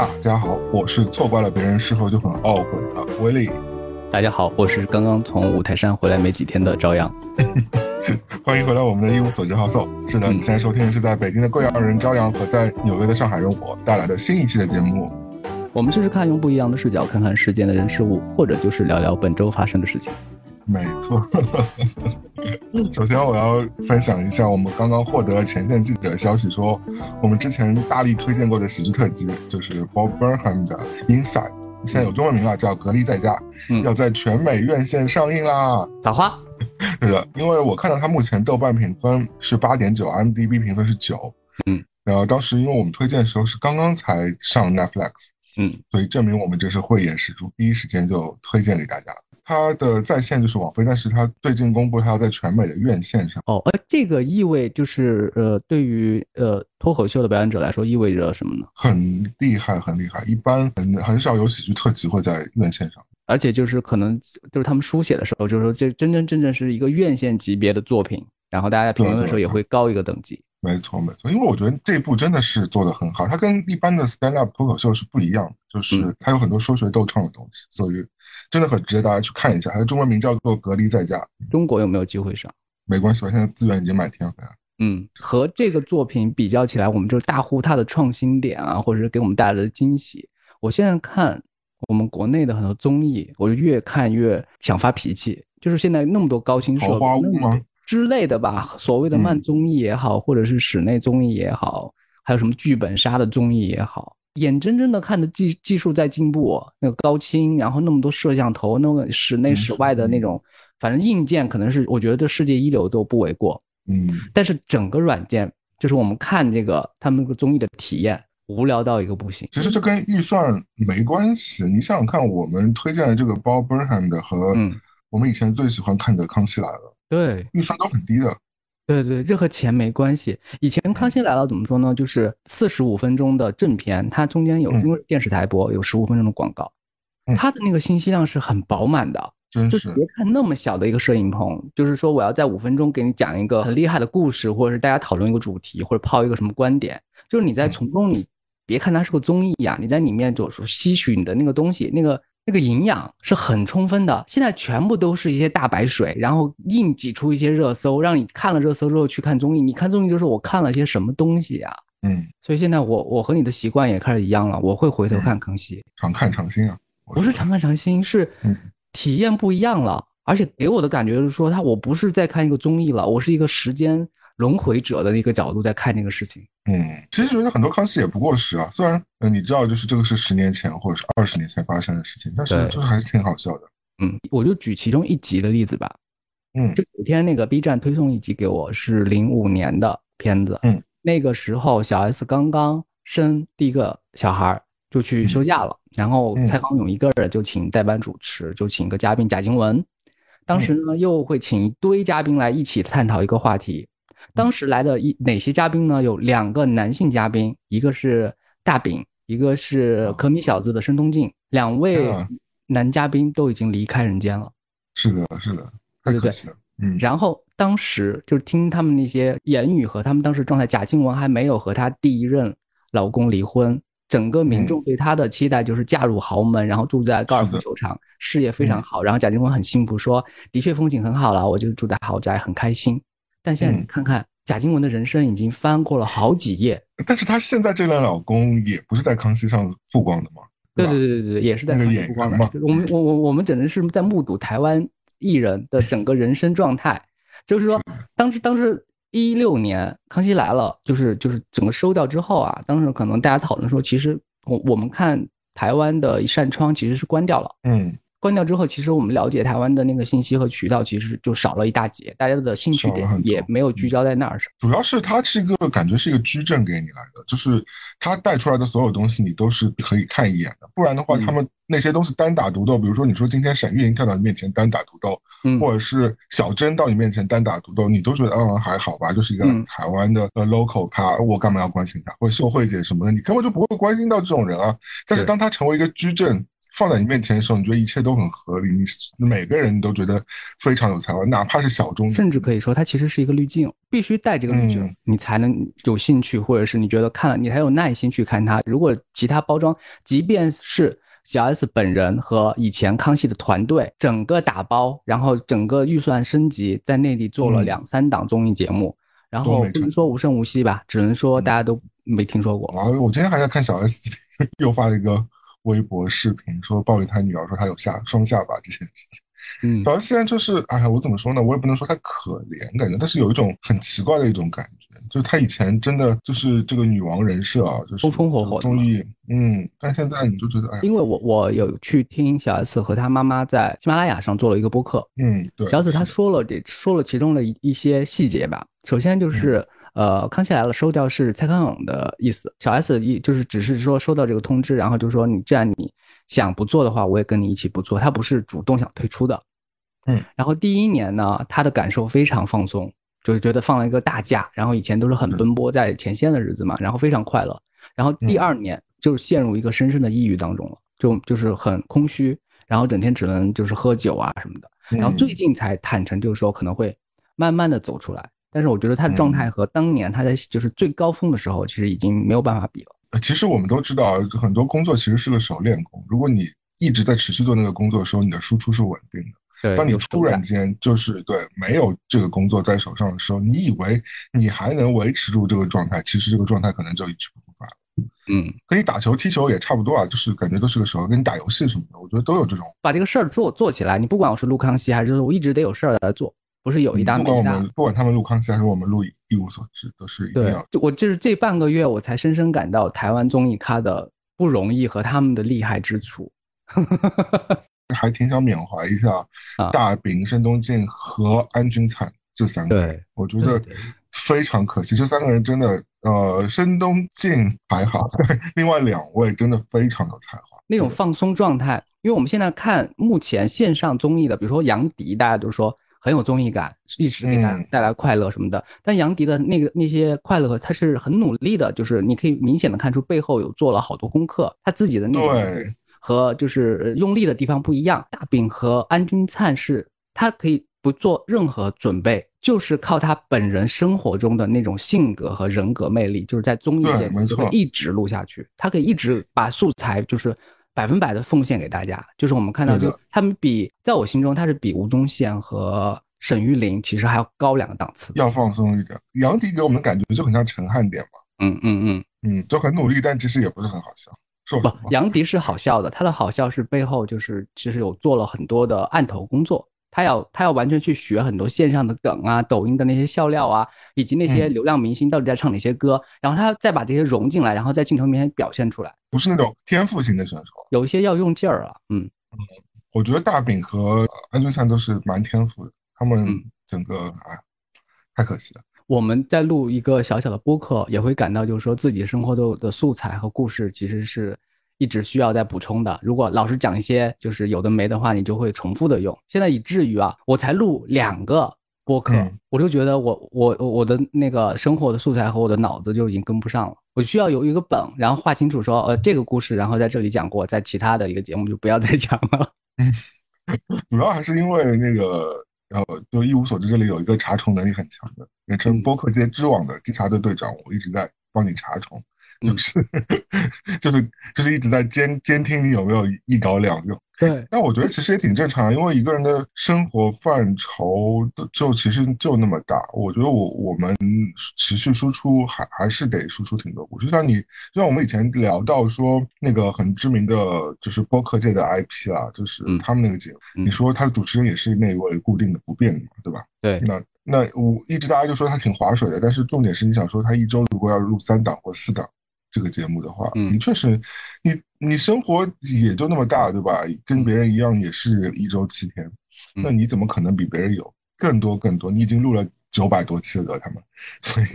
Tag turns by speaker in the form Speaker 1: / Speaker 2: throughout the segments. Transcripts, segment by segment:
Speaker 1: 大家好，我是错怪了别人事后就很懊悔的威利。
Speaker 2: 大家好，我是刚刚从五台山回来没几天的朝阳。
Speaker 1: 欢迎回来我们的一无所知号搜。是的，你现在收听的是在北京的贵阳人朝阳和在纽约的上海人我带来的新一期的节目。
Speaker 2: 我们试试看用不一样的视角看看世间的人事物，或者就是聊聊本周发生的事情。
Speaker 1: 没错。首先，我要分享一下我们刚刚获得前线记者消息，说我们之前大力推荐过的喜剧特辑，就是 Bob Burnham 的 Inside，现在有中文名了，叫《隔离在家》，要在全美院线上映啦！
Speaker 2: 撒花。
Speaker 1: 对的，因为我看到它目前豆瓣评分是八点九，IMDB 评分是九。
Speaker 2: 嗯，
Speaker 1: 然后当时因为我们推荐的时候是刚刚才上 Netflix，
Speaker 2: 嗯，
Speaker 1: 所以证明我们这是慧眼识珠，第一时间就推荐给大家。它的在线就是网飞，但是它最近公布它要在全美的院线上。
Speaker 2: 哦，呃，这个意味就是呃，对于呃脱口秀的表演者来说，意味着什么呢？
Speaker 1: 很厉害，很厉害。一般很很少有喜剧特辑会在院线上，
Speaker 2: 而且就是可能就是他们书写的时候，就是说这真真正正是一个院线级别的作品，然后大家评论的时候也会高一个等级。
Speaker 1: 没错，没错，因为我觉得这部真的是做的很好，它跟一般的 stand up 脱口秀是不一样的，就是它有很多说学逗唱的东西，所以。真的很值得大家去看一下，它的中文名叫做《隔离在家》。
Speaker 2: 中国有没有机会上？
Speaker 1: 没关系吧，现在资源已经满天飞了。
Speaker 2: 嗯，和这个作品比较起来，我们就大呼它的创新点啊，或者是给我们带来的惊喜。我现在看我们国内的很多综艺，我就越看越想发脾气。就是现在那么多高清设备
Speaker 1: 吗
Speaker 2: 之类的吧，所谓的慢综艺也好，或者是室内综艺也好，还有什么剧本杀的综艺也好。眼睁睁的看着技技术在进步，那个高清，然后那么多摄像头，那个室内室外的那种，反正硬件可能是我觉得这世界一流都不为过。
Speaker 1: 嗯，
Speaker 2: 但是整个软件，就是我们看这个他们个综艺的体验，无聊到一个不行。
Speaker 1: 其实这跟预算没关系，你想想看，我们推荐的这个 Bob Burnham 的和我们以前最喜欢看的《康熙来了》，
Speaker 2: 对，
Speaker 1: 预算都很低的。
Speaker 2: 对对，这和钱没关系。以前《康熙来了》怎么说呢？就是四十五分钟的正片，它中间有因为电视台播有十五分钟的广告，它的那个信息量是很饱满的。
Speaker 1: 就是
Speaker 2: 别看那么小的一个摄影棚，就是说我要在五分钟给你讲一个很厉害的故事，或者是大家讨论一个主题，或者抛一个什么观点，就是你在从中你别看它是个综艺呀，你在里面就是吸取你的那个东西，那个。那个营养是很充分的，现在全部都是一些大白水，然后硬挤出一些热搜，让你看了热搜之后去看综艺。你看综艺就是我看了些什么东西呀？
Speaker 1: 嗯，
Speaker 2: 所以现在我我和你的习惯也开始一样了，我会回头看康熙，
Speaker 1: 常看常新啊，
Speaker 2: 不是常看常新，是体验不一样了，而且给我的感觉就是说，他我不是在看一个综艺了，我是一个时间。轮回者的一个角度在看这个事情，
Speaker 1: 嗯，其实觉得很多康熙也不过时啊。虽然，嗯，你知道，就是这个是十年前或者是二十年前发生的事情，但是就是还是挺好笑的。
Speaker 2: 嗯，我就举其中一集的例子吧。
Speaker 1: 嗯，
Speaker 2: 这几天那个 B 站推送一集给我，是零五年的片子。
Speaker 1: 嗯，
Speaker 2: 那个时候小 S 刚刚生第一个小孩，就去休假了，然后蔡康永一个人就请代班主持，就请一个嘉宾贾静雯。当时呢，又会请一堆嘉宾来一起探讨一个话题。当时来的一哪些嘉宾呢？有两个男性嘉宾，一个是大饼，一个是可米小子的申东靖。两位男嘉宾都已经离开人间了。
Speaker 1: 是的，是的，太可惜了。嗯。
Speaker 2: 然后当时就是听他们那些言语和他们当时状态，贾静雯还没有和她第一任老公离婚，整个民众对她的期待就是嫁入豪门，然后住在高尔夫球场，事业非常好。然后贾静雯很幸福，说的确风景很好了，我就住在豪宅，很开心。但现在你看看贾静雯的人生已经翻过了好几页，
Speaker 1: 但是她现在这任老公也不是在康熙上曝光的吗？
Speaker 2: 对对对对对，也是在康熙曝光的。我们我我我们只能是在目睹台湾艺人的整个人生状态，就是说当时当时一六年康熙来了，就是就是整个收掉之后啊，当时可能大家讨论说，其实我我们看台湾的一扇窗其实是关掉了，
Speaker 1: 嗯。
Speaker 2: 关掉之后，其实我们了解台湾的那个信息和渠道，其实就少了一大截，大家的兴趣点也没有聚焦在那儿上。
Speaker 1: 主要是它是一个感觉是一个矩阵给你来的，就是它带出来的所有东西，你都是可以看一眼的。不然的话，他们那些东西单打独斗。比如说，你说今天沈玉莹跳到你面前单打独斗，或者是小珍到你面前单打独斗，你都觉得嗯还好吧，就是一个台湾的呃 local 咖，我干嘛要关心他？或者秀慧姐什么的，你根本就不会关心到这种人啊。但是当他成为一个矩阵。放在你面前的时候，你觉得一切都很合理，你每个人都觉得非常有才华，哪怕是小众，
Speaker 2: 甚至可以说它其实是一个滤镜，必须带这个滤镜，你才能有兴趣，或者是你觉得看了你才有耐心去看它。如果其他包装，即便是小 S 本人和以前康熙的团队整个打包，然后整个预算升级，在内地做了两三档综艺节目，然后不能说无声无息吧，只能说大家都没听说过。
Speaker 1: 啊，我今天还在看小 S 又发了一个。微博视频说抱怨他女儿说他有下双下巴这件事情，
Speaker 2: 嗯，
Speaker 1: 主要现在就是，哎呀，我怎么说呢？我也不能说他可怜感觉，但是有一种很奇怪的一种感觉，就是他以前真的就是这个女王人设啊，就是
Speaker 2: 风风火火
Speaker 1: 综艺，嗯，但现在你就觉得，哎，
Speaker 2: 因为我我有去听小 S 和他妈妈在喜马拉雅上做了一个播客，
Speaker 1: 嗯，对，
Speaker 2: 小 S 他说了这说了其中的一一些细节吧，首先就是。呃，康熙来了收掉是蔡康永的意思，小 S 一就是只是说收到这个通知，然后就说你既然你想不做的话，我也跟你一起不做，他不是主动想退出的。
Speaker 1: 嗯，
Speaker 2: 然后第一年呢，他的感受非常放松，就是觉得放了一个大假，然后以前都是很奔波在前线的日子嘛，然后非常快乐。然后第二年就是陷入一个深深的抑郁当中了，就就是很空虚，然后整天只能就是喝酒啊什么的。然后最近才坦诚，就是说可能会慢慢的走出来。但是我觉得他的状态和当年他在就是最高峰的时候，其实已经没有办法比了。
Speaker 1: 其实我们都知道，很多工作其实是个熟练工。如果你一直在持续做那个工作的时候，你的输出是稳定的。
Speaker 2: 对。
Speaker 1: 当你突然间就是对没有这个工作在手上的时候，你以为你还能维持住这个状态，其实这个状态可能就一去不复返了。
Speaker 2: 嗯，
Speaker 1: 跟你打球、踢球也差不多啊，就是感觉都是个时候，跟你打游戏什么的，我觉得都有这种。
Speaker 2: 把这个事儿做做起来，你不管我是录康熙，还是我一直得有事儿来做。不是有一搭没
Speaker 1: 一搭。不管我们不管他们录康熙还是我们录一无所知，都是一定要。
Speaker 2: 我就是这半个月，我才深深感到台湾综艺咖的不容易和他们的厉害之处。
Speaker 1: 还挺想缅怀一下大饼、申东靖和安钧璨这三个人，我觉得非常可惜。这三个人真的，呃，申东靖还好，另外两位真的非常有才华。
Speaker 2: 那种放松状态，因为我们现在看目前线上综艺的，比如说杨迪，大家都说。很有综艺感，一直给大家带来快乐什么的。但杨迪的那个那些快乐，他是很努力的，就是你可以明显的看出背后有做了好多功课，他自己的那个和就是用力的地方不一样。大饼和安钧璨是，他可以不做任何准备，就是靠他本人生活中的那种性格和人格魅力，就是在综艺界就会一直录下去。他可以一直把素材就是。百分百的奉献给大家，就是我们看到，就他们比在我心中，他是比吴宗宪和沈玉琳其实还要高两个档次，
Speaker 1: 要放松一点。杨迪给我们的感觉就很像陈汉典嘛，
Speaker 2: 嗯嗯嗯
Speaker 1: 嗯，就很努力，但其实也不是很好笑。
Speaker 2: 不，杨迪是好笑的，他的好笑是背后就是其实有做了很多的案头工作。他要他要完全去学很多线上的梗啊，抖音的那些笑料啊，以及那些流量明星到底在唱哪些歌，然后他再把这些融进来，然后在镜头面前表现出来，
Speaker 1: 不是那种天赋型的选手，
Speaker 2: 有一些要用劲儿啊。嗯
Speaker 1: 嗯，我觉得大饼和安俊灿都是蛮天赋的，他们整个啊，太可惜了。
Speaker 2: 我们在录一个小小的播客，也会感到就是说自己生活的的素材和故事其实是。一直需要再补充的。如果老师讲一些就是有的没的话，你就会重复的用。现在以至于啊，我才录两个播客，我就觉得我我我的那个生活的素材和我的脑子就已经跟不上了。我需要有一个本，然后画清楚说，呃，这个故事，然后在这里讲过，在其他的一个节目就不要再讲了。
Speaker 1: 嗯，主要还是因为那个，然后就一无所知，这里有一个查重能力很强的，人称播客界知网的稽查队队长，我一直在帮你查重。就是，就是就是一直在监监听你有没有一稿两用。
Speaker 2: 对，
Speaker 1: 但我觉得其实也挺正常，因为一个人的生活范畴就其实就那么大。我觉得我我们持续输出还还是得输出挺多。就像你，就像我们以前聊到说那个很知名的就是播客界的 IP 啊，就是他们那个节目，你说他的主持人也是那位固定的不变的嘛，对吧？
Speaker 2: 对，
Speaker 1: 那那我一直大家就说他挺划水的，但是重点是你想说他一周如果要录三档或四档。这个节目的话，你确实，你你生活也就那么大，对吧？跟别人一样，也是一周七天，那你怎么可能比别人有更多更多？你已经录了九百多期了，他们，所以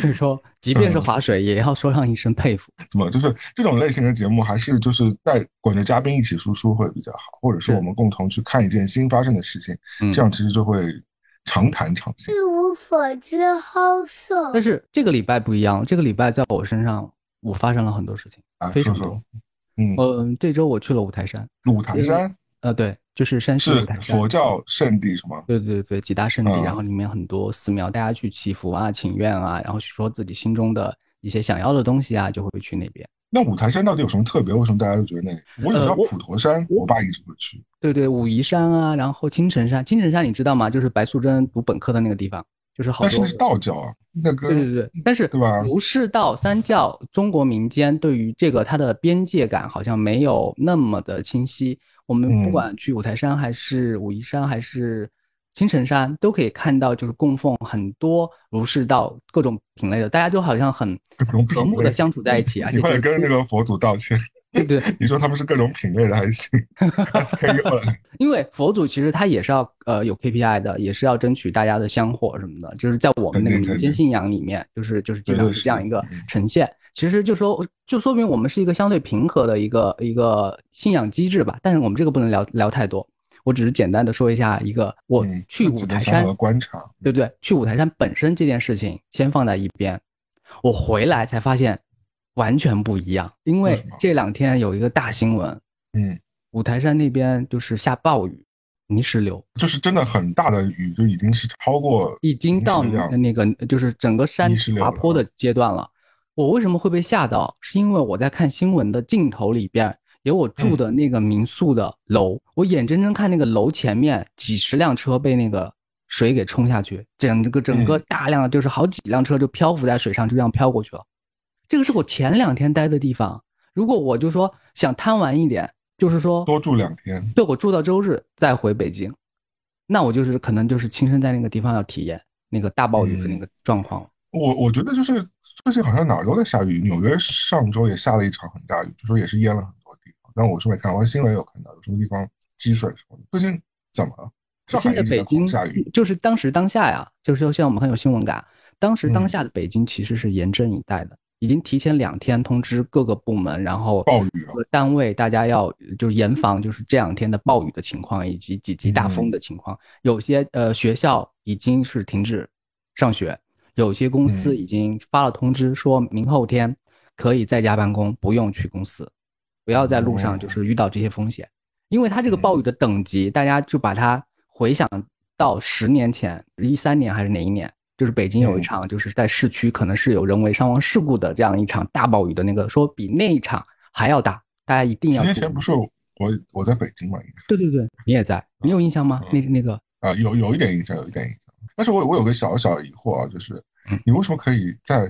Speaker 2: 所以说，即便是划水，也要说上一声佩服。
Speaker 1: 怎么就是这种类型的节目，还是就是带管着嘉宾一起输出会比较好，或者是我们共同去看一件新发生的事情，这样其实就会长谈长新。
Speaker 3: 一无所知，好色。
Speaker 2: 但是这个礼拜不一样，这个礼拜在我身上。我发生了很多事情，非常多。
Speaker 1: 嗯
Speaker 2: 嗯，这周我去了五台山。
Speaker 1: 五台山？
Speaker 2: 呃，对，就是山西五台
Speaker 1: 山。佛教圣地是吗？
Speaker 2: 对对对，几大圣地，然后里面很多寺庙，大家去祈福啊、请愿啊，然后说自己心中的一些想要的东西啊，就会去那边。
Speaker 1: 那五台山到底有什么特别？为什么大家都觉得那？我只知道普陀山，我爸一直会去。
Speaker 2: 对对，武夷山啊，然后青城山，青城山你知道吗？就是白素贞读本科的那个地方，就是好多。
Speaker 1: 但是是道教啊，那个。
Speaker 2: 对对对，但是
Speaker 1: 对吧？
Speaker 2: 儒释道三教，中国民间对于这个它的边界感好像没有那么的清晰。我们不管去五台山还是武夷山还是。青城山都可以看到，就是供奉很多儒释道各种品类的，大家就好像很和睦的相处在一起啊。
Speaker 1: 你快跟那个佛祖道歉。
Speaker 2: 对对，
Speaker 1: 你说他们是各种品类的还行，可以了。
Speaker 2: 因为佛祖其实他也是要呃有 KPI 的，也是要争取大家的香火什么的，就是在我们那个民间信仰里面，就是就是经常是这样一个呈现。其实就说就说明我们是一个相对平和的一个一个信仰机制吧。但是我们这个不能聊聊太多。我只是简单的说一下一个，我去五台山
Speaker 1: 观察，
Speaker 2: 对不对？去五台山本身这件事情先放在一边，我回来才发现完全不一样。因为这两天有一个大新闻，
Speaker 1: 嗯，
Speaker 2: 五台山那边就是下暴雨，泥石流，
Speaker 1: 就是真的很大的雨，就已经是超过，
Speaker 2: 已经到那个，就是整个山滑坡的阶段了。我为什么会被吓到？是因为我在看新闻的镜头里边。有我住的那个民宿的楼，我眼睁睁看那个楼前面几十辆车被那个水给冲下去，整个整个大量的就是好几辆车就漂浮在水上，就这样飘过去了。这个是我前两天待的地方。如果我就说想贪玩一点，就是说
Speaker 1: 多住两天，
Speaker 2: 对我住到周日再回北京，那我就是可能就是亲身在那个地方要体验那个大暴雨的那个状况。
Speaker 1: 我我觉得就是最近好像哪儿都在下雨，纽约上周也下了一场很大雨，就说也是淹了很多地方。但我是没看，我新闻有看到有什么地方积水什么的。最近怎么了？
Speaker 2: 现在北京
Speaker 1: 下雨，
Speaker 2: 就是当时当下呀，就是说现在我们很有新闻感。当时当下的北京其实是严阵以待的，已经提前两天通知各个部门，然后
Speaker 1: 暴雨
Speaker 2: 单位大家要就是严防就是这两天的暴雨的情况以及几级大风的情况。有些呃学校已经是停止上学，有些公司已经发了通知，说明后天可以在家办公，不用去公司。不要在路上就是遇到这些风险，因为它这个暴雨的等级，大家就把它回想到十年前，一三年还是哪一年，就是北京有一场就是在市区可能是有人为伤亡事故的这样一场大暴雨的那个，说比那一场还要大，大家一定要。
Speaker 1: 十年前不是我我在北京嘛？
Speaker 2: 对对对，你也在，你有印象吗？那那个
Speaker 1: 啊，有有一点印象，有一点印象。但是我我有个小小疑惑啊，就是你为什么可以在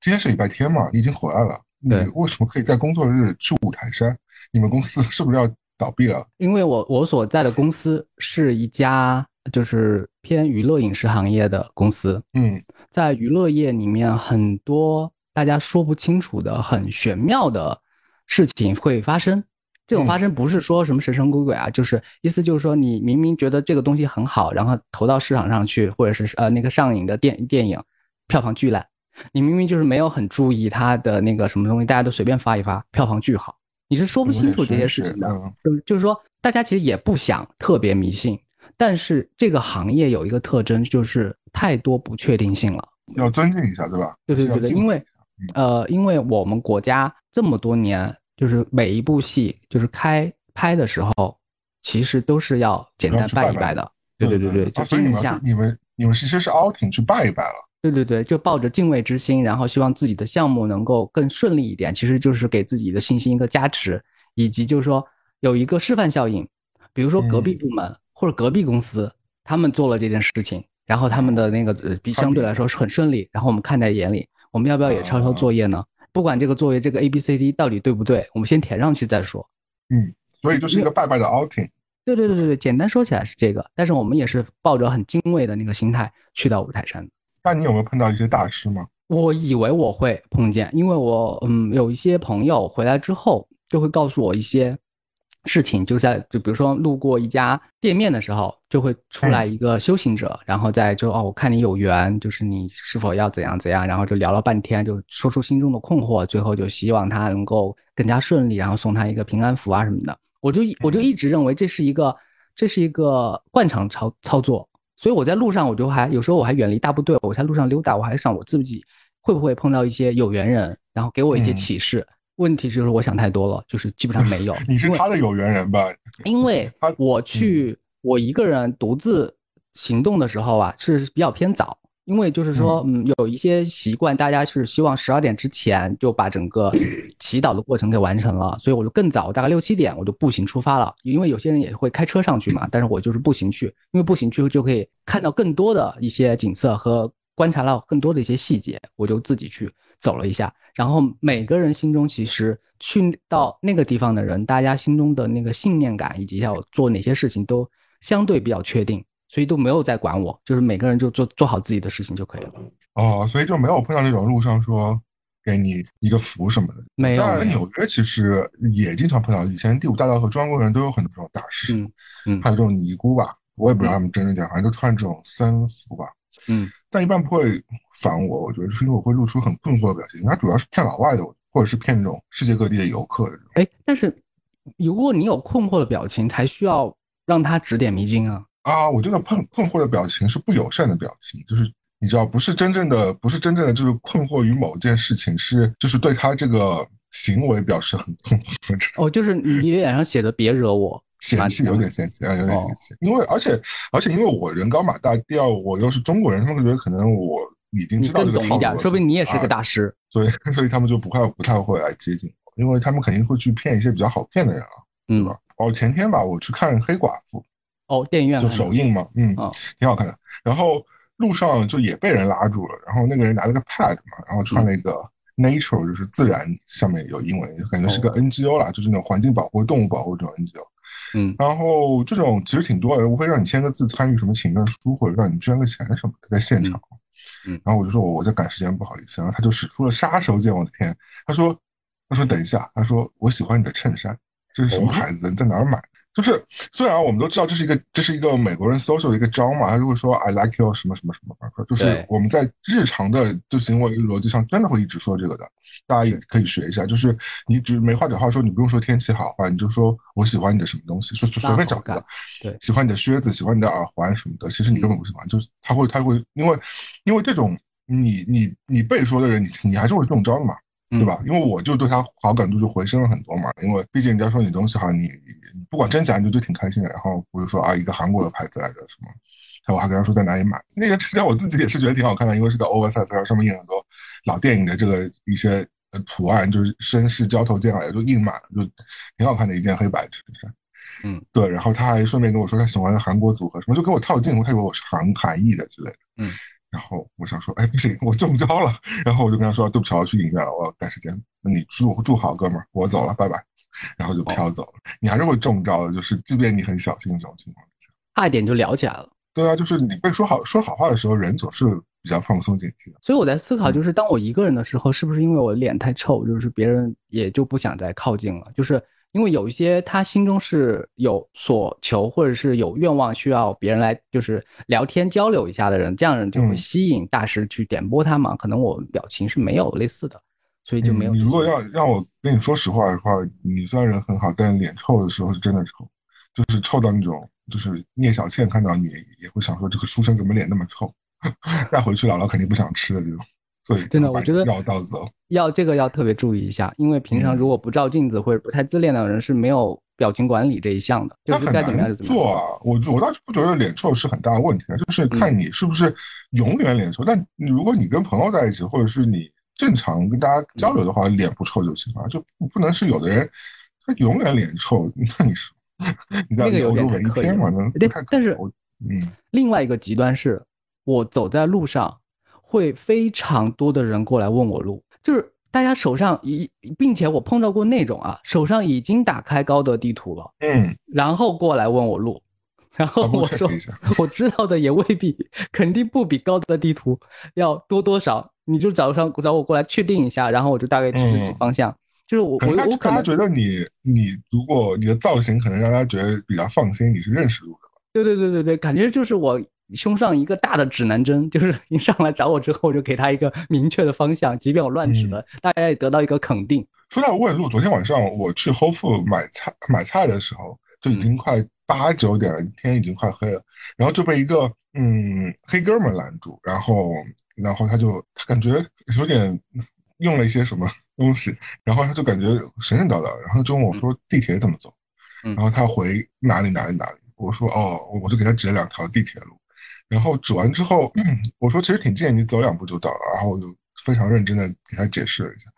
Speaker 1: 今天是礼拜天嘛？你已经回来了。你为什么可以在工作日去五台山？你们公司 是不是要倒闭了？
Speaker 2: 因为我我所在的公司是一家就是偏娱乐影视行业的公司。
Speaker 1: 嗯，
Speaker 2: 在娱乐业里面，很多大家说不清楚的、很玄妙的事情会发生。这种发生不是说什么神神鬼鬼啊，就是意思就是说，你明明觉得这个东西很好，然后投到市场上去，或者是呃那个上映的电电影票房巨烂。你明明就是没有很注意他的那个什么东西，大家都随便发一发，票房巨好，你是说不清楚这些事情的。就是就是说，大家其实也不想特别迷信，但是这个行业有一个特征，就是太多不确定性了，
Speaker 1: 要尊敬一下，对吧？
Speaker 2: 对对对对，因为呃，因为我们国家这么多年，就是每一部戏就是开拍的时候，其实都是要简单拜一拜的。对对对对，就
Speaker 1: 所以你们你们你们其实是 outing 去拜一拜了。
Speaker 2: 对对对，就抱着敬畏之心，然后希望自己的项目能够更顺利一点，其实就是给自己的信心一个加持，以及就是说有一个示范效应。比如说隔壁部门或者隔壁公司，他们做了这件事情，然后他们的那个呃比相对来说是很顺利，然后我们看在眼里，我们要不要也抄抄作业呢？不管这个作业这个 A B C D 到底对不对，我们先填上去再说。
Speaker 1: 嗯，所以就是一个拜拜的 outing。
Speaker 2: 对对对对对，简单说起来是这个，但是我们也是抱着很敬畏的那个心态去到五台山的。
Speaker 1: 那你有没有碰到一些大师吗？
Speaker 2: 我以为我会碰见，因为我嗯有一些朋友回来之后就会告诉我一些事情，就在就比如说路过一家店面的时候，就会出来一个修行者，然后再就哦我看你有缘，就是你是否要怎样怎样，然后就聊了半天，就说出心中的困惑，最后就希望他能够更加顺利，然后送他一个平安符啊什么的。我就我就一直认为这是一个这是一个惯常操操作。所以我在路上，我就还有时候我还远离大部队，我在路上溜达，我还想我自己会不会碰到一些有缘人，然后给我一些启示。问题就是我想太多了，就是基本上没有。
Speaker 1: 你是他的有缘人吧？
Speaker 2: 因为 我去我一个人独自行动的时候啊，是比较偏早。因为就是说，嗯，有一些习惯，大家是希望十二点之前就把整个祈祷的过程给完成了，所以我就更早，大概六七点我就步行出发了。因为有些人也会开车上去嘛，但是我就是步行去，因为步行去就可以看到更多的一些景色和观察到更多的一些细节，我就自己去走了一下。然后每个人心中其实去到那个地方的人，大家心中的那个信念感以及要做哪些事情都相对比较确定。所以都没有在管我，就是每个人就做做好自己的事情就可以了。
Speaker 1: 哦，所以就没有碰到那种路上说给你一个福什么的。
Speaker 2: 没有。
Speaker 1: 在纽约其实也经常碰到，以前第五大道和中央公园都有很多这种大师，
Speaker 2: 嗯嗯，
Speaker 1: 还有这种尼姑吧，我也不知道他们真真假，反正就穿这种僧服吧，
Speaker 2: 嗯，
Speaker 1: 但一般不会烦我，我觉得是因为我会露出很困惑的表情，他主要是骗老外的，或者是骗那种世界各地的游客的。
Speaker 2: 哎，但是如果你有困惑的表情，才需要让他指点迷津啊。
Speaker 1: 啊，我这个困困惑的表情是不友善的表情，就是你知道，不是真正的，不是真正的，就是困惑于某件事情，是就是对他这个行为表示很困惑。
Speaker 2: 哦，就是你脸上写的“别惹我”，
Speaker 1: 嫌弃，有点嫌弃啊，有点嫌弃。因为而且而且因为我人高马大，第二我又是中国人，他们会觉得可能我已经知道这个套路，
Speaker 2: 说不定你也是个大师，
Speaker 1: 所以 所以他们就不太不太会来接近我，因为他们肯定会去骗一些比较好骗的人啊，对吧？哦，前天吧，我去看《黑寡妇》。
Speaker 2: 哦，电影院
Speaker 1: 就首映嘛，嗯，挺好看的。然后路上就也被人拉住了，然后那个人拿了个 pad 嘛，然后穿了一个 nature，就是自然，上面有英文，感觉是个 NGO 啦，就是那种环境保护、动物保护这种 NGO。
Speaker 2: 嗯，
Speaker 1: 然后这种其实挺多的，无非让你签个字、参与什么请愿书，或者让你捐个钱什么的，在现场。
Speaker 2: 嗯，
Speaker 1: 然后我就说我在赶时间，不好意思。然后他就使出了杀手锏，我的天，他说，他说等一下，他说我喜欢你的衬衫，这是什么牌子？你在哪儿买？就是虽然我们都知道这是一个这是一个美国人 social 的一个招嘛，他就会说 I like you 什么什么什么，就是我们在日常的就行为逻辑上真的会一直说这个的，大家也可以学一下。就是你只没话找话说，你不用说天气好话，你就说我喜欢你的什么东西，说随便找一个，
Speaker 2: 对，
Speaker 1: 喜欢你的靴子，喜欢你的耳环什么的，其实你根本不喜欢，就是他会他会因为因为这种你你你被说的人，你你还是会中招的嘛。对吧？因为我就对他好感度就回升了很多嘛。因为毕竟人家说你东西好，你不管真假，你就挺开心的。然后我就说啊，一个韩国的牌子来着，什么？然后我还跟他说在哪里买。那个衬衫我自己也是觉得挺好看的，因为是个 oversize，然后上面印很多老电影的这个一些图案，就是绅士交头接耳，就印满了，就挺好看的一件黑白衬衫。
Speaker 2: 嗯，
Speaker 1: 对。然后他还顺便跟我说他喜欢韩国组合什么，就给我套近乎，他以为我是韩韩裔的之类的。
Speaker 2: 嗯。
Speaker 1: 然后我想说，哎，不行，我中招了。然后我就跟他说，对不起，我要去影院了，我要赶时间。那你住住好，哥们儿，我走了，拜拜。然后就飘走了。你还是会中招的，就是即便你很小心这种情况下，
Speaker 2: 差一点就聊起来了。
Speaker 1: 对啊，就是你被说好说好话的时候，人总是比较放松警惕的。
Speaker 2: 所以我在思考，就是当我一个人的时候，是不是因为我脸太臭，就是别人也就不想再靠近了，就是。因为有一些他心中是有所求，或者是有愿望需要别人来就是聊天交流一下的人，这样人就会吸引大师去点拨他嘛。可能我表情是没有类似的，所以就没有。
Speaker 1: 你如果要让我跟你说实话的话，你虽然人很好，但脸臭的时候是真的臭，就是臭到那种，就是聂小倩看到你也会想说这个书生怎么脸那么臭，带回去姥姥肯定不想吃的这种。
Speaker 2: 真的，我觉得
Speaker 1: 要到走，
Speaker 2: 要这个要特别注意一下，因为平常如果不照镜子或者不太自恋的人是没有表情管理这一项的，就是该怎么样就怎么
Speaker 1: 做啊。我我倒是不觉得脸臭是很大的问题啊，就是看你是不是永远脸臭。但如果你跟朋友在一起，或者是你正常跟大家交流的话，脸不臭就行了，就不能是有的人他永远脸臭，那你是你在
Speaker 2: 有
Speaker 1: 点
Speaker 2: 可以
Speaker 1: 嘛？
Speaker 2: 对，但是嗯，另外一个极端是我走在路上。会非常多的人过来问我路，就是大家手上已，并且我碰到过那种啊，手上已经打开高德地图了，
Speaker 1: 嗯，
Speaker 2: 然后过来问我路，然后我说我知道的也未必，肯定不比高德地图要多多少，你就早上找我过来确定一下，然后我就大概指指方向，就是我我我可
Speaker 1: 能觉得你你如果你的造型可能让大家觉得比较放心，你是认识路的吧？
Speaker 2: 对对对对对，感觉就是我。胸上一个大的指南针，就是你上来找我之后，我就给他一个明确的方向，即便我乱指了，大家也得到一个肯定。
Speaker 1: 说到问路，昨天晚上我去 Whole Food 买菜买菜的时候，就已经快八九点了，天已经快黑了，然后就被一个嗯黑哥们拦住，然后然后他就他感觉有点用了一些什么东西，然后他就感觉神神叨叨，然后就问我说地铁怎么走，然后他回哪里哪里哪里，我说哦，我就给他指了两条地铁路，然后指完之后，我说其实挺近，你走两步就到了，然后我就非常认真的给他解释了一下，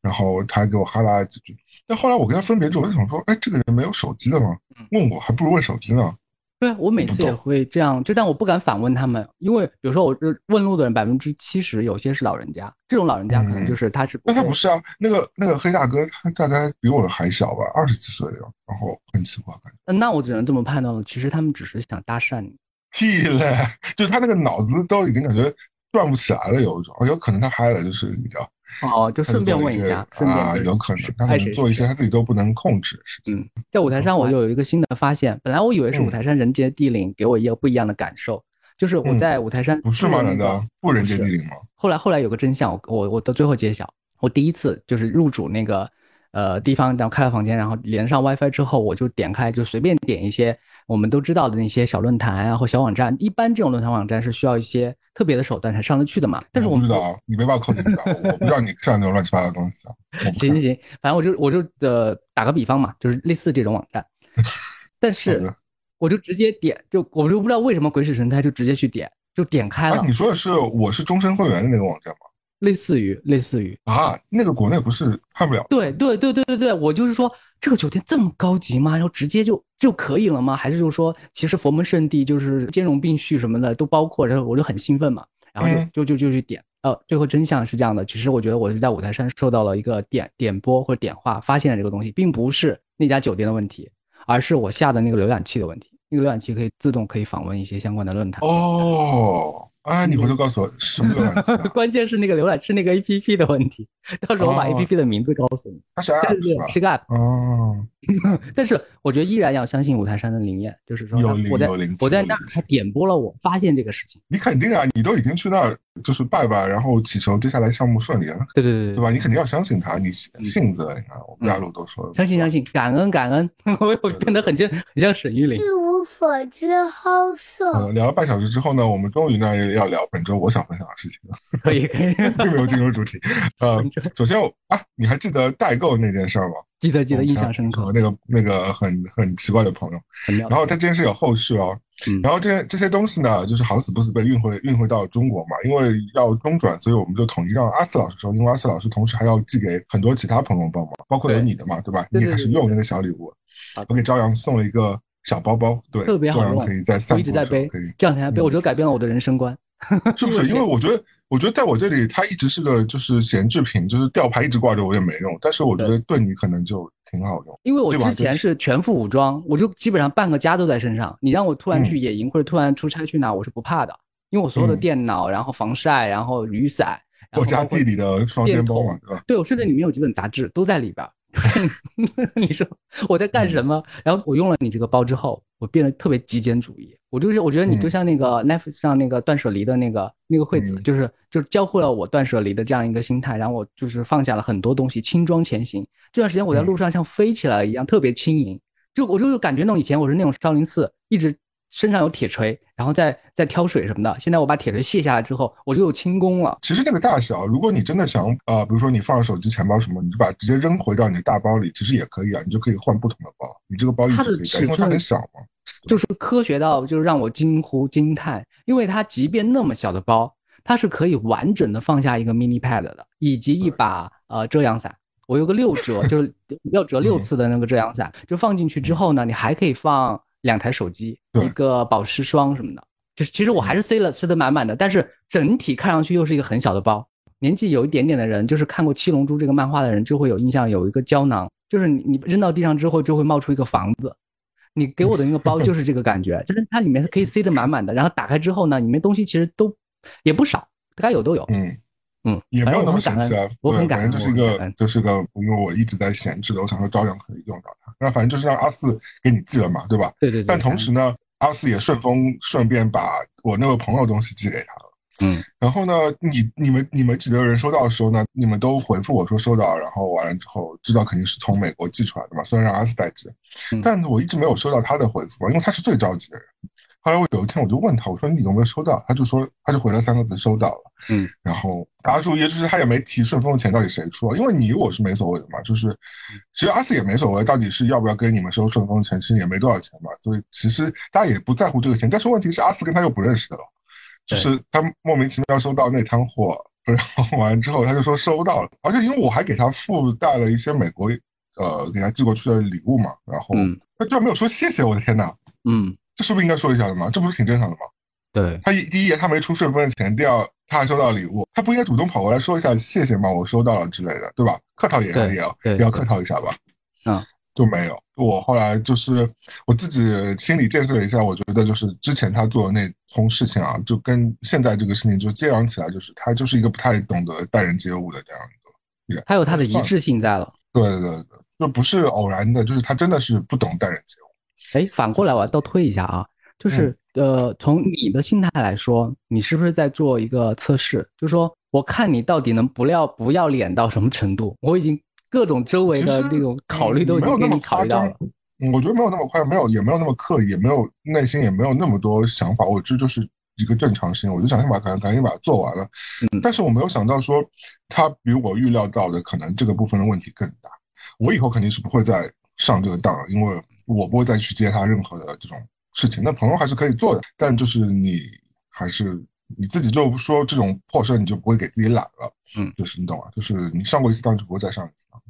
Speaker 1: 然后他还给我哈拉几句，但后来我跟他分别之后，我就想说，哎，这个人没有手机的吗？问我还不如问手机呢。
Speaker 2: 对，我每次也会这样，就但我不敢反问他们，因为比如说我这问路的人百分之七十有些是老人家，这种老人家可能就是他是，
Speaker 1: 那他不是啊，那个那个黑大哥他大概比我还小吧，二十几岁了，然后很奇怪感觉。
Speaker 2: 那我只能这么判断了，其实他们只是想搭讪你。
Speaker 1: 屁 嘞，就是他那个脑子都已经感觉转不起来了，有一种，有可能他嗨了，就是你知道。
Speaker 2: 哦，就顺便问一下，
Speaker 1: 啊，有可能他可能做一些他自己都不能控制的事情。
Speaker 2: 嗯，在五台山我就有一个新的发现，本来我以为是五台山人杰地灵给我一个不一样的感受，就是我在五台山
Speaker 1: 不是吗？难道不人杰地灵吗？
Speaker 2: 后来后来有个真相，我我我到最后揭晓，我第一次就是入主那个呃地方，然后开了房间，然后连上 WiFi 之后，我就点开就随便点一些。我们都知道的那些小论坛啊或小网站，一般这种论坛网站是需要一些特别的手段才上得去的嘛。但是我
Speaker 1: 不知道，你没办法靠你不 我不知道你上那种乱七八糟的东西啊。
Speaker 2: 行行行，反正我就我就呃打个比方嘛，就是类似这种网站，但是我就直接点，就我就不知道为什么鬼使神差就直接去点，就点开了。
Speaker 1: 你说的是我是终身会员的那个网站吗？
Speaker 2: 类似于类似于
Speaker 1: 啊，那个国内不是看不了。
Speaker 2: 对对对对对对，我就是说。这个酒店这么高级吗？然后直接就就可以了吗？还是就是说，其实佛门圣地就是兼容并蓄什么的都包括，然后我就很兴奋嘛，然后就就就就去点。呃，最后真相是这样的，其实我觉得我是在五台山受到了一个点点播或者点化，发现了这个东西，并不是那家酒店的问题，而是我下的那个浏览器的问题。那个浏览器可以自动可以访问一些相关的论坛。
Speaker 1: 哦。啊！你回头告诉我什么浏览器？
Speaker 2: 关键是那个浏览器那个 A P P 的问题，到时候我把 A P P 的名字告诉你。
Speaker 1: 它是 App
Speaker 2: 是个 App 哦。但是我觉得依然要相信五台山的灵验，就是说我在我在那儿他点拨了我发现这个事情。
Speaker 1: 你肯定啊，你都已经去那儿就是拜拜，然后祈求接下来项目顺利了。
Speaker 2: 对对对
Speaker 1: 对吧？你肯定要相信他，你信则你看我们大陆都说
Speaker 2: 相信相信，感恩感恩。我我变得很像很像沈玉琳。
Speaker 3: 所之好色。
Speaker 1: 聊了半小时之后呢，我们终于呢要聊本周我想分享的事情了。
Speaker 2: 可以可以，
Speaker 1: 并没有进入主题。呃，首先啊，你还记得代购那件事吗？
Speaker 2: 记得记得，印象深刻。
Speaker 1: 那个那个很很奇怪的朋友，然后他这件事有后续哦。然后这这些东西呢，就是好死不死被运回运回到中国嘛，因为要中转，所以我们就统一让阿四老师收，因为阿四老师同时还要寄给很多其他朋友帮忙，包括有你的嘛，对吧？你开始用那个小礼物，我给朝阳送了一个。小包包对，
Speaker 2: 特别好用，
Speaker 1: 可以在散
Speaker 2: 步一直在背，这两天背，我觉得改变了我的人生观，
Speaker 1: 是不是？因为我觉得，我觉得在我这里，它一直是个就是闲置品，就是吊牌一直挂着我也没用，但是我觉得对你可能就挺好用。
Speaker 2: 因为我之前是全副武装，我就基本上半个家都在身上。你让我突然去野营或者突然出差去哪，我是不怕的，因为我所有的电脑，然后防晒，然后雨伞，
Speaker 1: 我家地里的双肩包嘛，对吧？
Speaker 2: 对，我甚至里面有几本杂志都在里边。你说我在干什么？然后我用了你这个包之后，我变得特别极简主义。我就是我觉得你就像那个 Netflix 上那个断舍离的那个那个惠子，就是就是教会了我断舍离的这样一个心态。然后我就是放下了很多东西，轻装前行。这段时间我在路上像飞起来了一样，特别轻盈。就我就感觉那种以前我是那种少林寺一直。身上有铁锤，然后再再挑水什么的。现在我把铁锤卸下来之后，我就有轻功了。
Speaker 1: 其实那个大小，如果你真的想啊，比如说你放手机、钱包什么，你就把直接扔回到你的大包里，其实也可以啊。你就可以换不同的包。你这个包一直可以带，因为它很小嘛。
Speaker 2: 就是科学到就是让我惊呼惊叹，因为它即便那么小的包，它是可以完整的放下一个 mini pad 的，以及一把呃遮阳伞。我有个六折，就是 要折六次的那个遮阳伞，就放进去之后呢，你还可以放。两台手机，一个保湿霜什么的，就是其实我还是塞了塞得满满的，但是整体看上去又是一个很小的包。年纪有一点点的人，就是看过《七龙珠》这个漫画的人，就会有印象，有一个胶囊，就是你你扔到地上之后，就会冒出一个房子。你给我的那个包就是这个感觉，就是它里面是可以塞得满满的，然后打开之后呢，里面东西其实都也不少，该有都有。
Speaker 1: 嗯
Speaker 2: 嗯，
Speaker 1: 也没有那么神奇啊。
Speaker 2: 我很感
Speaker 1: 恩，就是一个就是个，因为我一直在闲置的，我想说照样可以用到它。那反正就是让阿四给你寄了嘛，对吧？
Speaker 2: 对对。
Speaker 1: 但同时呢，阿四也顺丰顺便把我那个朋友东西寄给他了。
Speaker 2: 嗯。
Speaker 1: 然后呢，你你们你们几个人收到的时候呢，你们都回复我说收到，然后完了之后知道肯定是从美国寄出来的嘛，虽然让阿四代寄，但我一直没有收到他的回复，因为他是最着急的人。后来我有一天我就问他，我说你有没有收到？他就说他就回了三个字收到了。
Speaker 2: 嗯，
Speaker 1: 然后大家注意，就是他也没提顺丰的钱到底谁出，因为你我是没所谓的嘛，就是其实阿四也没所谓，到底是要不要跟你们收顺丰钱，其实也没多少钱嘛，所以其实大家也不在乎这个钱。但是问题是阿四跟他又不认识的了，就是他莫名其妙收到那摊货，然后完了之后他就说收到了，而且因为我还给他附带了一些美国呃给他寄过去的礼物嘛，然后他居然没有说谢谢，我的天呐！
Speaker 2: 嗯，
Speaker 1: 这是不是应该说一下的吗？这不是挺正常的吗？
Speaker 2: 对
Speaker 1: 他一第一页他没出顺丰的钱，第二他还收到礼物，他不应该主动跑过来说一下谢谢吗？我收到了之类的，对吧？客套也要也要也要客套一下吧。
Speaker 2: 嗯，
Speaker 1: 就没有。我后来就是我自己心理建设了一下，我觉得就是之前他做的那通事情啊，就跟现在这个事情就接壤起来，就是他就是一个不太懂得待人接物的这样一个人。
Speaker 2: 他有他的一致性在了。
Speaker 1: 对对对对，就不是偶然的，就是他真的是不懂待人接物。
Speaker 2: 哎，反过来我要倒推一下啊，就是呃，从你的心态来说，你是不是在做一个测试？就是说，我看你到底能不要不要脸到什么程度？我已经各种周围的那种考虑都已经给你考虑到了。
Speaker 1: 嗯，我觉得没有那么快，没有也没有那么刻意，也没有内心也没有那么多想法。我这就是一个正常心，我就想先把赶赶紧把它做完了。嗯，但是我没有想到说，他比我预料到的可能这个部分的问题更大。我以后肯定是不会再上这个当了，因为。我不会再去接他任何的这种事情，那朋友还是可以做的，但就是你还是你自己就说这种破事你就不会给自己揽了，嗯，就是你懂吗？就是你上过一次当就不会再上一次当。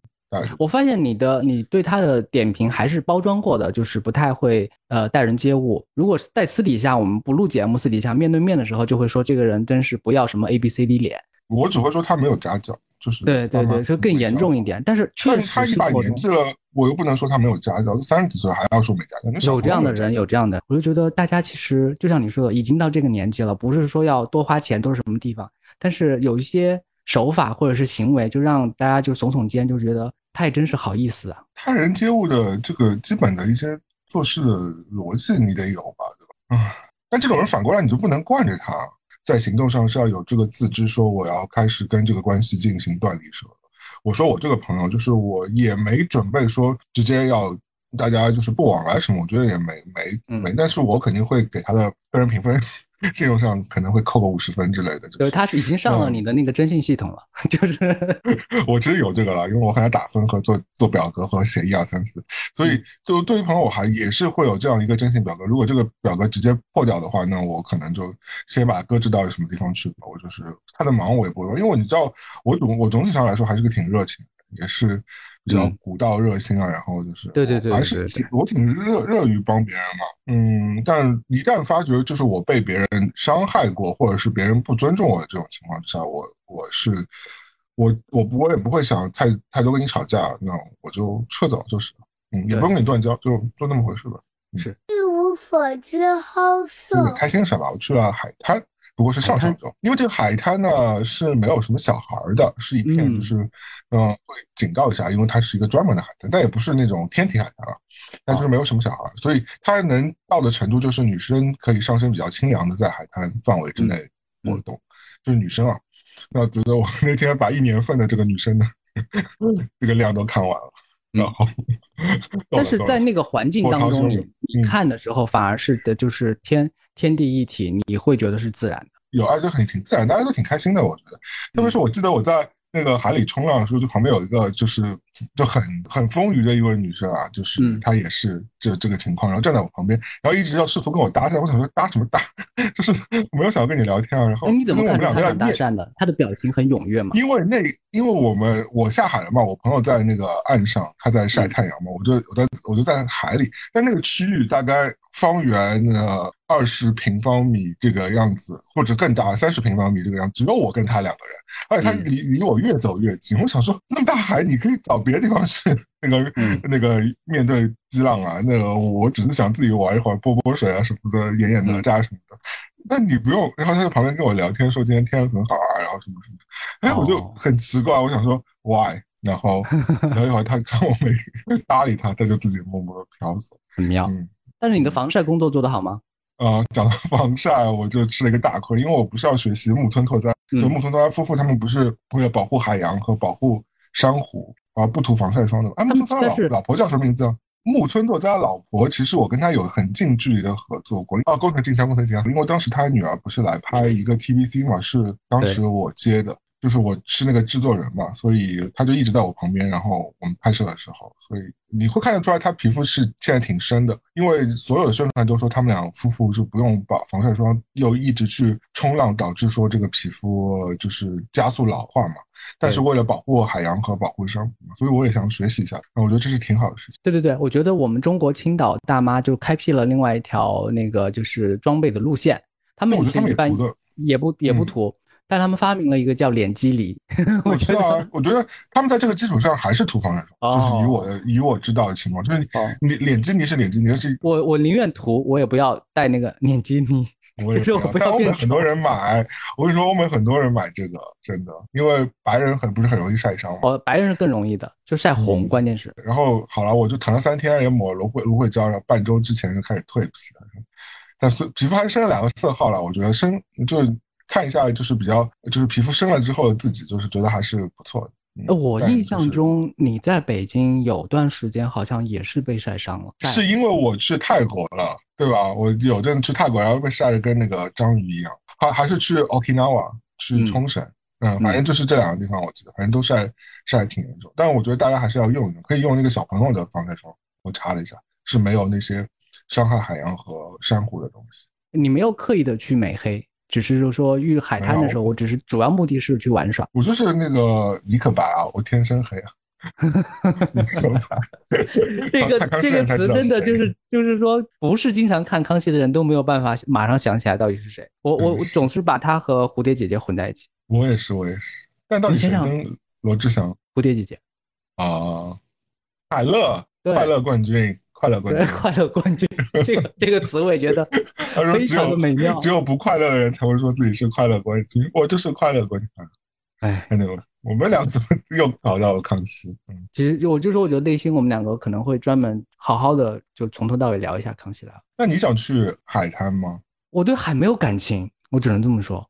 Speaker 2: 我发现你的你对他的点评还是包装过的，就是不太会呃待人接物。如果是在私底下我们不录节目，私底下面对面的时候，就会说这个人真是不要什么 A B C D 脸。
Speaker 1: 我只会说他没有家教。就是
Speaker 2: 对对对，就更严重一点。但是确实，
Speaker 1: 他一把年纪了，我又不能说他没有家教。三十几岁还要说没家教，
Speaker 2: 有这样的人，有这样的。我就觉得大家其实就像你说的，已经到这个年纪了，不是说要多花钱都是什么地方。但是有一些手法或者是行为，就让大家就耸耸肩，就觉得他也真是好意思啊。
Speaker 1: 待人接物的这个基本的一些做事的逻辑，你得有吧，对吧？啊，但这种人反过来你就不能惯着他。在行动上是要有这个自知，说我要开始跟这个关系进行断离舍。我说我这个朋友，就是我也没准备说直接要大家就是不往来什么，我觉得也没没没，但是我肯定会给他的个人评分。信用上可能会扣个五十分之类的，
Speaker 2: 就是他是已经上了你的那个征信系统了，就是
Speaker 1: 我其实有这个了，因为我还要打分和做做表格和写一二三四，所以就对于朋友我还也是会有这样一个征信表格。如果这个表格直接破掉的话，那我可能就先把搁置到什么地方去吧。我就是他的忙我也不会，因为你知道我总我总体上来说还是个挺热情的，也是。比较古道热心啊，然后就是
Speaker 2: 对对对，
Speaker 1: 还是挺我挺热热于帮别人嘛，嗯，但一旦发觉就是我被别人伤害过，或者是别人不尊重我的这种情况之下，我我是我我不我也不会想太太多跟你吵架，那我就撤走就是，嗯，也不用跟你断交，就就那么回事吧。
Speaker 2: 是
Speaker 3: 一无所知，好色。
Speaker 1: 开心是吧？我去了海滩。不过是上上周，因为这个海滩呢是没有什么小孩的，是一片就是，嗯，会警告一下，因为它是一个专门的海滩，但也不是那种天体海滩啊，但就是没有什么小孩，所以它能到的程度就是女生可以上身比较清凉的在海滩范围之内活动，就是女生啊，那觉得我那天把一年份的这个女生的 这个量都看完了，然后，
Speaker 2: 但是在那个环境当中，你你看的时候反而是的就是天。天地一体，你会觉得是自然的，
Speaker 1: 有啊就很挺自然，大家都挺开心的。我觉得，特别是我记得我在那个海里冲浪的时候，就旁边有一个就是就很很丰腴的一位女生啊，就是她也是这这个情况，然后站在我旁边，然后一直要试图跟我搭讪。我想说搭什么搭，就是没有想要跟你聊天啊。然后
Speaker 2: 你怎么看
Speaker 1: 她
Speaker 2: 想搭讪的？她的表情很踊跃嘛？
Speaker 1: 因为那因为我们我下海了嘛，我朋友在那个岸上，他在晒太阳嘛，我就我在我就在海里，但那个区域大概方圆呢。二十平方米这个样子，或者更大，三十平方米这个样，只有我跟他两个人，而且他离离我越走越近。我想说，那么大海，你可以找别的地方去，那个那个面对激浪啊，那个我只是想自己玩一会儿，泼泼水啊什么的，演演哪吒什么的。那你不用。然后他在旁边跟我聊天，说今天天很好啊，然后什么什么。哎，我就很奇怪，我想说 why？然后 聊一会儿，他看我没 搭理他，他就自己默默的飘走，
Speaker 2: 很妙。但是你的防晒工作做得好吗？
Speaker 1: 呃，讲到防晒，我就吃了一个大亏，因为我不是要学习木村拓哉，就木村拓哉夫妇他们不是为了保护海洋和保护珊瑚啊，不涂防晒霜的吗？啊，木村拓哉老老婆叫什么名字？木村拓哉老婆，其实我跟他有很近距离的合作过。啊，工藤静香，工藤静香，因为当时他女儿不是来拍一个 TVC 嘛，是当时我接的。就是我是那个制作人嘛，所以他就一直在我旁边。然后我们拍摄的时候，所以你会看得出来，他皮肤是现在挺深的。因为所有的宣传都说他们俩夫妇是不用把防晒霜，又一直去冲浪，导致说这个皮肤就是加速老化嘛。但是为了保护海洋和保护珊瑚，所以我也想学习一下。那我觉得这是挺好的事情。
Speaker 2: 对对对，我觉得我们中国青岛大妈就开辟了另外一条那个就是装备的路线。他们
Speaker 1: 他们也涂的，
Speaker 2: 也不也不涂。但他们发明了一个叫脸基梨，
Speaker 1: 我知道啊，我觉得他们在这个基础上还是涂防晒霜，就是以我的以我知道的情况，就是你脸基尼是脸肌梨，是
Speaker 2: 我我宁愿涂，我也不要带那个脸基尼。
Speaker 1: 我也 不要。欧美很多人买，我跟你说，欧美很多人买这个，真的，因为白人很不是很容易晒伤吗？
Speaker 2: 哦，白人是更容易的，就晒红，关键是。
Speaker 1: 然后好了，我就躺了三天，也抹芦荟芦荟胶，然后半周之前就开始蜕皮了，但是皮肤还是升了两个色号了，我觉得深就。看一下，就是比较，就是皮肤生了之后的自己，就是觉得还是不错的。
Speaker 2: 呃，我印象中你在北京有段时间好像也是被晒伤了，
Speaker 1: 是因为我去泰国了，对吧？我有阵去泰国，然后被晒得跟那个章鱼一样。还还是去 Okinawa，去冲绳，嗯，反正就是这两个地方，我记得，反正都晒晒挺严重。但是我觉得大家还是要用用，可以用那个小朋友的防晒霜。我查了一下，是没有那些伤害海洋和珊瑚的东西。
Speaker 2: 你没有刻意的去美黑。只是就说遇海滩的时候，我只是主要目的是去玩耍。
Speaker 1: 我就是那个尼克白啊，我天生黑啊。
Speaker 2: 这个这个词真的就是就是说，不是经常看康熙的人都没有办法马上想起来到底是谁。我我我总是把他和蝴蝶姐姐混在一起。
Speaker 1: 我也是，我也是。但到底谁跟罗志祥？
Speaker 2: 蝴蝶姐姐
Speaker 1: 啊，快乐快乐冠军。快乐冠军，
Speaker 2: 快乐冠军，这个这个词我也觉得 非常的美妙。
Speaker 1: 只有不快乐的人才会说自己是快乐冠军，我就是快乐冠军。
Speaker 2: 哎，
Speaker 1: 看到了，我们俩怎么又搞到了康熙？
Speaker 2: 嗯，其实就我就说，我觉得内心我们两个可能会专门好好的就从头到尾聊一下康熙来了。
Speaker 1: 那你想去海滩吗？
Speaker 2: 我对海没有感情，我只能这么说。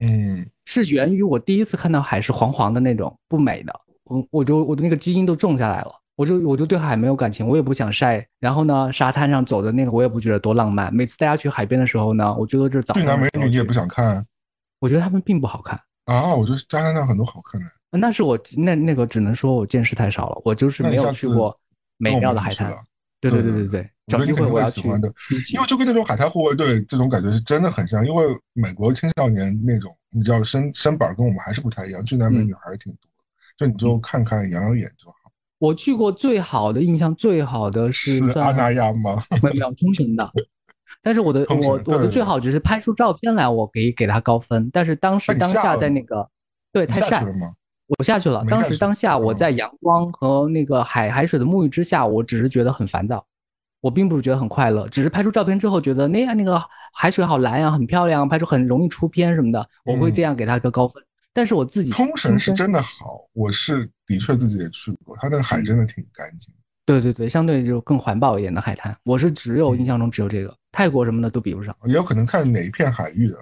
Speaker 1: 嗯，
Speaker 2: 是源于我第一次看到海是黄黄的那种不美的，我我就我的那个基因都种下来了。我就我就对海没有感情，我也不想晒。然后呢，沙滩上走的那个我也不觉得多浪漫。每次大家去海边的时候呢，我觉得这早
Speaker 1: 俊男美女你也不想看？
Speaker 2: 我觉得他们并不好看
Speaker 1: 啊。我觉得沙滩上很多好看的。
Speaker 2: 那是我那那个只能说我见识太少了，我就是没有去过美妙的海滩。对对对对对，找机会我要
Speaker 1: 去。因为就跟那种海滩护卫队这种感觉是真的很像，因为美国青少年那种你知道身身板跟我们还是不太一样，俊男美女还是挺多的，就你就看看养养眼就好。
Speaker 2: 我去过最好的印象最好的是
Speaker 1: 阿那亚吗？
Speaker 2: 没有冲绳的，但是我的 我我的最好只是拍出照片来，我给给他高分。但是当时当下在那个对太晒，我下去了。当时当下我在阳光和那个海海水的沐浴之下，我只是觉得很烦躁，我并不是觉得很快乐，只是拍出照片之后觉得那样那个海水好蓝呀，很漂亮，拍出很容易出片什么的，我会这样给他个高分。但是我自己
Speaker 1: 冲绳是真的好，我是的确自己也去过，它那个海真的挺干净。
Speaker 2: 对对对，相对就更环保一点的海滩，我是只有印象中只有这个，泰国什么的都比不上。
Speaker 1: 也有可能看哪一片海域的。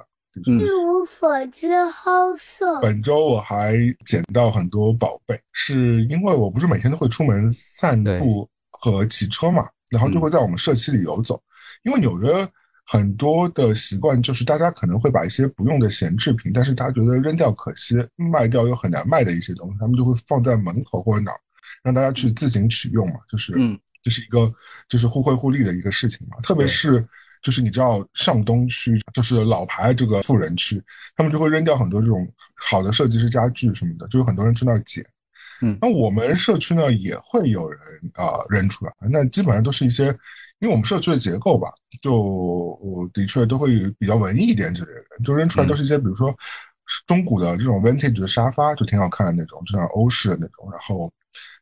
Speaker 3: 一无所知，好色。
Speaker 1: 本周我还捡到很多宝贝，是因为我不是每天都会出门散步和骑车嘛，然后就会在我们社区里游走，因为纽约。很多的习惯就是大家可能会把一些不用的闲置品，但是他觉得扔掉可惜，卖掉又很难卖的一些东西，他们就会放在门口或者哪，让大家去自行取用嘛，就是嗯，就是一个就是互惠互利的一个事情嘛。特别是就是你知道上东区就是老牌这个富人区，他们就会扔掉很多这种好的设计师家具什么的，就有很多人去那儿捡。
Speaker 2: 嗯，
Speaker 1: 那我们社区呢也会有人啊扔出来，那基本上都是一些。因为我们社区的结构吧，就我的确都会比较文艺一点，之类的就扔出来都是一些，比如说中古的这种 vintage 的沙发，就挺好看的那种，就像欧式的那种。然后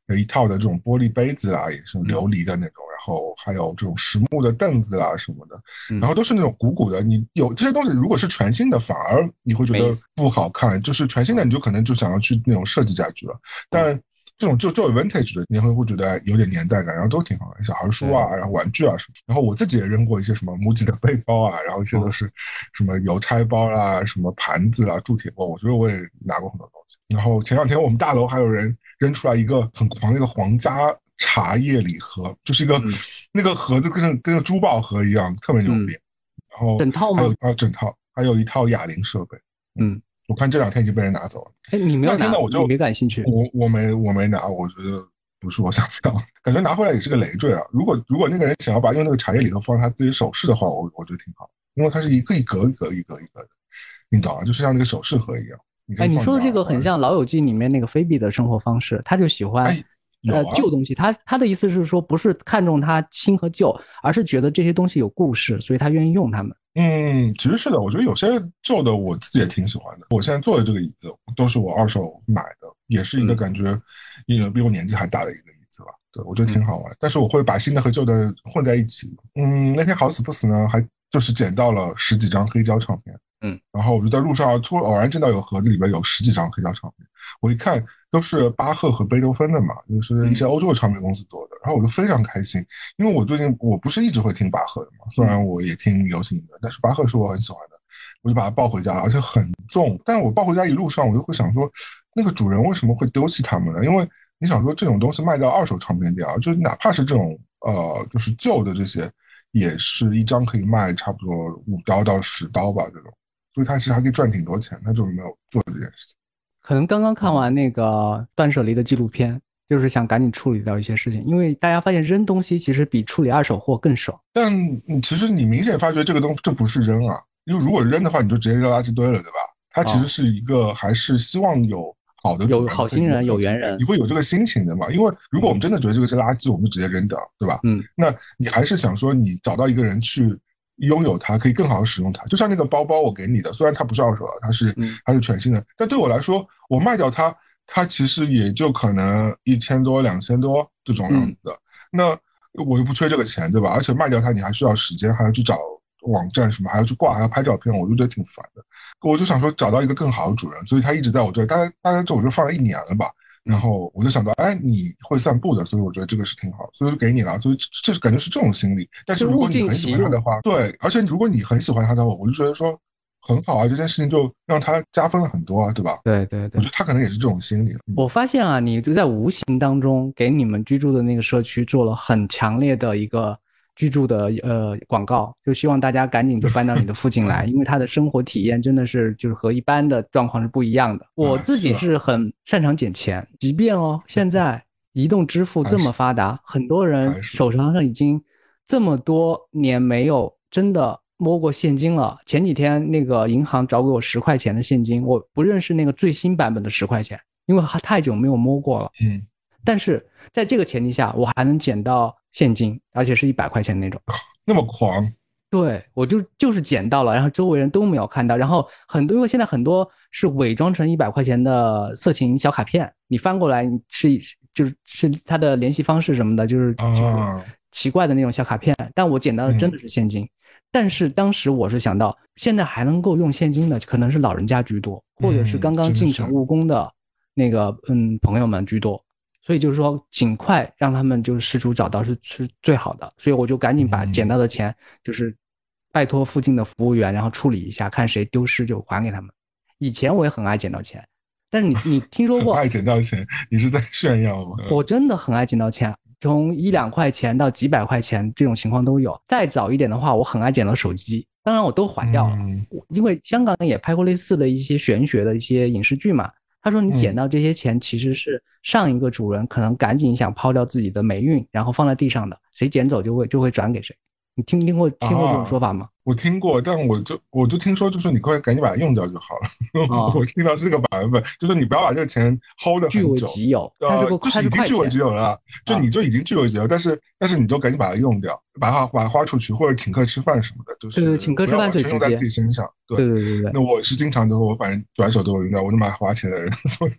Speaker 1: 有一套的这种玻璃杯子啊，也是琉璃的那种。然后还有这种实木的凳子啊什么的。然后都是那种鼓鼓的。你有这些东西，如果是全新的，反而你会觉得不好看。就是全新的，你就可能就想要去那种设计家具了。但这种就就 vintage 的，你会会觉得有点年代感，然后都挺好的，小孩书啊，然后玩具啊什么。然后我自己也扔过一些什么 MUJI 的背包啊，然后一些都是什么邮差包啦，什么盘子啦，铸铁锅，我觉得我也拿过很多东西。然后前两天我们大楼还有人扔出来一个很狂的一个皇家茶叶礼盒，就是一个那个盒子跟跟个珠宝盒一样，特别牛逼。然后
Speaker 2: 整套吗？
Speaker 1: 还有啊，整套，还有一套哑铃设备。
Speaker 2: 嗯，
Speaker 1: 我看这两天已经被人拿走了。
Speaker 2: 哎，你没有
Speaker 1: 拿，我就
Speaker 2: 没感兴趣。
Speaker 1: 我我没我没拿，我觉得不是我想要，感觉拿回来也是个累赘啊。如果如果那个人想要把用那个茶叶里头放他自己首饰的话，我我觉得挺好，因为它是一个一格一格一格一格的，你懂啊？就是像那个首饰盒一样。
Speaker 2: 哎，你说的这个很像《老友记》里面那个菲比的生活方式，他就喜欢呃旧东西。他他的意思是说，不是看重它新和旧，而是觉得这些东西有故事，所以他愿意用它们。
Speaker 1: 嗯，其实是的，我觉得有些旧的我自己也挺喜欢的。我现在坐的这个椅子都是我二手买的，也是一个感觉也比我年纪还大的一个椅子吧。对我觉得挺好玩，但是我会把新的和旧的混在一起。嗯，那天好死不死呢，还就是捡到了十几张黑胶唱片。
Speaker 2: 嗯，
Speaker 1: 然后我就在路上突偶然见到有盒子里边有十几张黑胶唱片，我一看都是巴赫和贝多芬的嘛，就是一些欧洲的唱片公司做的，然后我就非常开心，因为我最近我不是一直会听巴赫的嘛，虽然我也听流行音乐，但是巴赫是我很喜欢的，我就把它抱回家了，而且很重，但我抱回家一路上我就会想说，那个主人为什么会丢弃它们呢？因为你想说这种东西卖到二手唱片店啊，就哪怕是这种呃就是旧的这些，也是一张可以卖差不多五刀到十刀吧这种。所以他其实还可以赚挺多钱，他就是没有做这件事情。
Speaker 2: 可能刚刚看完那个断舍离的纪录片，就是想赶紧处理掉一些事情，因为大家发现扔东西其实比处理二手货更爽。
Speaker 1: 但其实你明显发觉这个东这不是扔啊，因为如果扔的话，你就直接扔垃圾堆了，对吧？它其实是一个还是希望有好的
Speaker 2: 有好心人、有缘人，
Speaker 1: 你会有这个心情的嘛？因为如果我们真的觉得这个是垃圾，我们就直接扔掉，对吧？
Speaker 2: 嗯，
Speaker 1: 那你还是想说你找到一个人去。拥有它可以更好的使用它，就像那个包包我给你的，虽然它不是二手的，它是它是全新的，但对我来说，我卖掉它，它其实也就可能一千多、两千多这种样子。那我又不缺这个钱，对吧？而且卖掉它你还需要时间，还要去找网站什么，还要去挂，还要拍照片，我就觉得挺烦的。我就想说找到一个更好的主人，所以它一直在我这儿，大概大概这我就放了一年了吧。然后我就想到，哎，你会散步的，所以我觉得这个是挺好，所以就给你了。所以这是感觉是这种心理。但是如果你很喜欢他的话，对，而且如果你很喜欢他的话，我就觉得说很好啊，这件事情就让他加分了很多啊，对吧？
Speaker 2: 对对对，
Speaker 1: 我觉得他可能也是这种心理。
Speaker 2: 我发现啊，你就在无形当中给你们居住的那个社区做了很强烈的一个。居住的呃广告，就希望大家赶紧就搬到你的附近来，因为他的生活体验真的是就是和一般的状况是不一样的。我自己是很擅长捡钱，即便哦现在移动支付这么发达，很多人手上上已经这么多年没有真的摸过现金了。前几天那个银行找给我十块钱的现金，我不认识那个最新版本的十块钱，因为太久没有摸过了。
Speaker 1: 嗯，
Speaker 2: 但是在这个前提下，我还能捡到。现金，而且是一百块钱那种，
Speaker 1: 那么狂？
Speaker 2: 对，我就就是捡到了，然后周围人都没有看到，然后很多，因为现在很多是伪装成一百块钱的色情小卡片，你翻过来是就是是他的联系方式什么的，就是就是奇怪的那种小卡片，但我捡到的真的是现金，但是当时我是想到，现在还能够用现金的，可能是老人家居多，或者是刚刚进城务工的那个嗯朋友们居多。所以就是说，尽快让他们就是失主找到是是最好的。所以我就赶紧把捡到的钱，就是拜托附近的服务员，然后处理一下，看谁丢失就还给他们。以前我也很爱捡到钱，但是你你听说 过
Speaker 1: 爱捡到钱？你是在炫耀吗？
Speaker 2: 我真的很爱捡到钱，从一两块钱到几百块钱这种情况都有。再早一点的话，我很爱捡到手机，当然我都还掉了，因为香港也拍过类似的一些玄学的一些影视剧嘛。他说：“你捡到这些钱，其实是上一个主人可能赶紧想抛掉自己的霉运，然后放在地上的，谁捡走就会就会转给谁。你听听过听过这种说法吗？”
Speaker 1: 我听过，但我就我就听说，就是你快赶紧把它用掉就好了。我听到是这个版本，就是你不要把这个钱 hold 的
Speaker 2: 据为己有，呃，
Speaker 1: 就是已经据为己有了，就你就已经据为己有，但是但是你就赶紧把它用掉，把它把它花出去，或者请客吃饭什么的，就是
Speaker 2: 对请客吃饭就
Speaker 1: 用在自己身上。对
Speaker 2: 对对对。
Speaker 1: 那我是经常都我反正转手都有用掉，我就买花钱的人，所以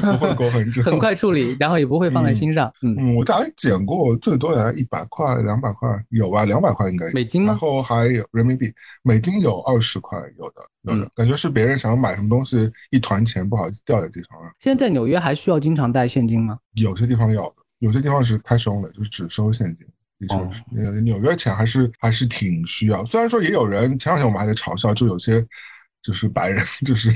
Speaker 1: 不会过很久，
Speaker 2: 很快处理，然后也不会放在心上。
Speaker 1: 嗯，我大概捡过最多也一百块、两百块有吧，两百块应该
Speaker 2: 美金吗？
Speaker 1: 然后还有人民币，美金。有二十块，有的，有的，感觉是别人想要买什么东西，一团钱不好意思掉在地上了。
Speaker 2: 现在在纽约还需要经常带现金吗？
Speaker 1: 有些地方要的，有些地方是开收的，就是只收现金。的确是，纽约钱还是还是挺需要。虽然说也有人前两天我们还在嘲笑，就有些就是白人，就是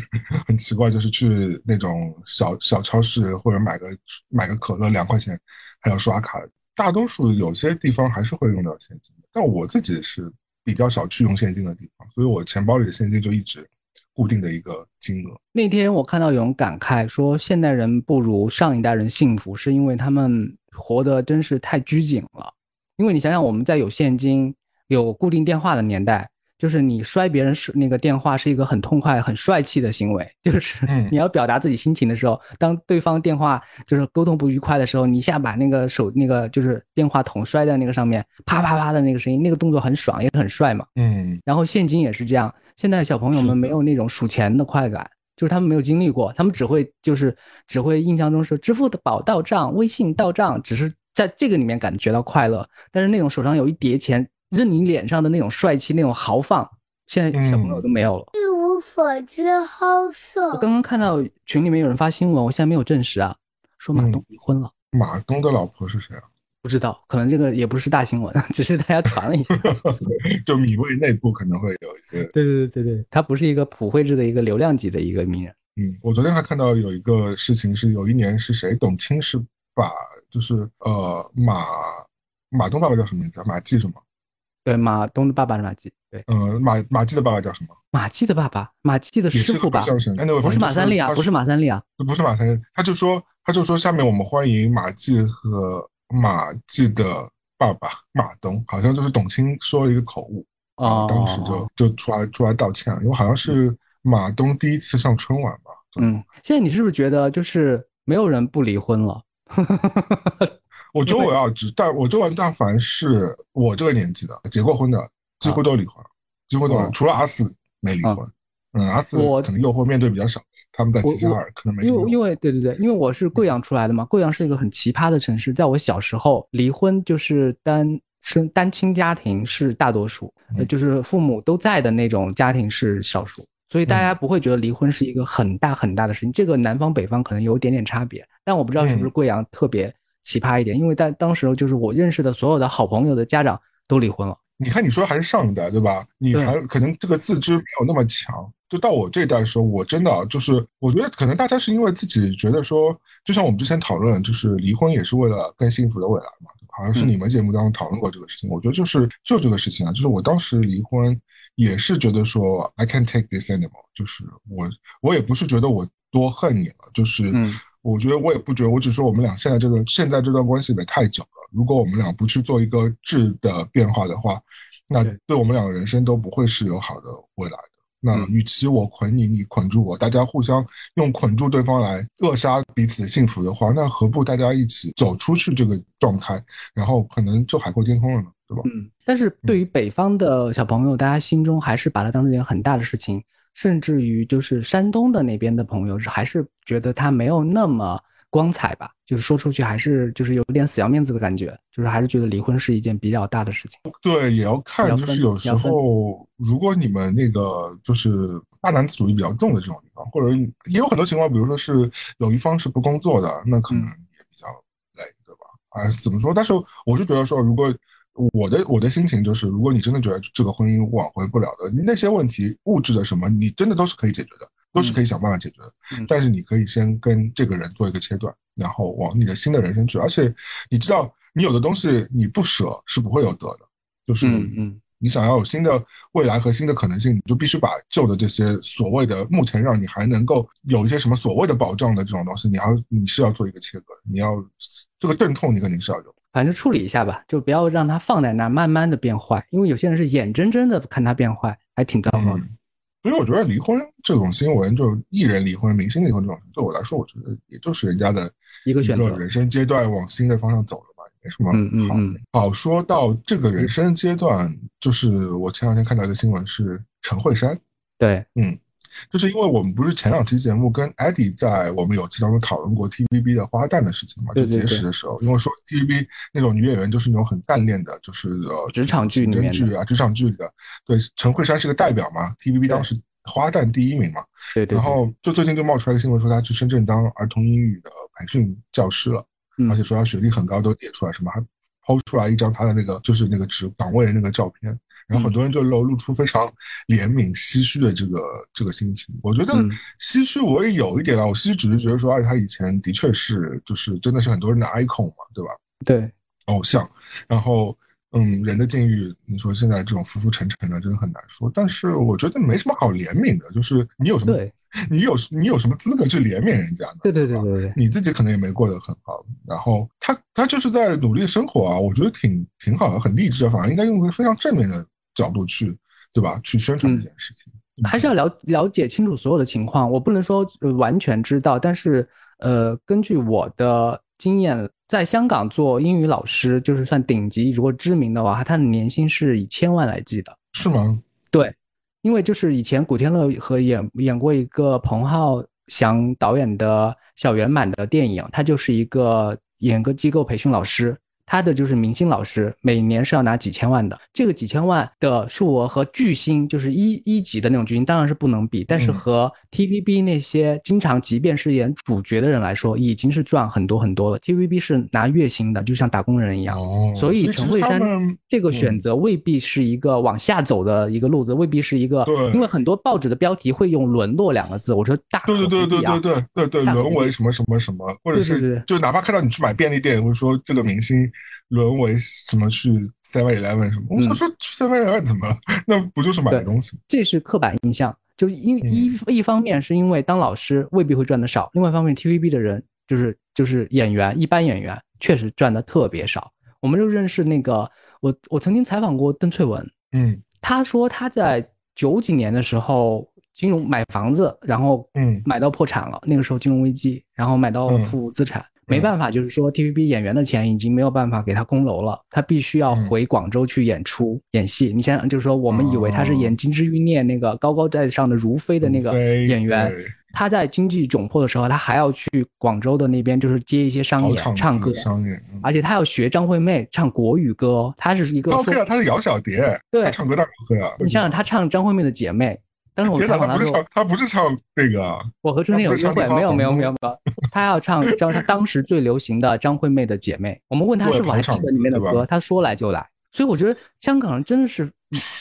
Speaker 1: 很奇怪，就是去那种小小超市或者买个买个可乐两块钱还要刷卡。大多数有些地方还是会用到现金，但我自己是比较少去用现金的地方，所以我钱包里的现金就一直固定的一个金额。
Speaker 2: 那天我看到有人感慨说，现代人不如上一代人幸福，是因为他们活得真是太拘谨了。因为你想想，我们在有现金、有固定电话的年代。就是你摔别人是那个电话是一个很痛快、很帅气的行为。就是你要表达自己心情的时候，当对方电话就是沟通不愉快的时候，你一下把那个手那个就是电话筒摔在那个上面，啪啪啪的那个声音，那个动作很爽，也很帅嘛。
Speaker 1: 嗯。
Speaker 2: 然后现金也是这样，现在小朋友们没有那种数钱的快感，就是他们没有经历过，他们只会就是只会印象中是支付宝到账、微信到账，只是在这个里面感觉到快乐。但是那种手上有一叠钱。认你脸上的那种帅气、那种豪放，现在小朋友都没有了。
Speaker 3: 一无所知，好色。
Speaker 2: 我刚刚看到群里面有人发新闻，我现在没有证实啊，说马东离婚了。
Speaker 1: 马东的老婆是谁啊？
Speaker 2: 不知道，可能这个也不是大新闻，只是大家传了一下。
Speaker 1: 就米未内部可能会有一些。
Speaker 2: 对对对对对，他不是一个普惠制的一个流量级的一个名人。
Speaker 1: 嗯，我昨天还看到有一个事情是，有一年是谁？董卿是把就是呃马马东爸爸叫什么名字？马季是吗？
Speaker 2: 对，马东的爸爸是马季。对，
Speaker 1: 呃，马马季的爸爸叫什么？
Speaker 2: 马季的爸爸，马季的师傅吧？不是马三立啊，不是马三立啊，
Speaker 1: 不是马三立。他就说，他就说，下面我们欢迎马季和马季的爸爸马东，好像就是董卿说了一个口误啊，当时就就出来出来道歉，因为好像是马东第一次上春晚吧。
Speaker 2: 嗯，现在你是不是觉得就是没有人不离婚了？
Speaker 1: 我周围啊，只但我周围但凡是我这个年纪的结过婚的，几乎都离婚了，几乎都除了阿四没离婚。嗯，阿四可能诱惑面对比较少，他们在齐齐哈尔可能没。
Speaker 2: 因为因为对对对，因为我是贵阳出来的嘛，贵阳是一个很奇葩的城市，在我小时候，离婚就是单身单亲家庭是大多数，就是父母都在的那种家庭是少数，所以大家不会觉得离婚是一个很大很大的事情。这个南方北方可能有点点差别，但我不知道是不是贵阳特别。奇葩一点，因为在当时就是我认识的所有的好朋友的家长都离婚了。
Speaker 1: 你看，你说还是上一代对吧？你还可能这个自知没有那么强。就到我这一代的时候，我真的就是，我觉得可能大家是因为自己觉得说，就像我们之前讨论，就是离婚也是为了更幸福的未来嘛。好像是你们节目当中讨论过这个事情。我觉得就是就这个事情啊，就是我当时离婚也是觉得说，I can't take this anymore。就是我我也不是觉得我多恨你了，就是。我觉得我也不觉得，我只说我们俩现在这个现在这段关系也太久了。如果我们俩不去做一个质的变化的话，那对我们两个人生都不会是有好的未来的。那与其我捆你，你捆住我，大家互相用捆住对方来扼杀彼此的幸福的话，那何不大家一起走出去这个状态，然后可能就海阔天空了呢？对吧？
Speaker 2: 嗯。但是对于北方的小朋友，大家心中还是把它当成一件很大的事情。甚至于就是山东的那边的朋友，还是觉得他没有那么光彩吧，就是说出去还是就是有点死要面子的感觉，就是还是觉得离婚是一件比较大的事情。
Speaker 1: 对，也要看，就是有时候如果你们那个就是大男子主义比较重的这种地方，或者也有很多情况，比如说是有一方是不工作的，那可能也比较累，对吧？啊，怎么说？但是我是觉得说，如果我的我的心情就是，如果你真的觉得这个婚姻挽回不了的，那些问题物质的什么，你真的都是可以解决的，都是可以想办法解决的。但是你可以先跟这个人做一个切断，然后往你的新的人生去。而且你知道，你有的东西你不舍是不会有得的，就是
Speaker 2: 嗯，
Speaker 1: 你想要有新的未来和新的可能性，你就必须把旧的这些所谓的目前让你还能够有一些什么所谓的保障的这种东西，你要你是要做一个切割，你要这个阵痛你肯定是要有。
Speaker 2: 反正处理一下吧，就不要让它放在那儿慢慢的变坏，因为有些人是眼睁睁的看它变坏，还挺糟糕的。
Speaker 1: 所以我觉得离婚这种新闻，就艺人离婚、明星离婚这种，对我来说，我觉得也就是人家的
Speaker 2: 一个选择，
Speaker 1: 人生阶段往新的方向走了吧，没什么好。好说到这个人生阶段，就是我前两天看到一个新闻是陈慧珊，
Speaker 2: 对，
Speaker 1: 嗯。就是因为我们不是前两期节目跟 Eddie 在我们有期当中讨论过 TVB 的花旦的事情嘛？就结识的时候，因为说 TVB 那种女演员就是那种很干练的，就是呃
Speaker 2: 职场剧里面
Speaker 1: 剧啊，职场剧里的。对，陈慧珊是个代表嘛，TVB 当时花旦第一名嘛。
Speaker 2: 对对。
Speaker 1: 然后就最近就冒出来个新闻说她去深圳当儿童英语的培训教师了，而且说她学历很高，都列出来什么，还抛出来一张她的那个就是那个职岗位的那个照片。然后很多人就露露出非常怜悯、唏嘘的这个这个心情。我觉得唏嘘我也有一点了，我唏嘘只是觉得说，哎，他以前的确是就是真的是很多人的 icon 嘛，对吧？
Speaker 2: 对，
Speaker 1: 偶像。然后，嗯，人的境遇，你说现在这种浮浮沉沉的，真的很难说。但是我觉得没什么好怜悯的，就是你有什么，你有你有什么资格去怜悯人家呢？
Speaker 2: 对对对对对，
Speaker 1: 你自己可能也没过得很好。然后他他就是在努力生活啊，我觉得挺挺好的，很励志啊，反而应该用一个非常正面的。角度去，对吧？去宣传这件事情，
Speaker 2: 还是要了了解清楚所有的情况。我不能说完全知道，但是呃，根据我的经验，在香港做英语老师，就是算顶级，如果知名的话，他的年薪是以千万来计的。
Speaker 1: 是吗？
Speaker 2: 对，因为就是以前古天乐和演演过一个彭浩翔导演的小圆满的电影，他就是一个演个机构培训老师。他的就是明星老师，每年是要拿几千万的。这个几千万的数额和巨星，就是一一级的那种巨星，当然是不能比。但是和 TVB 那些经常，即便是演主角的人来说，已经是赚很多很多了。TVB 是拿月薪的，就像打工人一样。哦。所以陈慧珊这个选择未必是一个往下走的一个路子，未必是一个。
Speaker 1: 对。
Speaker 2: 因为很多报纸的标题会用“沦落”两个字，我说大
Speaker 1: 对对对对对对对对，沦为什么什么什么，或者是就哪怕看到你去买便利店，也会说这个明星。沦为什么去 Seven Eleven 什么？我想说去 Seven Eleven 怎么？那不就是买东西？
Speaker 2: 这是刻板印象。就因一一方面是因为当老师未必会赚的少，另外一方面 TVB 的人就是就是演员，一般演员确实赚的特别少。我们就认识那个我我曾经采访过邓萃雯，
Speaker 1: 嗯，
Speaker 2: 他说他在九几年的时候金融买房子，然后嗯买到破产了，那个时候金融危机，然后买到负资产。没办法，就是说 TVB 演员的钱已经没有办法给他供楼了，他必须要回广州去演出演戏。你想想，就是说我们以为他是演《金枝欲孽》那个高高在上的如妃的那个演员，他在经济窘迫的时候，他还要去广州的那边，就是接一些商演唱歌，
Speaker 1: 商演，
Speaker 2: 而且他要学张惠妹唱国语歌，他是一个。
Speaker 1: OK 啊，他是姚小蝶，
Speaker 2: 对，
Speaker 1: 唱歌大可以啊。
Speaker 2: 你想想，他唱张惠妹的姐妹。当时我采访
Speaker 1: 他，不是唱，他不是唱那个。
Speaker 2: 我和春天有约会，没有没有没有没有。他要唱张他当时最流行的张惠妹的姐妹。我们问他是否还记得里面的歌，他说来就来。所以我觉得香港人真的是，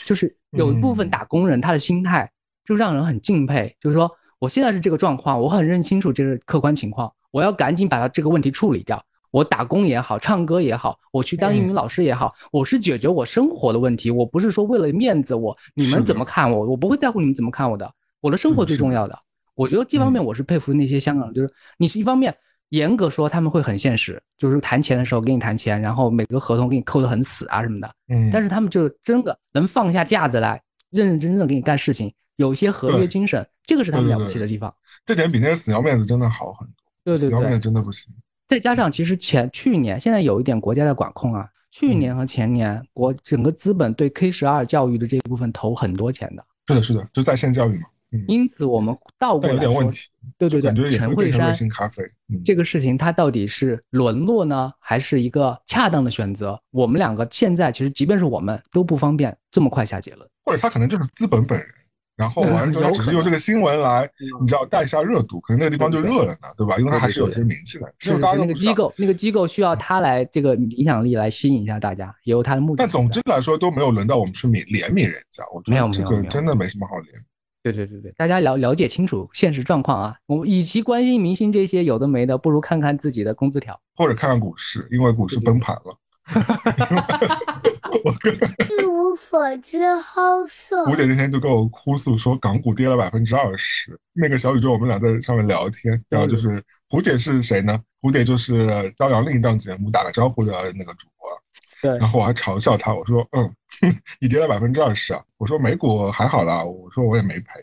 Speaker 2: 就是有一部分打工人他的心态就让人很敬佩。就是说，我现在是这个状况，我很认清楚这个客观情况，我要赶紧把他这个问题处理掉。我打工也好，唱歌也好，我去当英语老师也好，我是解决我生活的问题。我不是说为了面子，我你们怎么看我，我不会在乎你们怎么看我的。我的生活最重要的。我觉得这方面我是佩服那些香港人，就是你是一方面严格说他们会很现实，就是谈钱的时候给你谈钱，然后每个合同给你扣得很死啊什么的。嗯。但是他们就真的能放下架子来，认认真真的给你干事情，有一些合约精神，这个是他们了不起的地方。
Speaker 1: 这点比那些死要面子真的好很多。
Speaker 2: 对对对。死
Speaker 1: 要面子真的不行。
Speaker 2: 再加上，其实前去年现在有一点国家的管控啊。去年和前年，国整个资本对 K 十二教育的这一部分投很多钱的。
Speaker 1: 是的，是的，就在线教育嘛。
Speaker 2: 因此，我们倒过来说，对对对，陈慧珊这个事情，它到底是沦落呢，还是一个恰当的选择？我们两个现在其实，即便是我们都不方便这么快下结论。
Speaker 1: 或者他可能就是资本本人。然后完了之后，只是用这个新闻来，你知道带一下热度，可能那个地方就热了呢，对吧？因为它还是有些名气的。
Speaker 2: 是那个机构，那个机构需要他来这个影响力来吸引一下大家，也有他的目的。
Speaker 1: 但总之来说，都没有轮到我们去怜怜悯人家。我觉得这个真的没什么好怜。
Speaker 2: 对对对对，大家了了解清楚现实状况啊！我们与其关心明星这些有的没的，不如看看自己的工资条，
Speaker 1: 或者看看股市，因为股市崩盘了。我跟
Speaker 3: 一无所知好色。
Speaker 1: 胡姐那天就跟我哭诉说港股跌了百分之二十。那个小宇宙我们俩在上面聊天，然后就是胡姐是谁呢？胡姐就是朝阳另一档节目打个招呼的那个主播。
Speaker 2: 对。
Speaker 1: 然后我还嘲笑他，我说：“嗯，你跌了百分之二十啊？”我说：“美股还好啦。”我说：“我也没赔。”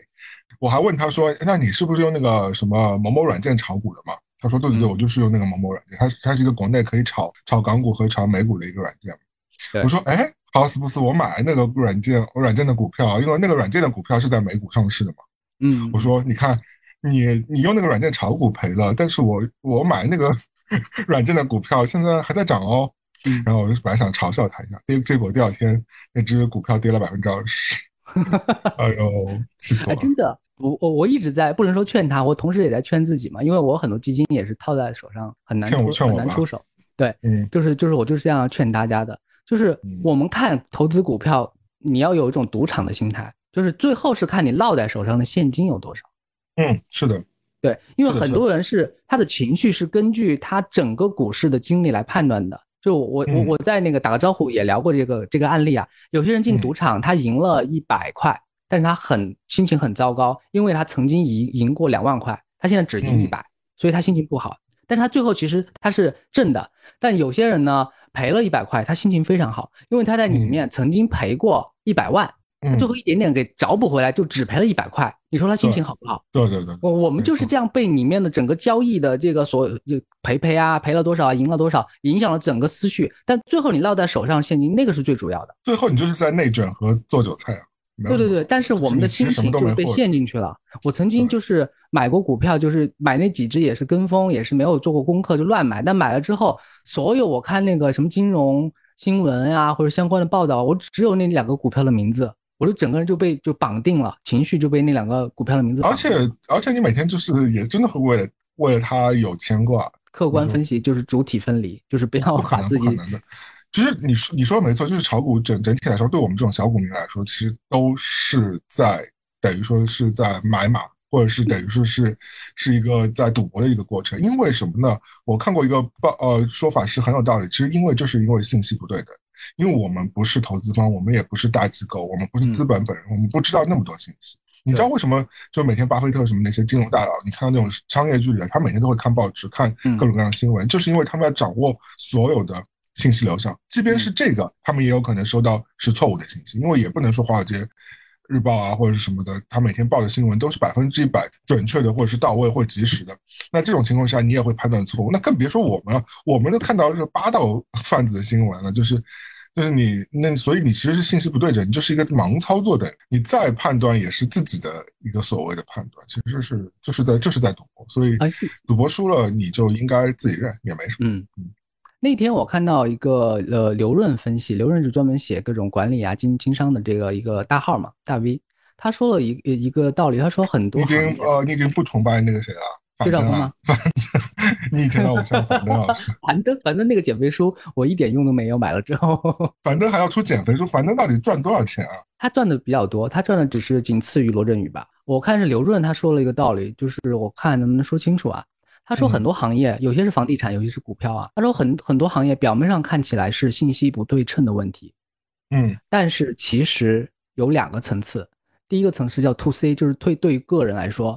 Speaker 1: 我还问他说：“那你是不是用那个什么某某软件炒股的嘛？”他说：“对对对，我就是用那个某某软件，它它是一个国内可以炒炒港股和炒美股的一个软件。”我说：“哎，好死不死，我买那个软件，软件的股票，因为那个软件的股票是在美股上市的嘛。”
Speaker 2: 嗯，
Speaker 1: 我说：“你看，你你用那个软件炒股赔了，但是我我买那个 软件的股票现在还在涨哦。”然后我就本来想嘲笑他一下，结结果第二天那只股票跌了百分之二十。哎呦，气死我了！
Speaker 2: 真的。我我我一直在不能说劝他，我同时也在劝自己嘛，因为我很多基金也是套在手上，很难出很难出手。对，嗯，就是就是我就是这样劝大家的，就是我们看投资股票你要有一种赌场的心态，就是最后是看你落在手上的现金有多少。
Speaker 1: 嗯，是的，
Speaker 2: 对，因为很多人是他的情绪是根据他整个股市的经历来判断的。就我我我在那个打个招呼也聊过这个这个案例啊，有些人进赌场他赢了一百块，但是他很心情很糟糕，因为他曾经赢赢过两万块，他现在只赢一百，所以他心情不好。但是他最后其实他是挣的，但有些人呢赔了一百块，他心情非常好，因为他在里面曾经赔过一百万，最后一点点给找补回来，就只赔了一百块。你说他心情好不好？
Speaker 1: 对对对，
Speaker 2: 我我们就是这样被里面的整个交易的这个所就赔赔啊，赔了多少啊，赢了多少，影响了整个思绪。但最后你落在手上现金，那个是最主要的。
Speaker 1: 最后你就是在内卷和做韭菜啊。
Speaker 2: 对对对，但是我们的心情就被陷进去了。我曾经就是买过股票，就是买那几只也是跟风，也是没有做过功课就乱买。但买了之后，所有我看那个什么金融新闻啊或者相关的报道，我只有那两个股票的名字，我就整个人就被就绑定了，情绪就被那两个股票的名字。
Speaker 1: 而且而且你每天就是也真的会为了为了它有牵挂。
Speaker 2: 客观分析就是主体分离，就是不要把自己。
Speaker 1: 其实你说你说的没错，就是炒股整整体来说，对我们这种小股民来说，其实都是在等于说是在买马，或者是等于说是是一个在赌博的一个过程。因为什么呢？我看过一个报呃说法是很有道理。其实因为就是因为信息不对的，因为我们不是投资方，我们也不是大机构，我们不是资本本人，我们不知道那么多信息。你知道为什么？就每天巴菲特什么那些金融大佬，你看到那种商业剧里，他每天都会看报纸，看各种各样的新闻，就是因为他们要掌握所有的。信息流向，即便是这个，他们也有可能收到是错误的信息，因为也不能说华尔街日报啊或者是什么的，他每天报的新闻都是百分之一百准确的，或者是到位或者及时的。那这种情况下，你也会判断错误。那更别说我们了，我们都看到是八道 贩子的新闻了，就是就是你那，所以你其实是信息不对等，你就是一个盲操作的，你再判断也是自己的一个所谓的判断，其实是就是在就是在赌博，所以赌博输了你就应该自己认，也没什么。嗯嗯。
Speaker 2: 那天我看到一个呃刘润分析，刘润是专门写各种管理啊、经经商的这个一个大号嘛，大 V，他说了一一个道理，他说很多
Speaker 1: 已经呃你已经不崇拜那个谁了，
Speaker 2: 谢兆丰吗？
Speaker 1: 你以前让我像樊登老师，
Speaker 2: 樊登 樊登那个减肥书我一点用都没有，买了之后，
Speaker 1: 樊登还要出减肥书，樊登到底赚多少钱啊？
Speaker 2: 他赚的比较多，他赚的只是仅次于罗振宇吧？我看是刘润他说了一个道理，就是我看能不能说清楚啊？他说很多行业，有些是房地产，有些是股票啊。他说很很多行业表面上看起来是信息不对称的问题，
Speaker 1: 嗯，
Speaker 2: 但是其实有两个层次。第一个层次叫 to C，就是对对于个人来说，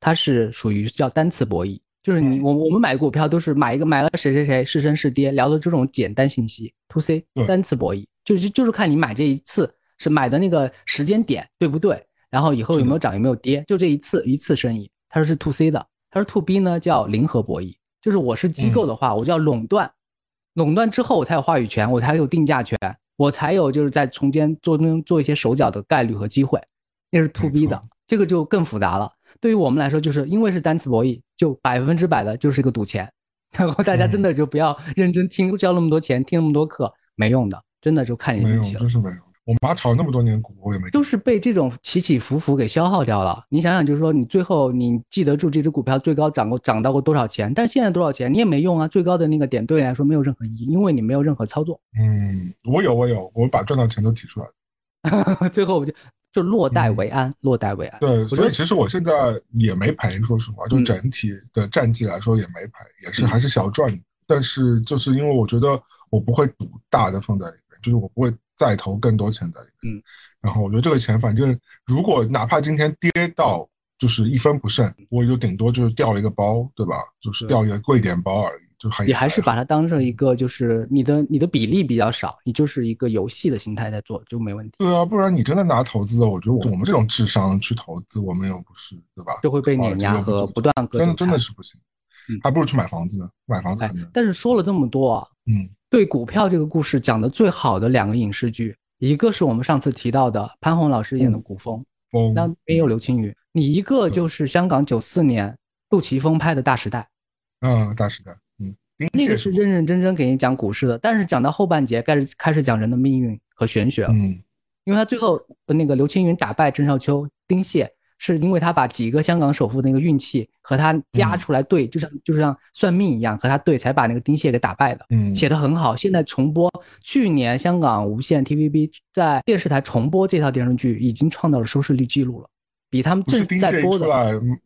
Speaker 2: 它是属于叫单次博弈，就是你我我们买股票都是买一个买了谁谁谁是升是跌，聊的这种简单信息。to C 单次博弈就是就是看你买这一次是买的那个时间点对不对，然后以后有没有涨有没有跌，就这一次一次生意，他说是 to C 的。他说 to B 呢叫零和博弈，就是我是机构的话，我就要垄断，垄断之后我才有话语权，我才有定价权，我才有就是在中间做中做一些手脚的概率和机会，那是 to B 的，这个就更复杂了。对于我们来说，就是因为是单次博弈，就百分之百的就是一个赌钱，然后大家真的就不要认真听，交那么多钱听那么多课，没用的，真的就看你运气了。
Speaker 1: 我妈炒了那么多年股，我也没
Speaker 2: 都是被这种起起伏伏给消耗掉了。你想想，就是说你最后你记得住这只股票最高涨过涨到过多少钱？但是现在多少钱你也没用啊，最高的那个点对你来说没有任何意义，因为你没有任何操作。
Speaker 1: 嗯，我有我有，我把赚到钱都提出来
Speaker 2: 了。最后我就就落袋为安，落袋为安。
Speaker 1: 对，所以其实我现在也没赔，说实话，就整体的战绩来说也没赔，也是还是小赚。但是就是因为我觉得我不会赌大的放在里面，就是我不会。再投更多钱在里面，嗯，然后我觉得这个钱，反正如果哪怕今天跌到就是一分不剩，我就顶多就是掉了一个包，对吧？就是掉一个贵点包而已，就还
Speaker 2: 也还是把它当成一个，就是你的你的比例比较少，你就是一个游戏的心态在做，就没问题。
Speaker 1: 对啊，不然你真的拿投资，我觉得我们这种智商去投资，我们又不是，对吧？
Speaker 2: 就会被碾压和不断割。
Speaker 1: 真的真的是不行，还不如去买房子呢，买房子。
Speaker 2: 但是说了这么多啊，嗯。对股票这个故事讲的最好的两个影视剧，一个是我们上次提到的潘虹老师演的《古风》，那边有刘青云。你一个就是香港九四年杜琪峰拍的《大时代》，
Speaker 1: 嗯，《大时代》，嗯，
Speaker 2: 那个是认认真真给你讲股市的，但是讲到后半节开始开始讲人的命运和玄学了，
Speaker 1: 嗯，
Speaker 2: 因为他最后那个刘青云打败郑少秋、丁蟹。是因为他把几个香港首富那个运气和他压出来对，就像就像算命一样，和他对才把那个丁蟹给打败的。
Speaker 1: 嗯，
Speaker 2: 写的很好。现在重播，去年香港无线 TVB 在电视台重播这套电视剧，已经创造了收视率记录了，比他们正在播的。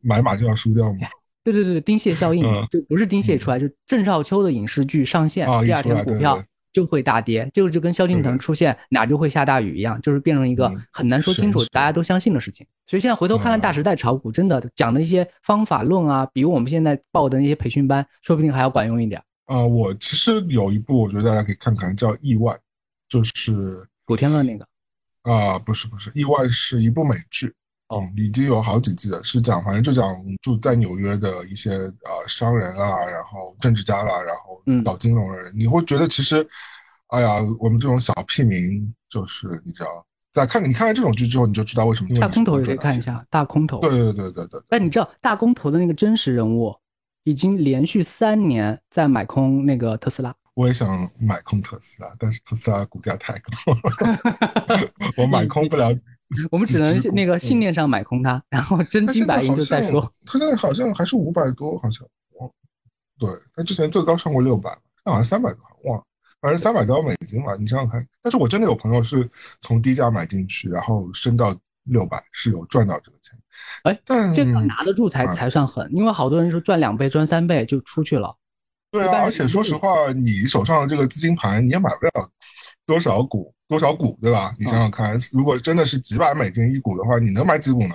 Speaker 1: 买马就要输掉吗？
Speaker 2: 对对对，丁蟹效应就不是丁蟹出来，就郑少秋的影视剧上线，第二天股票。就会大跌，就就跟萧敬腾出现哪就会下大雨一样，就是变成一个很难说清楚，大家都相信的事情。所以现在回头看看《大时代》炒股，真的讲的一些方法论啊，比我们现在报的那些培训班，说不定还要管用一点。
Speaker 1: 啊，我其实有一部，我觉得大家可以看看，叫《意外》，就是
Speaker 2: 古天乐那个。
Speaker 1: 啊，不是不是，《意外》是一部美剧，哦，已经有好几季了，是讲反正就讲住在纽约的一些呃商人啊，然后政治家啦，然后搞金融的人，你会觉得其实。哎呀，我们这种小屁民，就是你知道，在看你看完这种剧之后，你就知道为什么
Speaker 2: 大空头也可以看一下大空头。
Speaker 1: 对对对对对。
Speaker 2: 但你知道大空头的那个真实人物，已经连续三年在买空那个特斯拉。
Speaker 1: 我也想买空特斯拉，但是特斯拉股价太高了，我买空不了。
Speaker 2: 我们只能那个信念上买空它，然后真金白银就再说。
Speaker 1: 它现在好像还是五百多，好像。对，它之前最高上过六百，那好像三百多，哇。反正三百多美金嘛，你想想看。但是我真的有朋友是从低价买进去，然后升到六百，是有赚到这个钱。
Speaker 2: 哎，
Speaker 1: 但
Speaker 2: 这个拿得住才才算狠，因为好多人说赚两倍、赚三倍就出去了。
Speaker 1: 对啊，而且说实话，你手上的这个资金盘你也买不了多少股，多少股，对吧？你想想看，如果真的是几百美金一股的话，你能买几股呢？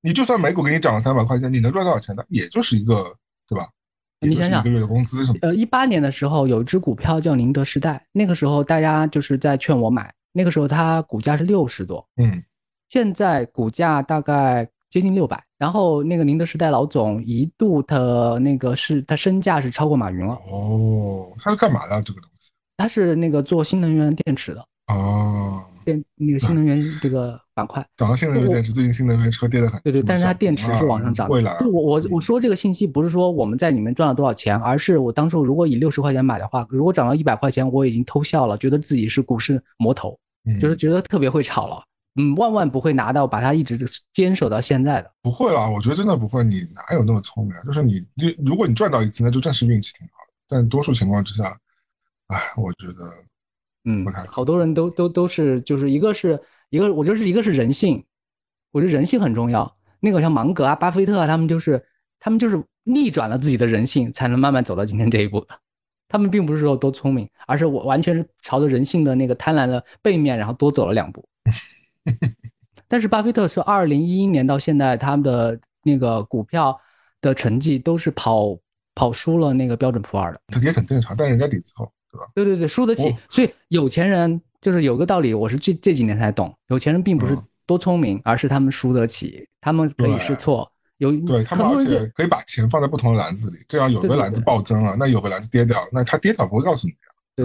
Speaker 1: 你就算每股给你涨了三百块钱，你能赚多少钱呢？也就是一个，对吧？
Speaker 2: 你想想，
Speaker 1: 一个月的工资什么？
Speaker 2: 呃，一八年的时候有一只股票叫宁德时代，那个时候大家就是在劝我买，那个时候它股价是六十多，
Speaker 1: 嗯，
Speaker 2: 现在股价大概接近六百。然后那个宁德时代老总一度的那个是他身价是超过马云了。
Speaker 1: 哦，他是干嘛的这个东西？
Speaker 2: 他是那个做新能源电池的。
Speaker 1: 哦。
Speaker 2: 电那个新能源这个板块，
Speaker 1: 涨到新能源电池，最近新能源车跌得很。
Speaker 2: 对对，但是它电池是往上涨的。
Speaker 1: 未来，
Speaker 2: 我我我说这个信息不是说我们在里面赚了多少钱，而是我当初如果以六十块钱买的话，如果涨到一百块钱，我已经偷笑了，觉得自己是股市魔头，就是觉得特别会炒了。嗯，万万不会拿到把它一直坚守到现在的。
Speaker 1: 不会啦，我觉得真的不会。你哪有那么聪明啊？就是你你如果你赚到一次，那就暂时运气挺好的。但多数情况之下，哎，我觉得。
Speaker 2: 嗯，好多人都都都是，就是一个是一个，我觉得是一个是人性，我觉得人性很重要。那个像芒格啊、巴菲特啊，他们就是他们就是逆转了自己的人性，才能慢慢走到今天这一步的。他们并不是说多聪明，而是我完全是朝着人性的那个贪婪的背面，然后多走了两步。但是巴菲特是二零一一年到现在，他们的那个股票的成绩都是跑跑输了那个标准普尔的，
Speaker 1: 这也很正常，但人家底子厚。
Speaker 2: 对吧？对对对，输得起，所以有钱人就是有个道理，我是这这几年才懂，有钱人并不是多聪明，而是他们输得起，他们可以试错，有
Speaker 1: 对他们而且可以把钱放在不同的篮子里，这样有的篮子暴增了，那有的篮子跌掉，那他跌掉不会告诉你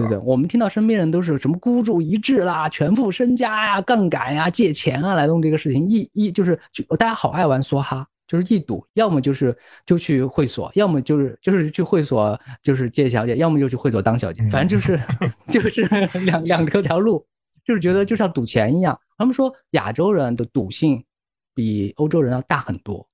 Speaker 2: 对对对，我们听到身边人都是什么孤注一掷啦、全副身家呀、杠杆呀、借钱啊来弄这个事情，一一就是就大家好爱玩梭哈。就是一赌，要么就是就去会所，要么就是就是去会所就是借小姐，要么就去会所当小姐，反正就是 就是两两条条路，就是觉得就像赌钱一样。他们说亚洲人的赌性比欧洲人要大很多，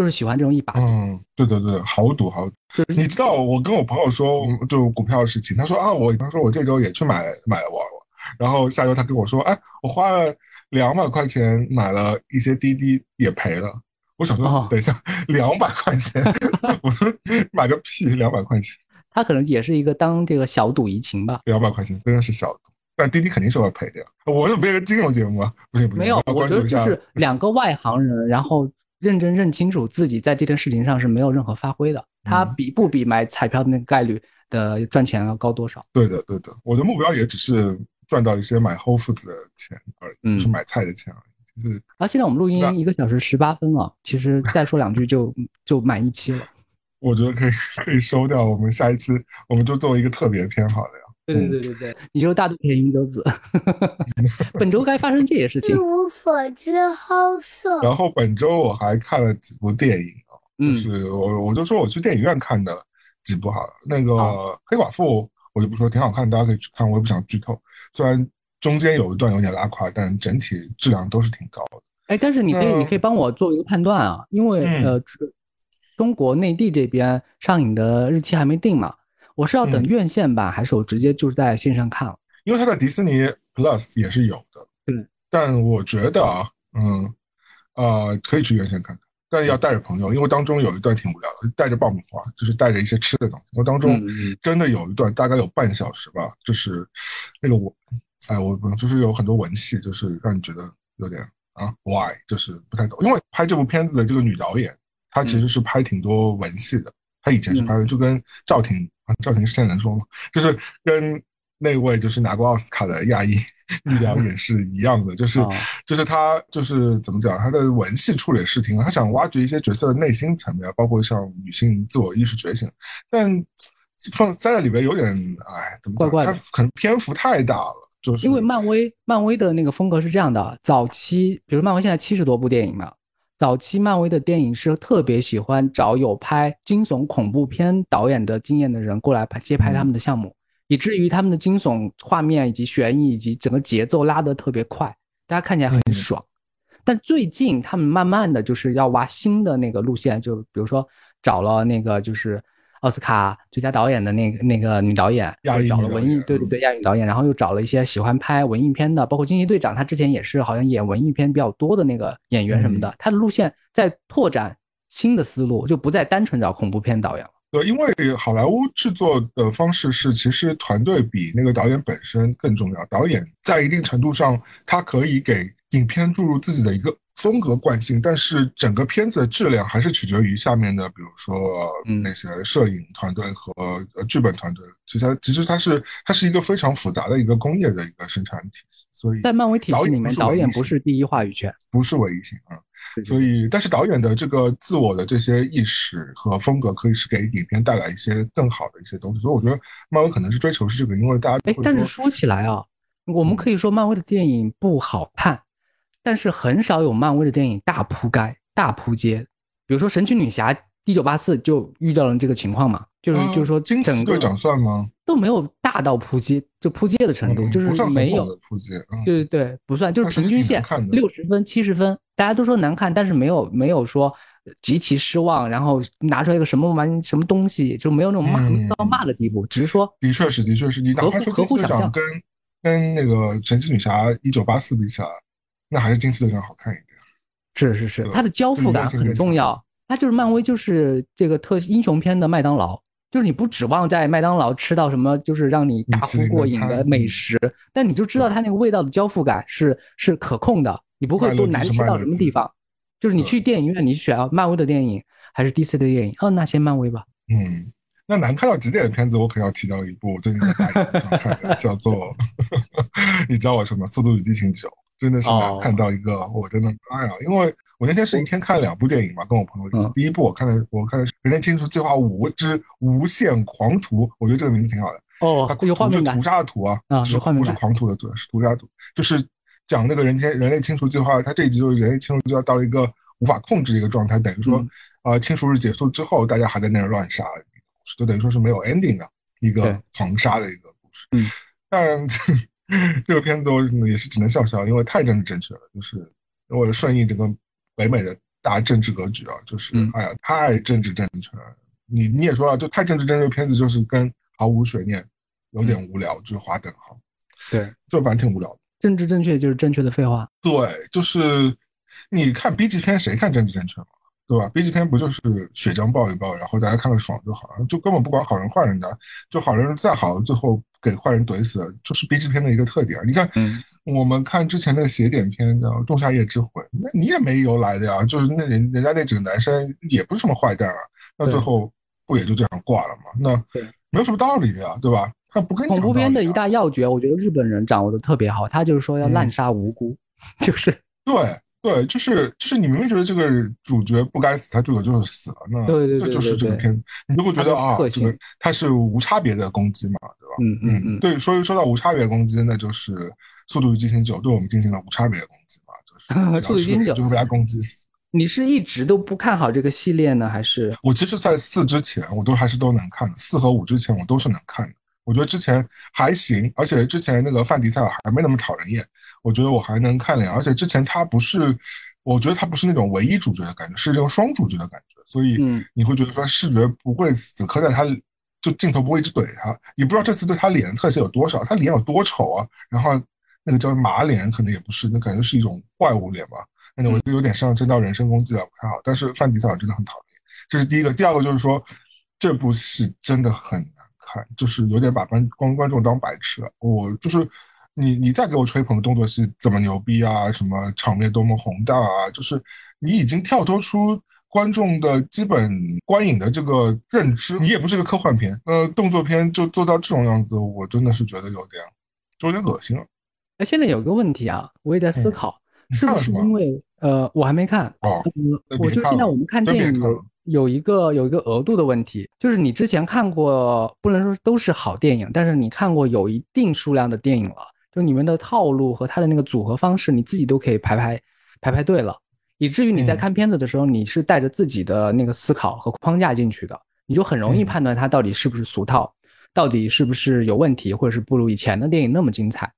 Speaker 2: 就是喜欢这种一把。
Speaker 1: 嗯，对对对，好赌好。你知道我跟我朋友说就股票的事情，他说啊，我他说我这周也去买买了沃尔沃，然后下周他跟我说，哎，我花了两百块钱买了一些滴滴，也赔了。我想说，等一下，两百块钱，我说买个屁，两百块钱。
Speaker 2: 他可能也是一个当这个小赌怡情吧。
Speaker 1: 两百块钱真的是小赌，但滴滴肯定是要赔的。我怎么变成金融节目啊？不行不行，
Speaker 2: 没有，我觉得就是两个外行人，然后认真认清楚自己在这件事情上是没有任何发挥的。他比不比买彩票的那个概率的赚钱要高多少？
Speaker 1: 对的对的，我的目标也只是赚到一些买 Whole Foods 的钱而已，就是买菜的钱而已。就是
Speaker 2: 啊，现在我们录音一个小时十八分了，其实再说两句就就满一期了。
Speaker 1: 我觉得可以可以收掉，我们下一期我们就做一个特别篇好了呀。
Speaker 2: 对对对对对，你就是大肚便宜周子。本周该发生这些事情。一
Speaker 3: 无所知好色。
Speaker 1: 然后本周我还看了几部电影啊，就是我我就说我去电影院看的几部好了。那个黑寡妇我就不说，挺好看，大家可以去看，我也不想剧透。虽然。中间有一段有点拉胯，但整体质量都是挺高的。
Speaker 2: 哎，但是你可以，你可以帮我做一个判断啊，因为呃，中国内地这边上映的日期还没定嘛，我是要等院线版，还是我直接就是在线上看了？
Speaker 1: 因为它在迪士尼 Plus 也是有的，
Speaker 2: 对。
Speaker 1: 但我觉得啊，嗯，呃，可以去院线看看，但要带着朋友，因为当中有一段挺无聊的，带着爆米花，就是带着一些吃的东西。我当中真的有一段大概有半小时吧，就是那个我，哎，我就是有很多文戏，就是让你觉得有点。啊，why 就是不太懂，因为拍这部片子的这个女导演，她其实是拍挺多文戏的。她以前是拍的，就跟赵婷啊，赵婷是现在能说吗？就是跟那位就是拿过奥斯卡的亚裔女导演是一样的，就是就是她就是怎么讲，她的文戏处理是挺好，她想挖掘一些角色的内心层面，包括像女性自我意识觉醒，但放塞在里边有点哎，怎么讲？它可能篇幅太大了。就是
Speaker 2: 因为漫威，漫威的那个风格是这样的：早期，比如漫威现在七十多部电影嘛，早期漫威的电影是特别喜欢找有拍惊悚恐怖片导演的经验的人过来拍接拍他们的项目，以至于他们的惊悚画面以及悬疑以及整个节奏拉得特别快，大家看起来很爽。但最近他们慢慢的就是要挖新的那个路线，就比如说找了那个就是。奥斯卡最佳导演的那个那个女导演，找了文艺，对对对，亚裔导演，然后又找了一些喜欢拍文艺片的，包括惊奇队长，他之前也是好像演文艺片比较多的那个演员什么的，他的路线在拓展新的思路，就不再单纯找恐怖片导演了。
Speaker 1: 对，因为好莱坞制作的方式是，其实团队比那个导演本身更重要。导演在一定程度上，他可以给影片注入自己的一个。风格惯性，但是整个片子的质量还是取决于下面的，比如说那些摄影团队和剧本团队。其实，其实它是它是一个非常复杂的一个工业的一个生产体系。所以，
Speaker 2: 在漫威体系里面，导演不是第一话语权，
Speaker 1: 不是唯一性啊。所以，但是导演的这个自我的这些意识和风格，可以是给影片带来一些更好的一些东西。所以，我觉得漫威可能是追求是这个，因为大家
Speaker 2: 哎，但是说起来啊，我们可以说漫威的电影不好看。但是很少有漫威的电影大铺盖、大铺街，比如说《神奇女侠》一九八四就遇到了这个情况嘛，就是就是说，
Speaker 1: 惊奇队长算吗？
Speaker 2: 都没有大到铺街，就铺街的程度，就是没有
Speaker 1: 铺街。
Speaker 2: 对对对，不算，就是平均线六十分、七十分，大家都说难看，但是没有没有说极其失望，然后拿出来一个什么玩什么东西，就没有那种骂到骂的地步，只是说，
Speaker 1: 的确是，的确是，你哪怕说惊奇队长跟跟那个神奇女侠一九八四比起来。那还是惊奇队长好看一点，
Speaker 2: 是是是，它的交付感很重要。它就是漫威，就是这个特英雄片的麦当劳，就是你不指望在麦当劳吃到什么，就是让你大呼过瘾的美食，但你就知道它那个味道的交付感是是可控的，你不会多难吃到什么地方。就是你去电影院，你选漫威的电影还是 DC 的电影？哦，那先漫威吧。
Speaker 1: 嗯，那难看到极点的片子，我可要提到一部我最近在大荧幕上看的，叫做 你知道我什么？《速度与激情九》。真的是难看到一个，我真的哎呀！因为我那天是一天看了两部电影嘛，跟我朋友一起。第一部我看的，我看的是《人类清除计划五之无限狂徒》，我觉得这个名字挺好的。
Speaker 2: 哦，
Speaker 1: 它有
Speaker 2: 画是
Speaker 1: 屠杀的屠啊，是不是狂徒的屠，是屠杀屠，就是讲那个人间人类清除计划。它这一集就是人类清除计划到了一个无法控制的一个状态，等于说，呃，清除日结束之后，大家还在那儿乱杀，就等于说是没有 ending 的一个狂杀的一个故事。嗯，但。这个片子我也是只能笑笑，因为太政治正确了，就是为了顺应整个北美的大政治格局啊，就是哎呀，太政治正确了。你你也说了，就太政治正确，片子就是跟毫无悬念，有点无聊，就是划等号。
Speaker 2: 对，
Speaker 1: 就反正挺无聊的。
Speaker 2: 政治正确就是正确的废话。
Speaker 1: 对，就是你看 B 级片，谁看政治正确嘛？对吧？B 级片不就是血浆爆一爆，然后大家看个爽就好了，就根本不管好人坏人的，就好人再好，最后。给坏人怼死，就是 B 级片的一个特点你看，我们看之前那个邪典片叫《仲夏夜之魂》，那你也没由来的呀，就是那人人家那几个男生也不是什么坏蛋啊，那最后不也就这样挂了吗？那没有什么道理的呀，对吧？他不跟
Speaker 2: 恐怖片的一大要诀，我觉得日本人掌握的特别好，他就是说要滥杀无辜，就是
Speaker 1: 对。对，就是就是你明明觉得这个主角不该死，他最后就是死了，那这就是这个片子，你就会觉得啊，这个他是无差别的攻击嘛，对吧？
Speaker 2: 嗯嗯嗯。
Speaker 1: 对，所以说到无差别攻击，那就是《速度与激情九》对我们进行了无差别的攻击嘛，就是 《速度与激情九》就是被他攻击死。
Speaker 2: 你是一直都不看好这个系列呢，还是？
Speaker 1: 我其实，在四之前，我都还是都能看的，四和五之前我都是能看的。我觉得之前还行，而且之前那个范迪塞尔还没那么讨人厌。我觉得我还能看脸，而且之前他不是我觉得他不是那种唯一主角的感觉，是这种双主角的感觉，所以你会觉得说视觉不会死磕在他，就镜头不会一直怼他，你不知道这次对他脸的特写有多少，他脸有多丑啊，然后那个叫马脸可能也不是，那感觉是一种怪物脸吧，那我觉得有点像真到人身攻击了，不太好。但是范迪塞尔真的很讨厌，这是第一个，第二个就是说这部戏真的很难看，就是有点把观观观众当白痴了，我就是。你你再给我吹捧动作戏怎么牛逼啊？什么场面多么宏大啊？就是你已经跳脱出观众的基本观影的这个认知，你也不是个科幻片，呃，动作片就做到这种样子，我真的是觉得有点，就有点恶心了。
Speaker 2: 哎，现在有个问题啊，我也在思考，是不是因为呃，我还没看
Speaker 1: 哦，
Speaker 2: 我就现在我们看电影有有一个有一个额度的问题，就是你之前看过，不能说都是好电影，但是你看过有一定数量的电影了。就你们的套路和他的那个组合方式，你自己都可以排排排排队了，以至于你在看片子的时候，你是带着自己的那个思考和框架进去的，你就很容易判断它到底是不是俗套，到底是不是有问题，或者是不如以前的电影那么精彩。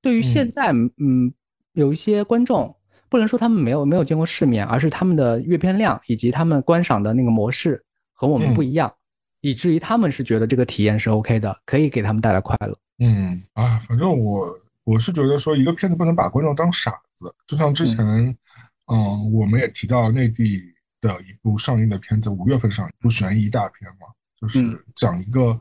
Speaker 2: 对于现在，嗯，有一些观众不能说他们没有没有见过世面，而是他们的阅片量以及他们观赏的那个模式和我们不一样，以至于他们是觉得这个体验是 OK 的，可以给他们带来快乐。
Speaker 1: 嗯啊，反正我我是觉得说一个片子不能把观众当傻子，就像之前，嗯，我们也提到内地的一部上映的片子，五月份上一部悬疑大片嘛，就是讲一个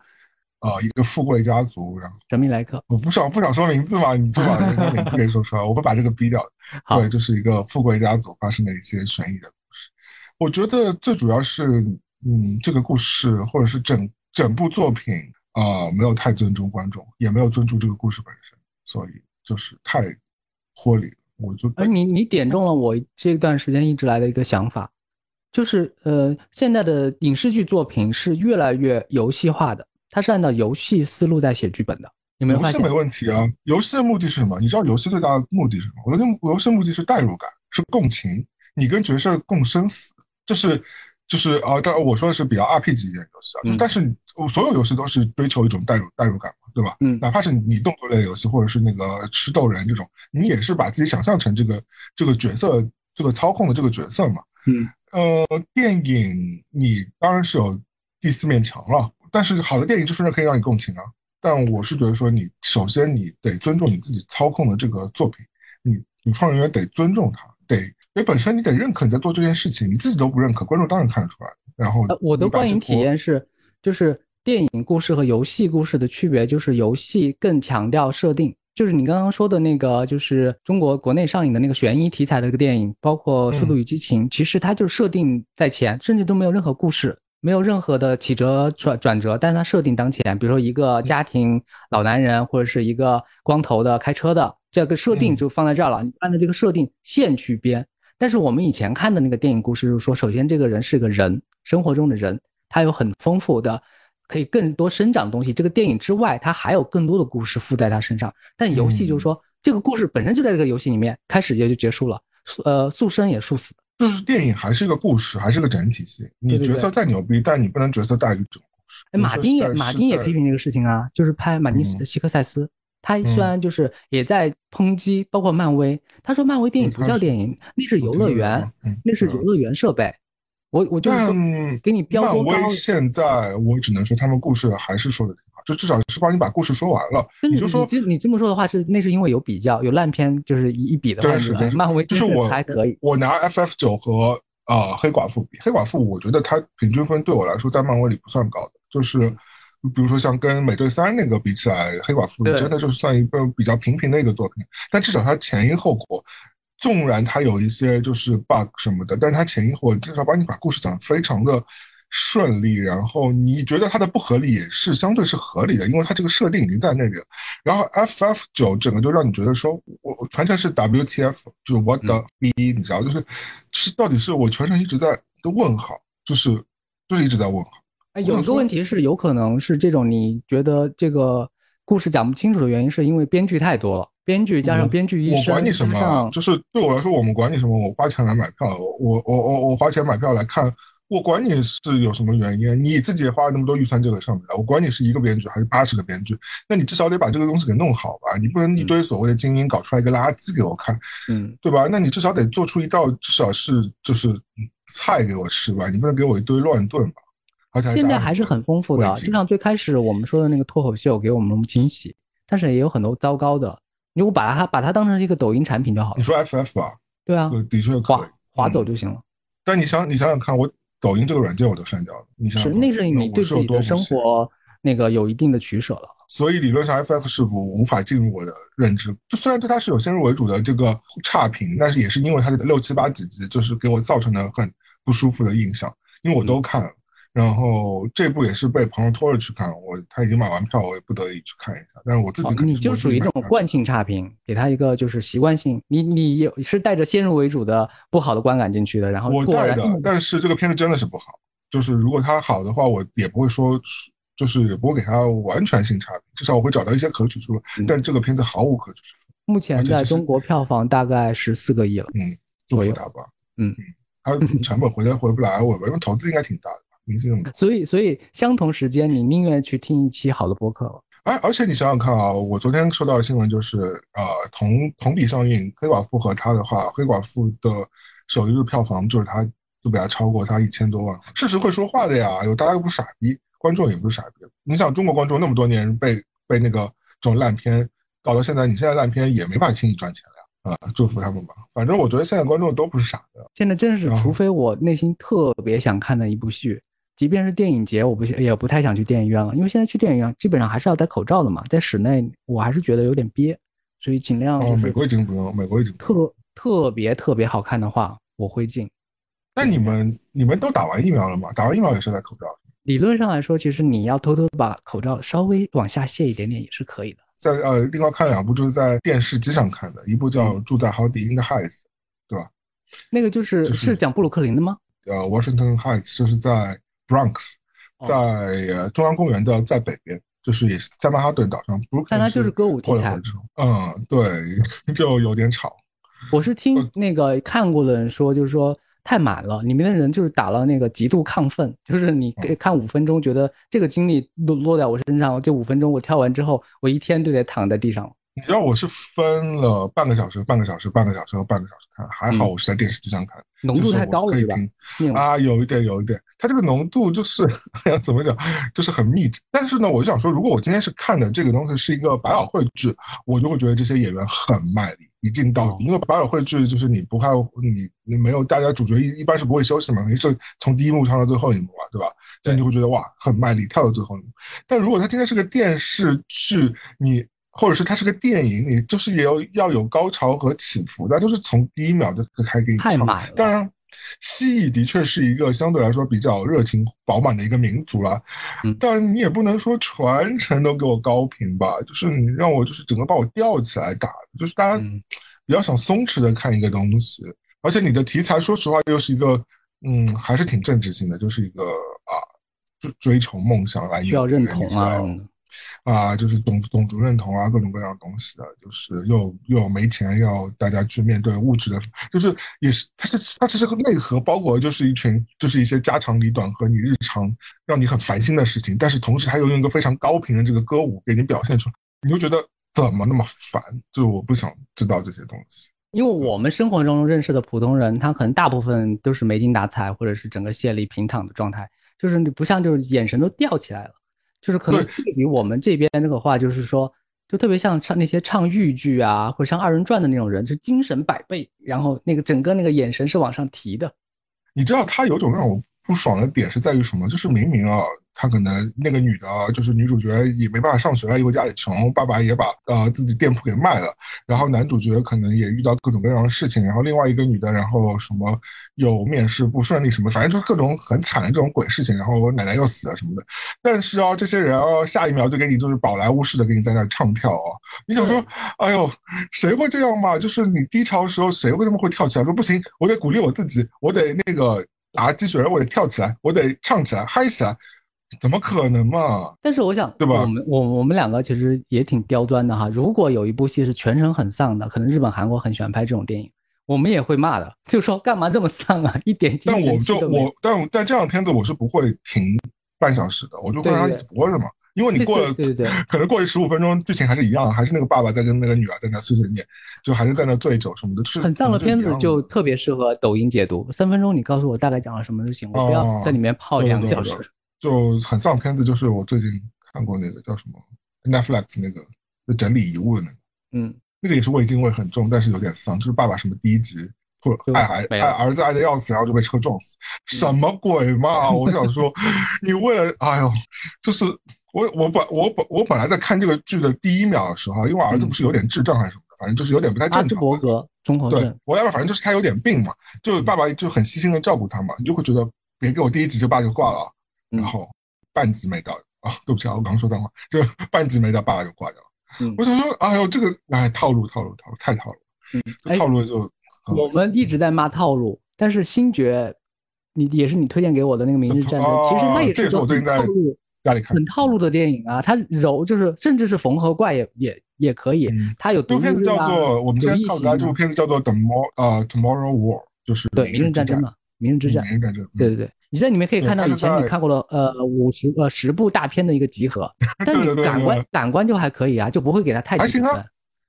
Speaker 1: 呃一个富贵家族，然后
Speaker 2: 神秘来客，
Speaker 1: 我不想不想说名字嘛，你就把人家名字给说出来，我会把这个逼掉。对，就是一个富贵家族发生的一些悬疑的故事。我觉得最主要是，嗯，这个故事或者是整整部作品。啊，没有太尊重观众，也没有尊重这个故事本身，所以就是太脱离了。我就
Speaker 2: 哎，你你点中了我这段时间一直来的一个想法，就是呃，现在的影视剧作品是越来越游戏化的，它是按照游戏思路在写剧本的。有没有发现？
Speaker 1: 游戏没问题啊，游戏的目的是什么？你知道游戏最大的目的是什么？我的游戏目的是代入感，是共情，你跟角色共生死，这是。就是啊，当然我说的是比较 RPG 一点游戏啊，但是所有游戏都是追求一种代入代入感嘛，对吧？嗯，哪怕是你动作类游戏，或者是那个吃豆人这种，你也是把自己想象成这个这个角色，这个操控的这个角色嘛。
Speaker 2: 嗯，
Speaker 1: 呃，电影你当然是有第四面墙了，但是好的电影就是可以让你共情啊。但我是觉得说，你首先你得尊重你自己操控的这个作品，你你创作人员得尊重他，得。因为本身你得认可你在做这件事情，你自己都不认可，观众当然看得出来。然后
Speaker 2: 我的观影体验是，就是电影故事和游戏故事的区别，就是游戏更强调设定，就是你刚刚说的那个，就是中国国内上映的那个悬疑题材的一个电影，包括《速度与激情》，其实它就是设定在前，甚至都没有任何故事，没有任何的起折转转折，但是它设定当前，比如说一个家庭老男人，或者是一个光头的开车的，这个设定就放在这儿了，你按照这个设定线去编。但是我们以前看的那个电影故事，就是说，首先这个人是个人，生活中的人，他有很丰富的，可以更多生长的东西。这个电影之外，他还有更多的故事附在他身上。但游戏就是说，这个故事本身就在这个游戏里面，开始也就结束了，速呃速生也速死。
Speaker 1: 就是电影还是一个故事，还是个整体性。你角色再牛逼，但你不能角色大于整个故事。
Speaker 2: 哎，马丁也马丁也批评这个事情啊，就是拍马丁西克塞斯。他虽然就是也在抨击，包括漫威。他说漫威电影不叫电影，那是游乐园，那是游乐园设备。我我就是说，给你标
Speaker 1: 漫威现在我只能说他们故事还是说的挺好，就至少是帮你把故事说完了。你就说
Speaker 2: 你你这么说的话是那是因为有比较，有烂片就是一一比的话，
Speaker 1: 是
Speaker 2: 漫威
Speaker 1: 就是我
Speaker 2: 还可以。
Speaker 1: 我拿 FF 九和啊黑寡妇比，黑寡妇我觉得它平均分对我来说在漫威里不算高的，就是。比如说像跟美队三那个比起来，黑寡妇真的就是算一个比较平平的一个作品，但至少它前因后果，纵然它有一些就是 bug 什么的，但它前因后果至少帮你把故事讲得非常的顺利，然后你觉得它的不合理也是相对是合理的，因为它这个设定已经在那里了。然后 FF 九整个就让你觉得说，我全程是 WTF，就是 What the B，你知道，就是是到底是我全程一直在的问号，就是就是一直在问号。
Speaker 2: 哎，有个问题是，有可能是这种你觉得这个故事讲不清楚的原因，是因为编剧太多了，编剧加上编剧医生，
Speaker 1: 我管你什么，就是对我来说，我们管你什么？我花钱来买票，我我我我花钱买票来看我管你是有什么原因，你自己也花了那么多预算这个上面了，我管你是一个编剧还是八十个编剧，那你至少得把这个东西给弄好吧？你不能一堆所谓的精英搞出来一个垃圾给我看，
Speaker 2: 嗯，
Speaker 1: 对吧？那你至少得做出一道至少是就是菜给我吃吧，你不能给我一堆乱炖吧？而且
Speaker 2: 现在还是很丰富的，就像最开始我们说的那个脱口秀给我们惊喜，但是也有很多糟糕的。如果把它把它当成一个抖音产品就好了。
Speaker 1: 你说 FF 吧？
Speaker 2: 对啊，
Speaker 1: 的确可以
Speaker 2: 划走就行了。
Speaker 1: 但你想，你想想看，我抖音这个软件我都删掉了。你想，
Speaker 2: 是那是你对自己的生活那个有一定的取舍了。
Speaker 1: 所以理论上，FF 是否无法进入我的认知？就虽然对它是有先入为主的这个差评，但是也是因为它的六七八几集，就是给我造成了很不舒服的印象，因为我都看了。然后这部也是被朋友拖着去看，我他已经买完票，我也不得已去看一下。但是我自己
Speaker 2: 你就属于这种惯性差评，给他一个就是习惯性，你你是带着先入为主的不好的观感进去的，然后
Speaker 1: 我带的，但是这个片子真的是不好。就是如果它好的话，我也不会说，就是也不会给他完全性差评，至少我会找到一些可取处。但这个片子毫无可取处。
Speaker 2: 目前在中国票房大概是四个亿了，
Speaker 1: 嗯，祝福他吧，
Speaker 2: 嗯嗯，
Speaker 1: 他成本回来回不来，我因为投资应该挺大的。明星，
Speaker 2: 所以所以相同时间，你宁愿去听一期好的播客了。
Speaker 1: 哎，而且你想想看啊，我昨天收到的新闻就是，呃，同同比上映《黑寡妇》和他的话，《黑寡妇》的首日票房就是他就比他超过他一千多万。事实会说话的呀，有大家又不是傻逼，观众也不是傻逼。你想中国观众那么多年被被那个这种烂片搞到现在，你现在烂片也没法轻易赚钱了。啊，祝福他们吧。反正我觉得现在观众都不是傻的。
Speaker 2: 现在真是，除非我内心特别想看的一部剧。即便是电影节，我不也不太想去电影院了，因为现在去电影院基本上还是要戴口罩的嘛，在室内我还是觉得有点憋，所以尽量就是。
Speaker 1: 美国已经不用，美国已经
Speaker 2: 特特别特别好看的话，我会进。
Speaker 1: 那你们你们都打完疫苗了吗？打完疫苗也是戴口罩？
Speaker 2: 理论上来说，其实你要偷偷把口罩稍微往下卸一点点也是可以的。
Speaker 1: 在呃，另外看两部就是在电视机上看的，一部叫《住在豪迪 in the Heights》，对吧？
Speaker 2: 那个就是是讲布鲁克林的吗？
Speaker 1: 呃，Washington Heights 就是在。Bronx，在中央公园的在北边，就是也是在曼哈顿岛上。
Speaker 2: 但它就是歌舞题材。
Speaker 1: 嗯，对，就有点吵。
Speaker 2: 我是听那个看过的人说，就是说太满了，里面的人就是打了那个极度亢奋，就是你看五分钟，觉得这个精力落落在我身上，这五分钟我跳完之后，我一天就得躺在地上。
Speaker 1: 你知道我是分了半个小时、半个小时、半个小时和半个小时看，还好我是在电视机上看，
Speaker 2: 浓度太高了，
Speaker 1: 可以听啊，有一点，有一点，它这个浓度就是哎呀，怎么讲，就是很密集。但是呢，我就想说，如果我今天是看的这个东西是一个百老汇剧，我就会觉得这些演员很卖力，一镜到底。因为百老汇剧就是你不看你你没有大家主角一一般是不会休息嘛，肯定是从第一幕唱到最后一幕嘛，对吧？这样你就会觉得哇，很卖力，跳到最后一幕。但如果它今天是个电视剧，你。或者是它是个电影，你就是也要要有高潮和起伏，那就是从第一秒就开给你唱。当然，蜥蜴的确是一个相对来说比较热情饱满的一个民族了，但你也不能说全程都给我高频吧，就是你让我就是整个把我吊起来打，就是大家比较想松弛的看一个东西，而且你的题材说实话又是一个嗯还是挺政治性的，就是一个啊追追求梦想来
Speaker 2: 需要认同啊。
Speaker 1: 啊，就是种种族认同啊，各种各样的东西的，就是又又没钱，要大家去面对物质的，就是也是，它是它其实内核包裹就是一群，就是一些家长里短和你日常让你很烦心的事情，但是同时还有用一个非常高频的这个歌舞给你表现出来，你就觉得怎么那么烦？就是我不想知道这些东西，
Speaker 2: 因为我们生活中认识的普通人，他可能大部分都是没精打采，或者是整个谢力平躺的状态，就是你不像就是眼神都吊起来了。就是可能对比我们这边那个话，就是说，就特别像唱那些唱豫剧啊，或者唱二人转的那种人，就精神百倍，然后那个整个那个眼神是往上提的。
Speaker 1: 你知道他有种让我不爽的点是在于什么？就是明明啊。他可能那个女的，就是女主角也没办法上学了，因为家里穷，爸爸也把呃自己店铺给卖了。然后男主角可能也遇到各种各样的事情。然后另外一个女的，然后什么有面试不顺利什么，反正就是各种很惨的这种鬼事情。然后我奶奶又死了什么的。但是啊，这些人啊，下一秒就给你就是宝莱坞式的给你在那唱跳啊！你想说，哎呦，谁会这样嘛？就是你低潮的时候，谁为什么会跳起来？说不行，我得鼓励我自己，我得那个打鸡血人，我得跳起来，我得唱起来，嗨起来。怎么可能嘛？
Speaker 2: 但是我想，
Speaker 1: 对吧？
Speaker 2: 我们我我们两个其实也挺刁钻的哈。如果有一部戏是全程很丧的，可能日本、韩国很喜欢拍这种电影。我们也会骂的，就说干嘛这么丧啊，一点
Speaker 1: 但我就我但但这样的片子我是不会停半小时的，我就会让它一直播着嘛。因为你过了，
Speaker 2: 对对对，
Speaker 1: 可能过了十五分钟，剧情还是一样，还是那个爸爸在跟那个女儿在那碎碎念，就还是在那醉酒什么的。是
Speaker 2: 很丧的片子，就特别适合抖音解读。三分钟，你告诉我大概讲了什么就行，我不要在里面泡两个小时。
Speaker 1: 就很丧片子，就是我最近看过那个叫什么 Netflix 那个就整理遗物的那个，
Speaker 2: 嗯，
Speaker 1: 那个也是味精味很重，但是有点丧。就是爸爸什么第一集。爱孩爱儿子爱的要死，然后就被车撞死，什么鬼嘛！我想说，你为了哎呦，就是我我本我本我本来在看这个剧的第一秒的时候，因为我儿子不是有点智障还是什么的，反正就是有点不太正常。阿
Speaker 2: 兹伯格综合症，
Speaker 1: 我要不反正就是他有点病嘛，就爸爸就很细心的照顾他嘛，你就会觉得别给我第一集就爸就挂了，然后半集没到啊，对不起啊，我刚刚说脏话，就半集没到爸爸就挂掉了。我想说，哎呦，这个哎套路套路套路太套路，嗯，套路就。
Speaker 2: 我们一直在骂套路，但是星爵，你也是你推荐给我的那个《明日战争》，其实它也是个很套路、很套路的电影啊。它柔就是甚至是缝合怪也也也可以。它有
Speaker 1: 这部片子叫做我们先看出来，这部片子叫做《The More》呃，《Tomorrow War》，就是
Speaker 2: 对《明日战争》嘛，《明日之战》。
Speaker 1: 明日战争。
Speaker 2: 对对对，你在里面可以看到以前你看过了呃五十呃十部大片的一个集合，但你感官感官就还可以啊，就不会给他太
Speaker 1: 紧分。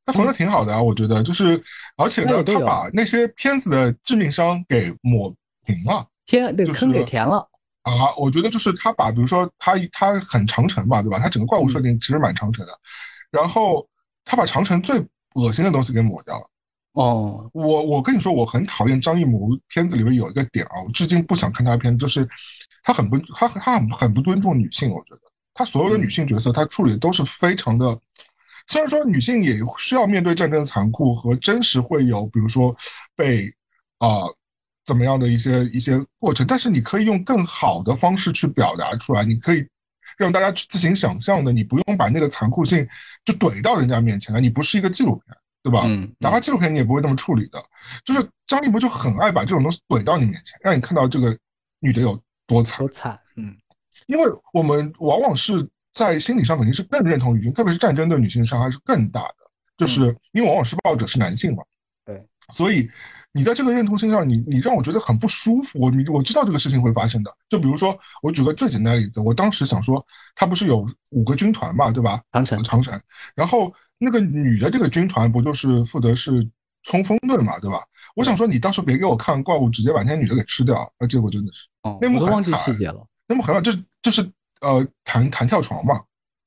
Speaker 1: 他缝的挺好的啊，我觉得就是，而且呢，他把那些片子的致命伤给抹平了，
Speaker 2: 填那个坑给填了
Speaker 1: 啊。我觉得就是他把，比如说他他很长城嘛，对吧？他整个怪物设定其实蛮长城的，然后他把长城最恶心的东西给抹掉了。
Speaker 2: 哦，
Speaker 1: 我我跟你说，我很讨厌张艺谋片子里面有一个点啊，我至今不想看他的片，就是他很不他他很很不尊重女性，我觉得他所有的女性角色他处理的都是非常的。虽然说女性也需要面对战争的残酷和真实会有，比如说被啊怎么样的一些一些过程，但是你可以用更好的方式去表达出来，你可以让大家去自行想象的，你不用把那个残酷性就怼到人家面前来，你不是一个纪录片，对吧？
Speaker 2: 嗯，
Speaker 1: 哪怕纪录片你也不会那么处理的。就是张艺谋就很爱把这种东西怼到你面前，让你看到这个女的有多惨，
Speaker 2: 多惨，嗯，
Speaker 1: 因为我们往往是。在心理上肯定是更认同女性，特别是战争对女性的伤害是更大的，就是因为往往施暴者是男性嘛。
Speaker 2: 对，
Speaker 1: 所以你在这个认同性上，你你让我觉得很不舒服。我你我知道这个事情会发生的。就比如说，我举个最简单的例子，我当时想说，他不是有五个军团嘛，对吧？
Speaker 2: 长城，
Speaker 1: 长城。然后那个女的这个军团不就是负责是冲锋队嘛，对吧？我想说，你当时别给我看怪物，直接把那些女的给吃掉，那结果真的是，那幕很惨。
Speaker 2: 细节了。
Speaker 1: 那幕很惨，就是就是。呃，弹弹跳床嘛，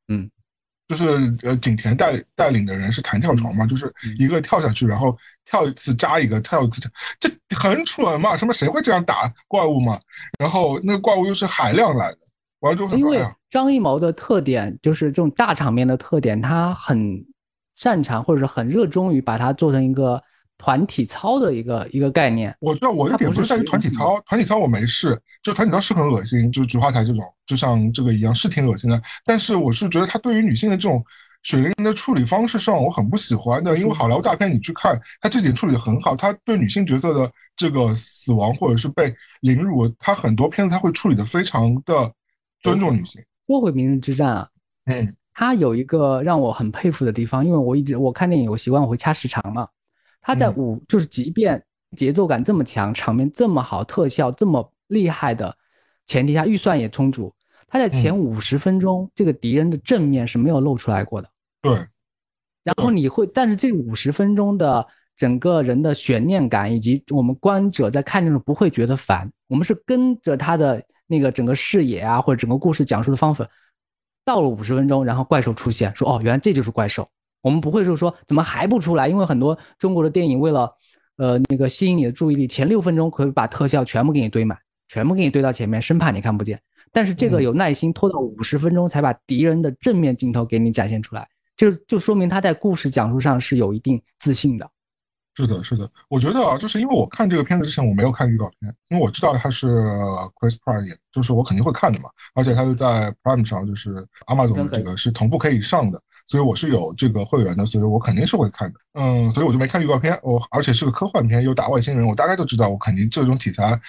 Speaker 2: 嗯，
Speaker 1: 就是呃，景甜带带领的人是弹跳床嘛，就是一个跳下去，然后跳一次扎一个，跳一次，这很蠢嘛，什么谁会这样打怪物嘛？然后那个怪物又是海量来的，完了之后，
Speaker 2: 因为张艺谋的特点就是这种大场面的特点，他很擅长或者是很热衷于把它做成一个。团体操的一个一个概念，
Speaker 1: 我知道我的点不是在于团体操，团体操我没事，就团体操是很恶心，就是菊花台这种，就像这个一样是挺恶心的。但是我是觉得他对于女性的这种血淋淋的处理方式上，我很不喜欢的。因为好莱坞大片你去看，他这点处理的很好，他对女性角色的这个死亡或者是被凌辱，他很多片子他会处理的非常的尊重女性。
Speaker 2: 说回《明日之战》啊，
Speaker 1: 嗯，
Speaker 2: 他有一个让我很佩服的地方，因为我一直我看电影我习惯我会掐时长嘛。他在五就是，即便节奏感这么强，场面这么好，特效这么厉害的前提下，预算也充足，他在前五十分钟，这个敌人的正面是没有露出来过的。
Speaker 1: 对。
Speaker 2: 然后你会，但是这五十分钟的整个人的悬念感，以及我们观者在看的时候不会觉得烦，我们是跟着他的那个整个视野啊，或者整个故事讲述的方法，到了五十分钟，然后怪兽出现，说哦，原来这就是怪兽。我们不会就是说怎么还不出来？因为很多中国的电影为了，呃，那个吸引你的注意力，前六分钟可以把特效全部给你堆满，全部给你堆到前面，生怕你看不见。但是这个有耐心拖到五十分钟才把敌人的正面镜头给你展现出来，就就说明他在故事讲述上是有一定自信的。
Speaker 1: 是的，是的，我觉得啊，就是因为我看这个片子之前我没有看预告片，因为我知道他是 Chris Pratt 演，就是我肯定会看的嘛，而且他又在 Prime 上，就是 Amazon 的这个是同步可以上的。所以我是有这个会员的，所以我肯定是会看的。嗯，所以我就没看预告片。我而且是个科幻片，又打外星人，我大概就知道，我肯定这种题材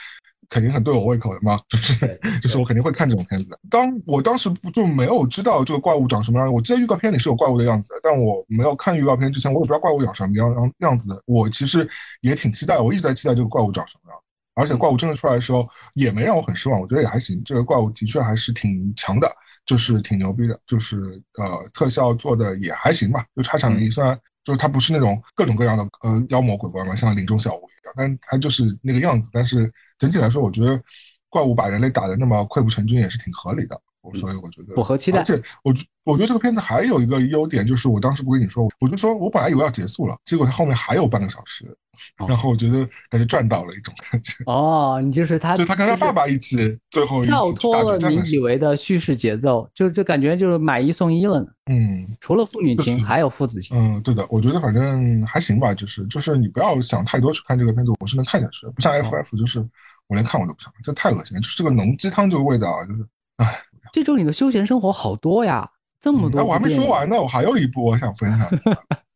Speaker 1: 肯定很对我胃口的嘛，就是 就是我肯定会看这种片子的。当我当时就没有知道这个怪物长什么样，我记得预告片里是有怪物的样子，但我没有看预告片之前，我也不知道怪物长什么样样样子的。我其实也挺期待，我一直在期待这个怪物长什么样。而且怪物真的出来的时候，也没让我很失望，我觉得也还行。这个怪物的确还是挺强的，就是挺牛逼的，就是呃特效做的也还行吧。就差场面虽然就是它不是那种各种各样的呃妖魔鬼怪嘛，像林中小屋一样，但它就是那个样子。但是整体来说，我觉得怪物把人类打的那么溃不成军也是挺合理的。所以我觉得
Speaker 2: 符合期待。
Speaker 1: 而且我我觉得这个片子还有一个优点，就是我当时不跟你说，我就说我本来以为要结束了，结果它后面还有半个小时。然后我觉得感觉赚到了一种感觉
Speaker 2: 哦，你就是他，
Speaker 1: 就他跟他爸爸一起，最后
Speaker 2: 跳脱了你以为的叙事节奏，就是这感觉就是买一送一了呢。
Speaker 1: 嗯，
Speaker 2: 除了父女情，还有父子情。
Speaker 1: 嗯，对的，我觉得反正还行吧，就是就是你不要想太多去看这个片子，我是能看下去的，不像 FF，就是我连看我都不想，这太恶心了，就是这个浓鸡汤这个味道啊，就是唉。
Speaker 2: 这周你的休闲生活好多呀，这么多。
Speaker 1: 我还没说完呢，我还有一部我想分享，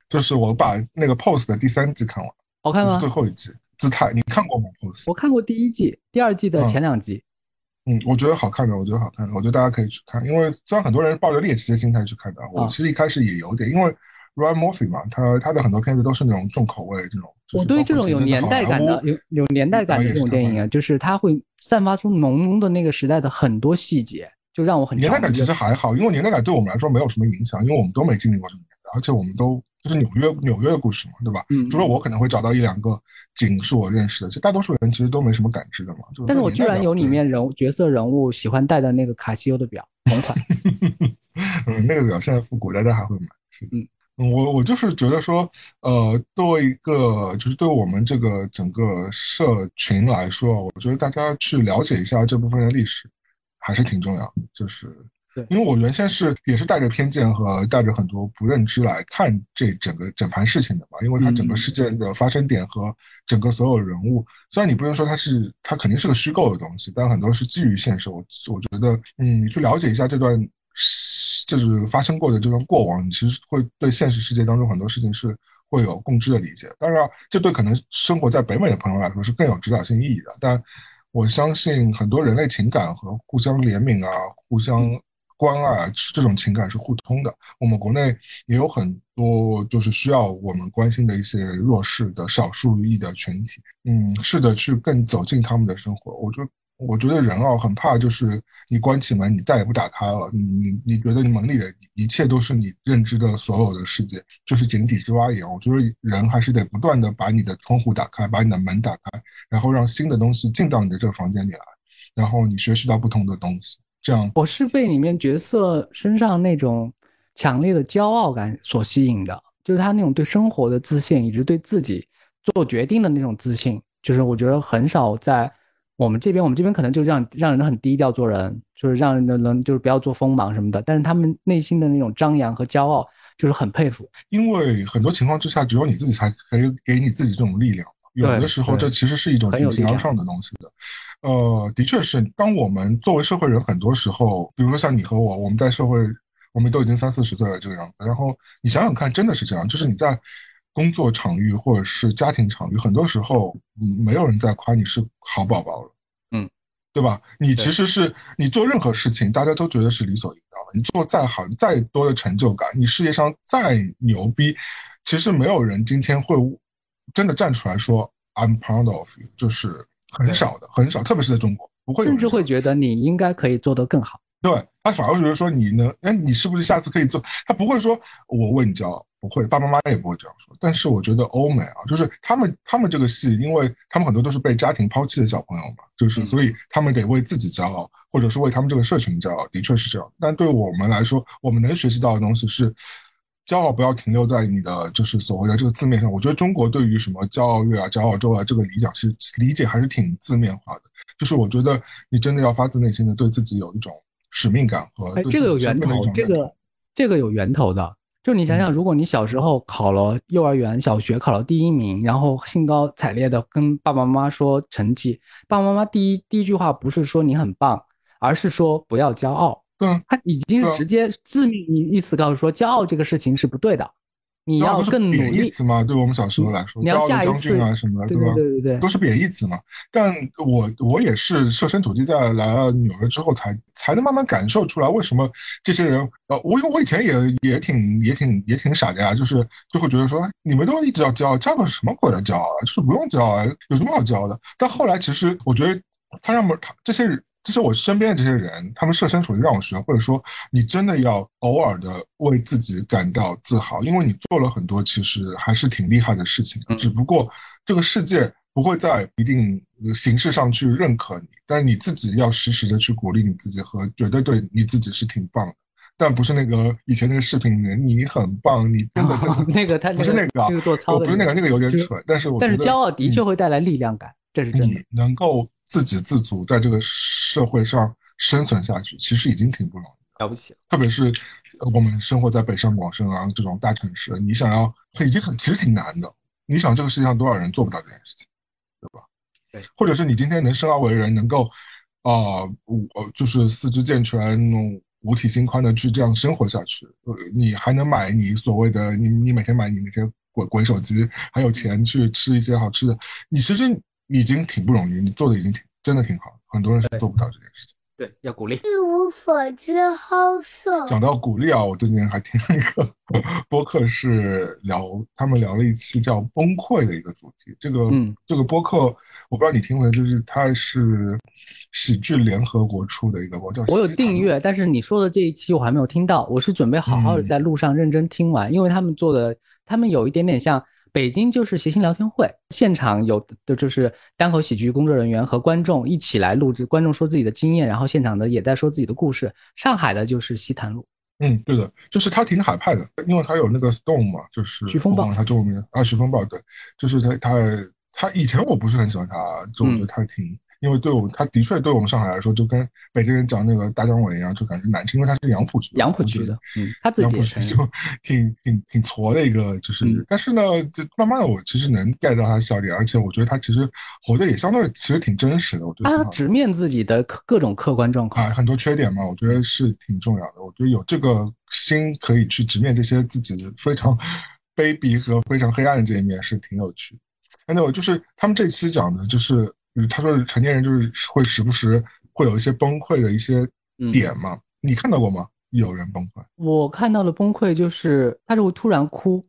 Speaker 1: 就是我把那个 Pose 的第三季看完。
Speaker 2: 好看吗？
Speaker 1: 最后一季姿态，你看过吗？Pose，
Speaker 2: 我看过第一季、第二季的前两集。
Speaker 1: 嗯，我觉得好看的，我觉得好看的，我觉得大家可以去看。因为虽然很多人抱着猎奇的心态去看的，我其实一开始也有点，因为 Ryan Murphy 嘛，他他的很多片子都是那种重口味这种。
Speaker 2: 我对于这种有年代感的、有有年代感的这种电影啊，就是它会散发出浓浓的那个时代的很多细节，就让我很
Speaker 1: 年代感。其实还好，因为年代感对我们来说没有什么影响，因为我们都没经历过这个年代，而且我们都。就是纽约纽约的故事嘛，对吧？嗯，除了我可能会找到一两个景是我认识的，其实大多数人其实都没什么感知的嘛。
Speaker 2: 但是我居然有里面人物角色人物喜欢戴的那个卡西欧的表，同款。
Speaker 1: 嗯，那个表现在复古，大家还会买。嗯，我我就是觉得说，呃，作为一个就是对我们这个整个社群来说，我觉得大家去了解一下这部分的历史，还是挺重要，就是。
Speaker 2: 对，
Speaker 1: 因为我原先是也是带着偏见和带着很多不认知来看这整个整盘事情的嘛，因为它整个事件的发生点和整个所有人物，虽然你不能说它是它肯定是个虚构的东西，但很多是基于现实。我我觉得，嗯，你去了解一下这段就是发生过的这段过往，你其实会对现实世界当中很多事情是会有共知的理解。当然，这对可能生活在北美的朋友来说是更有指导性意义的。但我相信很多人类情感和互相怜悯啊，互相。关爱啊这种情感是互通的。我们国内也有很多就是需要我们关心的一些弱势的少数裔的群体。嗯，试着，去更走进他们的生活。我觉得，我觉得人啊，很怕就是你关起门，你再也不打开了。你你你觉得你门里的一切都是你认知的所有的世界，就是井底之蛙一样。我觉得人还是得不断的把你的窗户打开，把你的门打开，然后让新的东西进到你的这个房间里来，然后你学习到不同的东西。这样，
Speaker 2: 我是被里面角色身上那种强烈的骄傲感所吸引的，就是他那种对生活的自信，以及对自己做决定的那种自信，就是我觉得很少在我们这边，我们这边可能就这样让人很低调做人，就是让人的人就是不要做锋芒什么的，但是他们内心的那种张扬和骄傲，就是很佩服。
Speaker 1: 因为很多情况之下，只有你自己才可以给你自己这种力量。有的时候，这其实是一种挺形而上的东西的。呃，的确是，当我们作为社会人，很多时候，比如说像你和我，我们在社会，我们都已经三四十岁了这个样子。然后你想想看，真的是这样，就是你在工作场域或者是家庭场域，很多时候，嗯，没有人在夸你是好宝宝了，
Speaker 2: 嗯，
Speaker 1: 对吧？你其实是你做任何事情，大家都觉得是理所应当的。你做再好，再多的成就感，你事业上再牛逼，其实没有人今天会。真的站出来说 "I'm proud of you"，就是很少的，很少，特别是在中国，不会
Speaker 2: 甚至会觉得你应该可以做得更好。
Speaker 1: 对他反而觉得说你能，哎，你是不是下次可以做？他不会说我为你骄傲，不会，爸爸妈妈也不会这样说。但是我觉得欧美啊，就是他们他们这个戏，因为他们很多都是被家庭抛弃的小朋友嘛，就是所以他们得为自己骄傲，或者是为他们这个社群骄傲，的确是这样。但对我们来说，我们能学习到的东西是。骄傲不要停留在你的就是所谓的这个字面上。我觉得中国对于什么骄傲月啊、骄傲周啊这个理解，其实理解还是挺字面化的。就是我觉得你真的要发自内心的对自己有一种使命感和。
Speaker 2: 哎，这个有源头，这个这个有源头的。就你想想，如果你小时候考了幼儿园、小学考了第一名，然后兴高采烈的跟爸爸妈妈说成绩，爸爸妈妈第一第一句话不是说你很棒，而是说不要骄傲。
Speaker 1: 嗯，
Speaker 2: 他已经是直接字面意意思告诉说，骄傲这个事情是不对的。你要更努力。
Speaker 1: 词嘛，对我们小时候来说，
Speaker 2: 骄傲
Speaker 1: 的将军啊什么的，
Speaker 2: 对
Speaker 1: 吧？
Speaker 2: 对对对，
Speaker 1: 都是贬义词嘛。但我我也是设身处地在来了纽约之后，才才能慢慢感受出来为什么这些人呃，我因为我以前也也挺也挺也挺傻的呀，就是就会觉得说你们都一直要骄傲，骄傲什么鬼的骄傲啊？就是不用骄傲啊，有什么好骄傲的？但后来其实我觉得他让我他这些。就是我身边的这些人，他们设身处地让我学，或者说你真的要偶尔的为自己感到自豪，因为你做了很多其实还是挺厉害的事情。只不过这个世界不会在一定形式上去认可你，但是你自己要时时的去鼓励你自己和觉得对你自己是挺棒的，但不是那个以前那个视频里面你很棒，你真的真的
Speaker 2: 那个他
Speaker 1: 不是那个，
Speaker 2: 这个做操
Speaker 1: 的，不是那个，那个有点蠢。但是我
Speaker 2: 但是骄傲的确会带来力量感，这是真的。
Speaker 1: 你能够自给自足在这个社会上。生存下去其实已经挺不容易，
Speaker 2: 了不起了。
Speaker 1: 特别是我们生活在北上广深啊这种大城市，你想要已经很其实挺难的。你想这个世界上多少人做不到这件事情，对吧？
Speaker 2: 对。
Speaker 1: 或者是你今天能生而为人，能够啊，我就是四肢健全、五体心宽的去这样生活下去，呃，你还能买你所谓的你你每天买你那些鬼鬼手机，还有钱去吃一些好吃的，你其实已经挺不容易，你做的已经挺真的挺好，很多人是做不到这件事情。
Speaker 2: 对，要鼓励。
Speaker 3: 一无所知，好色。
Speaker 1: 讲到鼓励啊，我最近还听了一个播客，是聊他们聊了一期叫崩溃的一个主题。这个，嗯，这个播客我不知道你听没，就是它是喜剧联合国出的一个播叫。
Speaker 2: 我有订阅，但是你说的这一期我还没有听到，我是准备好好的在路上认真听完，因为他们做的，他们有一点点像。北京就是谐星聊天会，现场有的就是单口喜剧工作人员和观众一起来录制，观众说自己的经验，然后现场的也在说自己的故事。上海的就是西坛路，
Speaker 1: 嗯，对的，就是他挺海派的，因为他有那个 Stone 嘛，就是
Speaker 2: 徐风暴，
Speaker 1: 他中文名啊，徐风暴，对，就是他他他以前我不是很喜欢他，就我觉得他挺。因为对我，他的确对我们上海来说，就跟北京人讲那个大张伟一样，就感觉难听，因为他是杨浦区，
Speaker 2: 杨浦区的，嗯，他自己
Speaker 1: 就 挺挺挺挫的一个，就是，但是呢，就慢慢的我其实能 get 到他的笑点，而且我觉得他其实活得也相对其实挺真实的，我觉得
Speaker 2: 他直面自己的各种客观状况
Speaker 1: 啊，很多缺点嘛，我觉得是挺重要的，我觉得有这个心可以去直面这些自己非常卑鄙和非常黑暗的这一面是挺有趣。哎，那我就是他们这期讲的就是。就是他说成年人就是会时不时会有一些崩溃的一些点嘛，你看到过吗？有人崩溃？
Speaker 2: 我看到的崩溃就是他就会突然哭。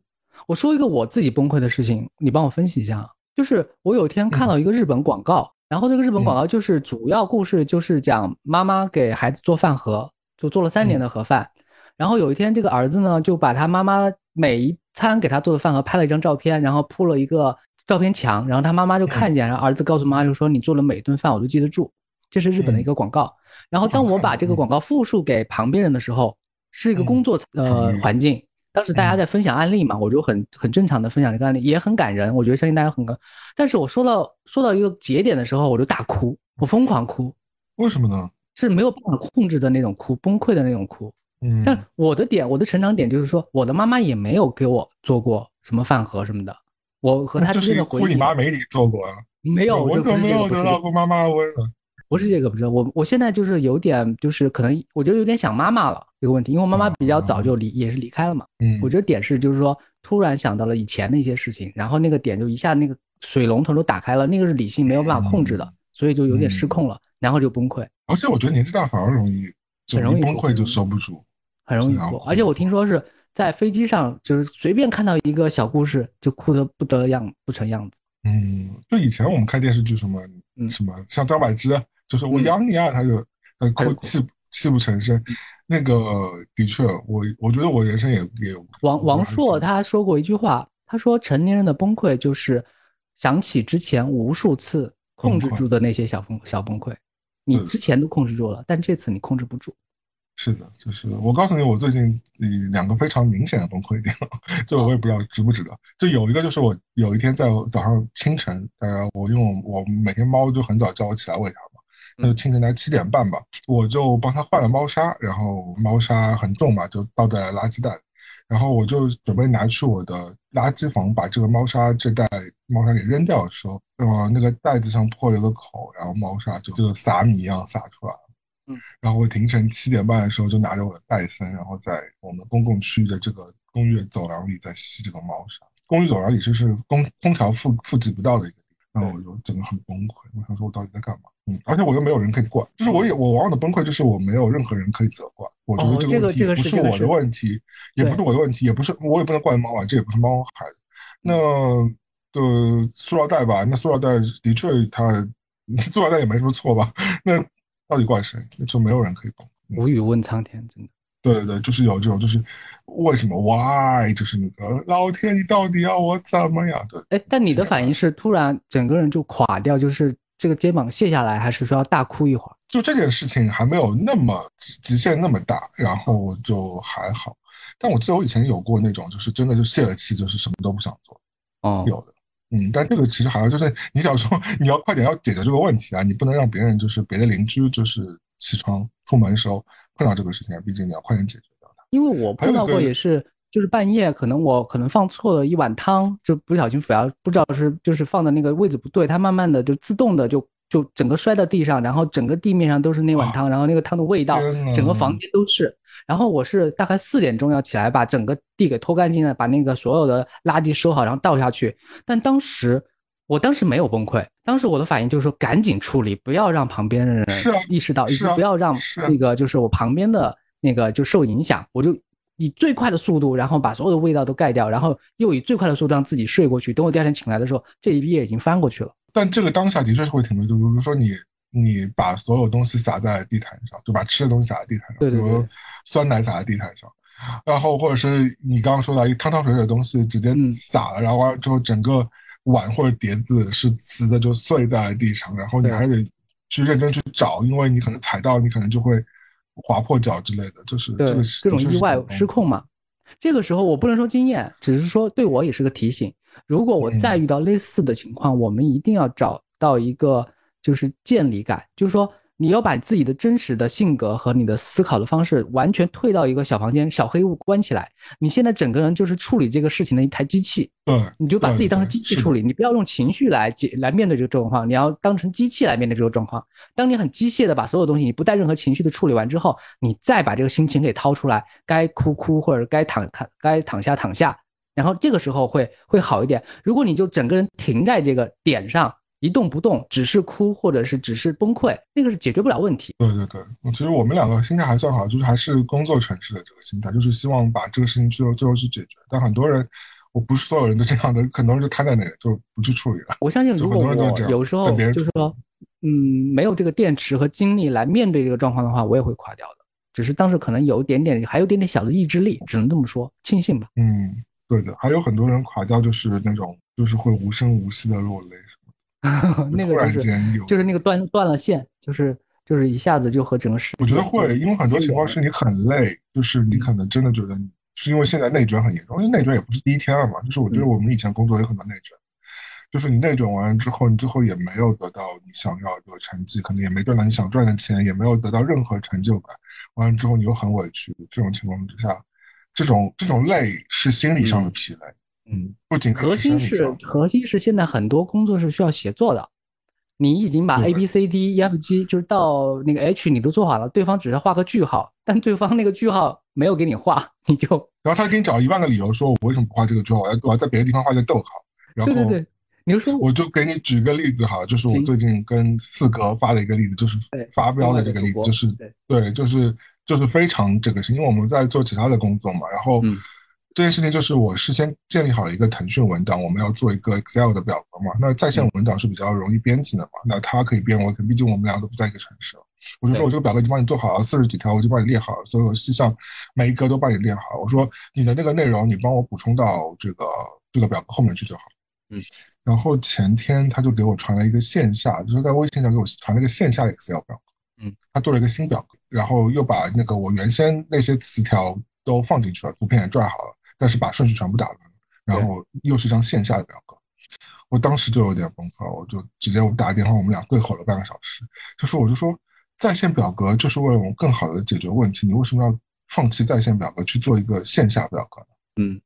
Speaker 2: 我说一个我自己崩溃的事情，你帮我分析一下。就是我有一天看到一个日本广告，然后这个日本广告就是主要故事就是讲妈妈给孩子做饭盒，就做了三年的盒饭，然后有一天这个儿子呢就把他妈妈每一餐给他做的饭盒拍了一张照片，然后铺了一个。照片墙，然后他妈妈就看见，然后儿子告诉妈妈就说：“你做了每顿饭我都记得住。”这是日本的一个广告。然后当我把这个广告复述给旁边人的时候，是一个工作呃环境。当时大家在分享案例嘛，我就很很正常的分享这个案例，也很感人。我觉得相信大家很感。但是我说到说到一个节点的时候，我就大哭，我疯狂哭。
Speaker 1: 为什么呢？
Speaker 2: 是没有办法控制的那种哭，崩溃的那种哭。嗯。但我的点，我的成长点就是说，我的妈妈也没有给我做过什么饭盒什么的。我和他之间的回忆，
Speaker 1: 你妈没你做过啊？
Speaker 2: 没有，
Speaker 1: 我怎么没有得到过妈妈的温暖？
Speaker 2: 不是这个，不是我，我现在就是有点，就是可能我觉得有点想妈妈了这个问题，因为我妈妈比较早就离，也是离开了嘛。嗯，我觉得点是就是说，突然想到了以前的一些事情，然后那个点就一下那个水龙头都打开了，那个是理性没有办法控制的，所以就有点失控了，然后就崩溃。
Speaker 1: 而且我觉得年纪大反而容易，
Speaker 2: 很容易
Speaker 1: 崩溃就收不住，
Speaker 2: 很容易哭。而且我听说是。在飞机上，就是随便看到一个小故事，就哭得不得样不成样子。
Speaker 1: 嗯，就以前我们看电视剧什么，嗯什么像张柏芝，就是我养你啊，他就呃哭泣泣不成声。那个的确，我我觉得我人生也也有。
Speaker 2: 王王朔他说过一句话，他说成年人的崩溃就是想起之前无数次控制住的那些小崩小崩溃，你之前都控制住了，但这次你控制不住。
Speaker 1: 是的，就是我告诉你，我最近两个非常明显的崩溃点，就我也不知道值不值得。就有一个就是我有一天在早上清晨，呃，我因为我每天猫就很早叫我起来喂它嘛，那就清晨大概七点半吧，我就帮它换了猫砂，然后猫砂很重嘛，就倒在垃圾袋，然后我就准备拿去我的垃圾房把这个猫砂这袋猫砂给扔掉的时候，呃，那个袋子上破了个口，然后猫砂就就撒米一样撒出来了。嗯，然后我凌晨七点半的时候就拿着我的戴森，然后在我们公共区域的这个公寓走廊里在吸这个猫砂。公寓走廊里就是空空调负负极不到的一个地方，然后我就整个很崩溃。我想说，我到底在干嘛？嗯，而且我又没有人可以怪，就是我也我往往的崩溃就是我没有任何人可以责怪。我觉得这个问题不是我的问题，也不是我的问题，也不是我也不能怪猫啊，这也不是猫害的。那的塑料袋吧，那塑料袋的确它 塑料袋也没什么错吧？那到底怪谁？那就没有人可以懂。
Speaker 2: 无语问苍天，真的。
Speaker 1: 对对对，就是有这种，就是为什么？Why？就是那个老天，你到底要我怎么样？对，
Speaker 2: 哎，但你的反应是突然整个人就垮掉，就是这个肩膀卸下来，还是说要大哭一会儿？
Speaker 1: 就这件事情还没有那么极极限那么大，然后就还好。但我记得我以前有过那种，就是真的就泄了气，就是什么都不想做。
Speaker 2: 哦，
Speaker 1: 有的，嗯，但这个其实好像就是你想说你要快点要解决这个问题啊，你不能让别人就是别的邻居就是起床出门时候。碰到这个事情，毕竟你要快点解决掉它。
Speaker 2: 因为我碰到过也是，就是半夜可能我可能放错了一碗汤，就不小心不要不知道是就是放的那个位置不对，它慢慢的就自动的就就整个摔到地上，然后整个地面上都是那碗汤，然后那个汤的味道，整个房间都是。然后我是大概四点钟要起来把整个地给拖干净了，把那个所有的垃圾收好，然后倒下去。但当时我当时没有崩溃，当时我的反应就是说赶紧处理，不要让旁边的人意识到，
Speaker 1: 是
Speaker 2: 不要让那个就是我旁边的那个就受影响。我就以最快的速度，然后把所有的味道都盖掉，然后又以最快的速度让自己睡过去。等我第二天醒来的时候，这一页已经翻过去了。
Speaker 1: 但这个当下的确是会挺多，就，比如说你你把所有东西撒在地毯上，就把吃的东西撒在地毯上，
Speaker 2: 比
Speaker 1: 如酸奶撒在地毯上，然后或者是你刚刚说到一汤汤水水的东西直接撒了，然后完了之后整个。碗或者碟子是瓷的，就碎在地上，然后你还得去认真去找，因为你可能踩到，你可能就会划破脚之类的，就是这个
Speaker 2: 这种意外失控嘛。这个时候我不能说经验，只是说对我也是个提醒。如果我再遇到类似的情况，我们一定要找到一个就是建立感，就是说。你要把自己的真实的性格和你的思考的方式完全退到一个小房间、小黑屋关起来。你现在整个人就是处理这个事情的一台机器，
Speaker 1: 对，
Speaker 2: 你就把自己当成机器处理，你不要用情绪来解来面对这个状况，你要当成机器来面对这个状况。当你很机械的把所有东西，你不带任何情绪的处理完之后，你再把这个心情给掏出来，该哭哭或者该躺躺该躺下躺下，然后这个时候会会好一点。如果你就整个人停在这个点上。一动不动，只是哭或者是只是崩溃，那个是解决不了问题。
Speaker 1: 对对对，其实我们两个心态还算好，就是还是工作城市的这个心态，就是希望把这个事情最后最后去解决。但很多人，我不是所有人都这样的，很多人就瘫在那里，就不去处理了。
Speaker 2: 我相信，如果我有时候就是说，嗯，没有这个电池和精力来面对这个状况的话，我也会垮掉的。只是当时可能有一点点，还有点点小的意志力，只能这么说，庆幸吧。
Speaker 1: 嗯，对的，还有很多人垮掉，就是那种就是会无声无息的落泪。
Speaker 2: 那个就是就是那个断断了线，就是就是一下子就和整个世
Speaker 1: 我觉得会，因为很多情况是你很累，就是你可能真的觉得你是因为现在内卷很严重，因为内卷也不是第一天了嘛。就是我觉得我们以前工作有很多内卷，就是你内卷完了之后，你最后也没有得到你想要的成绩，可能也没赚到你想赚的钱，也没有得到任何成就感。完了之后你又很委屈，这种情况之下，这种这种累是心理上的疲累。嗯，不仅
Speaker 2: 核心是核心是现在很多工作是需要协作的，你已经把 A B C D E F G 就是到那个 H 你都做好了，对方只是画个句号，但对方那个句号没有给你画，你就
Speaker 1: 然后他给你找一万个理由说我为什么不画这个句号，我要我要在别的地方画个逗号，然后
Speaker 2: 对对对，你就说
Speaker 1: 我就给你举个例子哈，就是我最近跟四哥发的一个例子，就是发飙的这个例子，就是对，就是就是非常这个是因为我们在做其他的工作嘛，然后。这件事情就是我事先建立好了一个腾讯文档，我们要做一个 Excel 的表格嘛。那在线文档是比较容易编辑的嘛。那它可以编，我可毕竟我们两个都不在一个城市。我就说我这个表格已经帮你做好了，四十几条我就帮你列好了，所有细项每一格都帮你列好。我说你的那个内容你帮我补充到这个这个表格后面去就好。
Speaker 2: 嗯。
Speaker 1: 然后前天他就给我传了一个线下，就是在微信上给我传了一个线下 Excel 表
Speaker 2: 格。嗯。
Speaker 1: 他做了一个新表格，然后又把那个我原先那些词条都放进去了，图片也拽好了。但是把顺序全部打乱了，然后又是一张线下的表格，我当时就有点崩溃，我就直接我打个电话，我们俩对吼了半个小时，就说我就说在线表格就是为了我们更好的解决问题，你为什么要放弃在线表格去做一个线下表格呢？
Speaker 2: 嗯，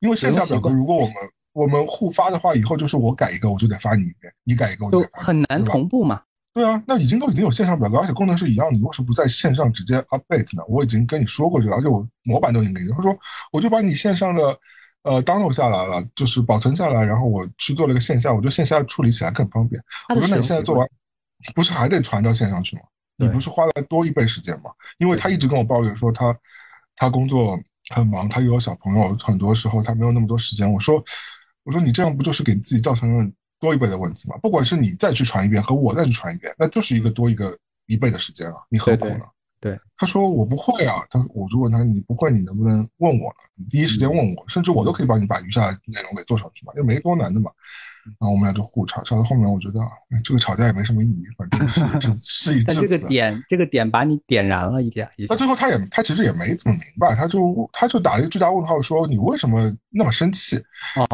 Speaker 1: 因为线下表格如果我们我们互发的话，以后就是我改一个我就得发你一遍，你改一个我就
Speaker 2: 很难同步嘛。
Speaker 1: 对啊，那已经都已经有线上表格，而且功能是一样的，你为什么不在线上直接 update 呢？我已经跟你说过这个，而且我模板都已经给你。他说，我就把你线上的呃 download 下来了，就是保存下来，然后我去做了一个线下，我觉得线下处理起来更方便。我说，那你现在做完，不是还得传到线上去吗？你不是花了多一倍时间吗？因为他一直跟我抱怨说他他工作很忙，他又有小朋友，很多时候他没有那么多时间。我说，我说你这样不就是给自己造成了？多一倍的问题嘛，不管是你再去传一遍和我再去传一遍，那就是一个多一个一倍的时间啊，你何苦呢？
Speaker 2: 对，
Speaker 1: 他说我不会啊，他说我就问他你不会，你能不能问我呢？你第一时间问我，甚至我都可以帮你把余下的内容给做上去嘛，又没多难的嘛。然后我们俩就互吵，吵到后面我觉得这个吵架也没什么意义，反正是 是一致。
Speaker 2: 但这个点，这个点把你点燃了一点。
Speaker 1: 那最后他也他其实也没怎么明白，他就他就打了一个巨大问号，说你为什么那么生气？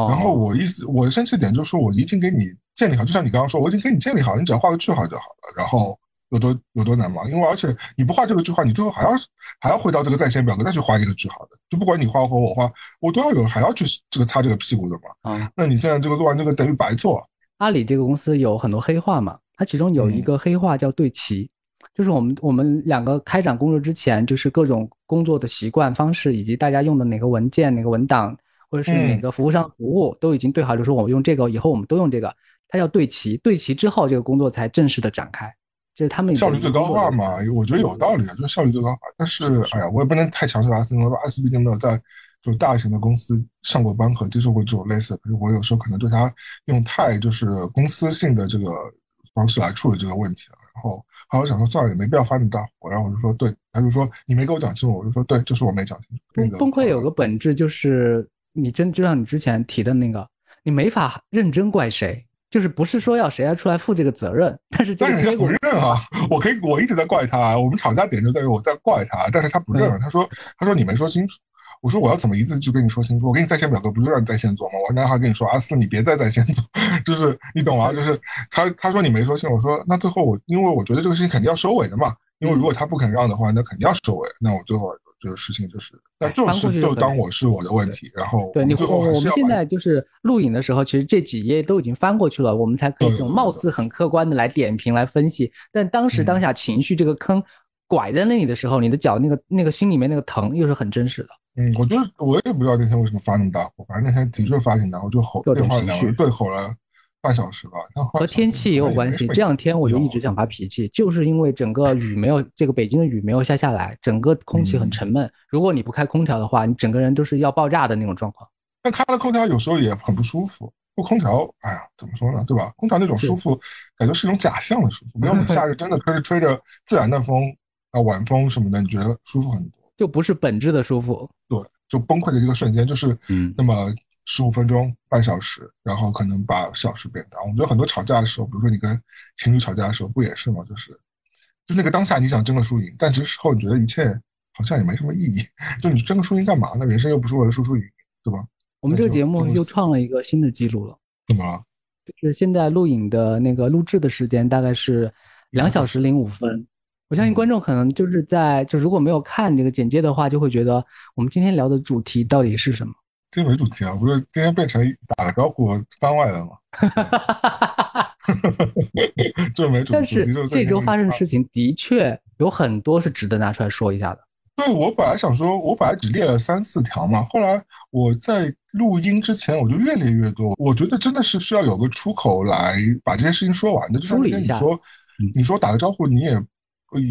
Speaker 1: 然后我意思我生气点就是说我已经给你。建立好，就像你刚刚说，我已经给你建立好，你只要画个句号就好了。然后有多有多难吗？因为而且你不画这个句号，你最后还要还要回到这个在线表格再去画一个句号的。就不管你画或我画，我都要有还要去这个擦这个屁股的嘛。啊，那你现在这个做完这个等于白做。
Speaker 2: 阿里这个公司有很多黑话嘛，它其中有一个黑话叫对齐，就是我们我们两个开展工作之前，就是各种工作的习惯方式以及大家用的哪个文件、哪个文档，或者是哪个服务商服务都已经对好，就是我们用这个以后我们都用这个。它要对齐，对齐之后，这个工作才正式的展开。就是他们
Speaker 1: 效率最高化嘛，我觉得有道理啊，就是效率最高化。但是，哎呀，我也不能太强求阿斯，因为阿斯毕竟没有在就大型的公司上过班和接受过这种类似。我有时候可能对他用太就是公司性的这个方式来处理这个问题了。然后，后来我想说算了，也没必要发那么大火。然后我就说，对，他就说你没给我讲清楚，我就说对，就是我没讲清楚。
Speaker 2: 崩崩溃有个本质就是你真就像你之前提的那个，你没法认真怪谁。就是不是说要谁来出来负这个责任，但是这个结果
Speaker 1: 不认啊！我可以，我一直在怪他。我们吵架点就在于我在怪他，但是他不认。他说，他说你没说清楚。我说我要怎么一字一句跟你说清楚？我给你在线表格不就让你在线做吗？我那还跟你说阿四，你别再在线做，就是你懂吗？就是他他说你没说清，我说那最后我因为我觉得这个事情肯定要收尾的嘛，因为如果他不肯让的话，那肯定要收尾。那我最后。这个事情就是，那就是就当我是我的问题，然后
Speaker 2: 对你我们现在就是录影的时候，其实这几页都已经翻过去了，我们才可以这种貌似很客观的来点评来分析。但当时当下情绪这个坑拐在那里的时候，你的脚那个那个心里面那个疼又是很真实的。
Speaker 1: 嗯，我就我也不知道那天为什么发那么大火，反正那天的确发挺大，火就吼电话两个人对吼了。半小时吧，
Speaker 2: 和天气也有关系。这两天我就一直想发脾气，就是因为整个雨没有，这个北京的雨没有下下来，整个空气很沉闷。如果你不开空调的话，你整个人都是要爆炸的那种状况。
Speaker 1: 但开了空调有时候也很不舒服。不空调，哎呀，怎么说呢，对吧？空调那种舒服，感觉是一种假象的舒服。没有你夏日 真的可以吹着自然的风啊，晚风什么的，你觉得舒服很多。
Speaker 2: 就不是本质的舒服。
Speaker 1: 对，就崩溃的一个瞬间，就是嗯，那么。十五分钟、半小时，然后可能把小时变大。我们觉得很多吵架的时候，比如说你跟情侣吵架的时候，不也是吗？就是，就那个当下你想争个输赢，但这时候你觉得一切好像也没什么意义。就你争个输赢干嘛呢？人生又不是为了输输赢，对吧？
Speaker 2: 我们这个节目又创了一个新的记录了。
Speaker 1: 怎么了？
Speaker 2: 就是现在录影的那个录制的时间大概是两小时零五分。我相信观众可能就是在就如果没有看这个简介的话，就会觉得我们今天聊的主题到底是什么？
Speaker 1: 今天没主题啊，不是今天变成打个招呼番外了吗？就没主题。
Speaker 2: 但是这周发生的事情的确有很多是值得拿出来说一下的。
Speaker 1: 对我本来想说，我本来只列了三四条嘛，后来我在录音之前我就越列越多。我觉得真的是需要有个出口来把这些事情说完的。就像那天你说，你说打个招呼，你也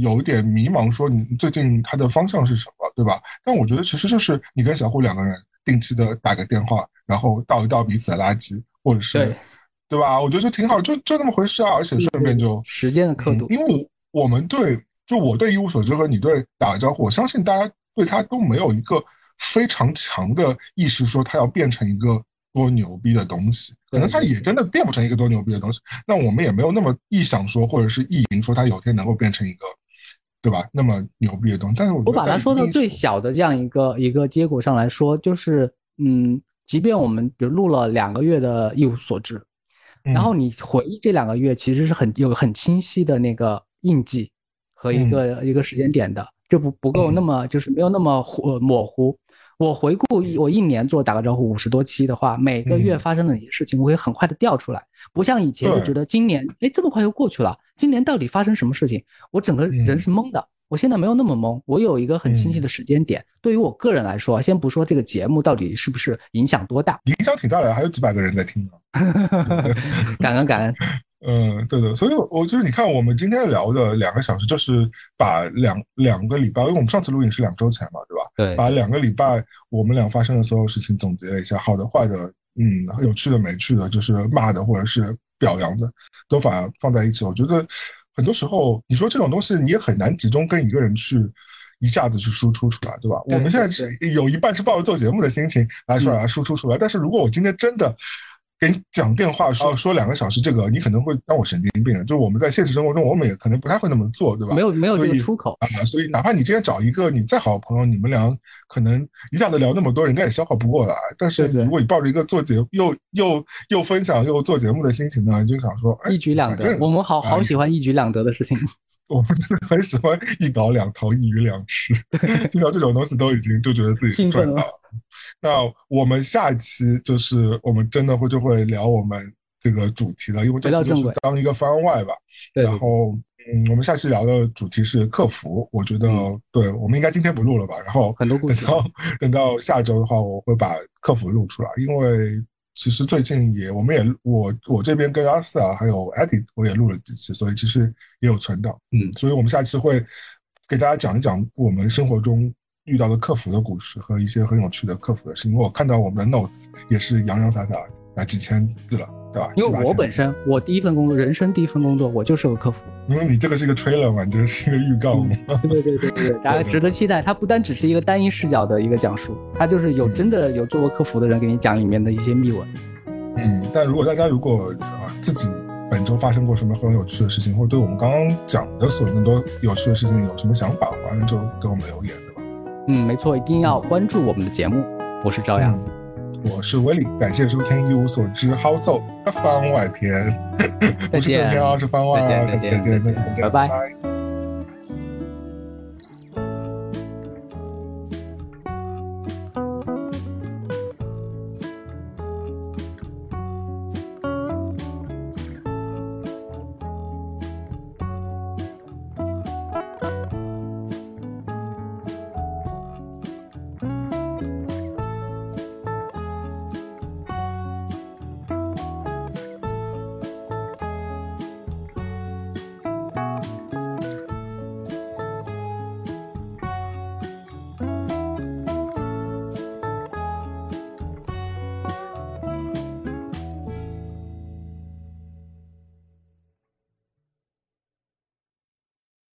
Speaker 1: 有一点迷茫，说你最近他的方向是什么，对吧？但我觉得其实就是你跟小虎两个人。定期的打个电话，然后倒一倒彼此的垃圾，或者是，对吧？我觉得就挺好，就就那么回事啊。而且顺便就
Speaker 2: 时间的刻度，
Speaker 1: 因为我们对，就我对一无所知和你对打个招呼，我相信大家对他都没有一个非常强的意识，说他要变成一个多牛逼的东西。可能他也真的变不成一个多牛逼的东西，那我们也没有那么臆想说，或者是意淫说他有天能够变成一个。对吧？那么牛逼的东西，但是我
Speaker 2: 我把它说到最小的这样一个一个结果上来说，就是嗯，即便我们比如录了两个月的一无所知，然后你回忆这两个月，其实是很有很清晰的那个印记和一个一个时间点的，就不不够那么就是没有那么模糊。我回顾我一年做打个招呼五十多期的话，每个月发生的一些事情，我会很快的调出来，不像以前就觉得今年哎这么快就过去了，今年到底发生什么事情？我整个人是懵的。我现在没有那么懵，我有一个很清晰的时间点。对于我个人来说，先不说这个节目到底是不是影响多大，
Speaker 1: 影响挺大的，还有几百个人在听呢。
Speaker 2: 感 恩感恩。
Speaker 1: 嗯，对对，所以我就是你看，我们今天聊的两个小时，就是把两两个礼拜，因为我们上次录影是两周前嘛，对吧？
Speaker 2: 对。
Speaker 1: 把两个礼拜我们俩发生的所有事情总结了一下，好的、坏的，嗯，有趣的、没趣的，就是骂的或者是表扬的，都把放在一起。我觉得。很多时候，你说这种东西，你也很难集中跟一个人去一下子去输出出来，对吧？我们现在是有一半是抱着做节目的心情来出来输出出来，但是如果我今天真的。给你讲电话说说两个小时，这个你可能会当我神经病。就是我们在现实生活中，我们也可能不太会那么做，对吧？
Speaker 2: 没有没有这个出口
Speaker 1: 啊，所以哪怕你今天找一个你再好的朋友，你们俩可能一下子聊那么多，人家也消化不过来。但是如果你抱着一个做节又又又分享又做节目的心情呢，你就想说
Speaker 2: 一举两得。我们好好喜欢一举两得的事情。
Speaker 1: 我们真的很喜欢一倒两逃一鱼两吃，听到这种东西都已经就觉得自己赚到。那我们下一期就是我们真的会就会聊我们这个主题了，因为这期就是当一个番外吧。然后，嗯，我们下期聊的主题是客服，我觉得对，我们应该今天不录了吧？然后
Speaker 2: 等
Speaker 1: 到等到下周的话，我会把客服录出来，因为。其实最近也，我们也我我这边跟阿四啊，还有艾迪，我也录了几期，所以其实也有存档。嗯，所以我们下期会给大家讲一讲我们生活中遇到的客服的故事和一些很有趣的客服的事情。因为我看到我们的 notes 也是洋洋洒洒啊几千字了。对吧？
Speaker 2: 因为我本身，我第一份工作，人生第一份工作，我就是个客服。
Speaker 1: 因为你这个是一个 trailer 嘛，你这个是一个预告嘛。
Speaker 2: 对对对对，大家值得期待。它不单只是一个单一视角的一个讲述，它就是有真的有做过客服的人给你讲里面的一些秘闻。
Speaker 1: 嗯，但如果大家如果啊自己本周发生过什么很有趣的事情，或者对我们刚刚讲的所有很多有趣的事情有什么想法，欢迎就给我们留言，对吧？
Speaker 2: 嗯，没错，一定要关注我们的节目。我是朝阳。
Speaker 1: 我是威利，感谢收听《一无所知 House》的番外篇。
Speaker 2: 再见，
Speaker 1: 是番外，下次
Speaker 2: 再见，
Speaker 1: 再见，
Speaker 2: 拜拜。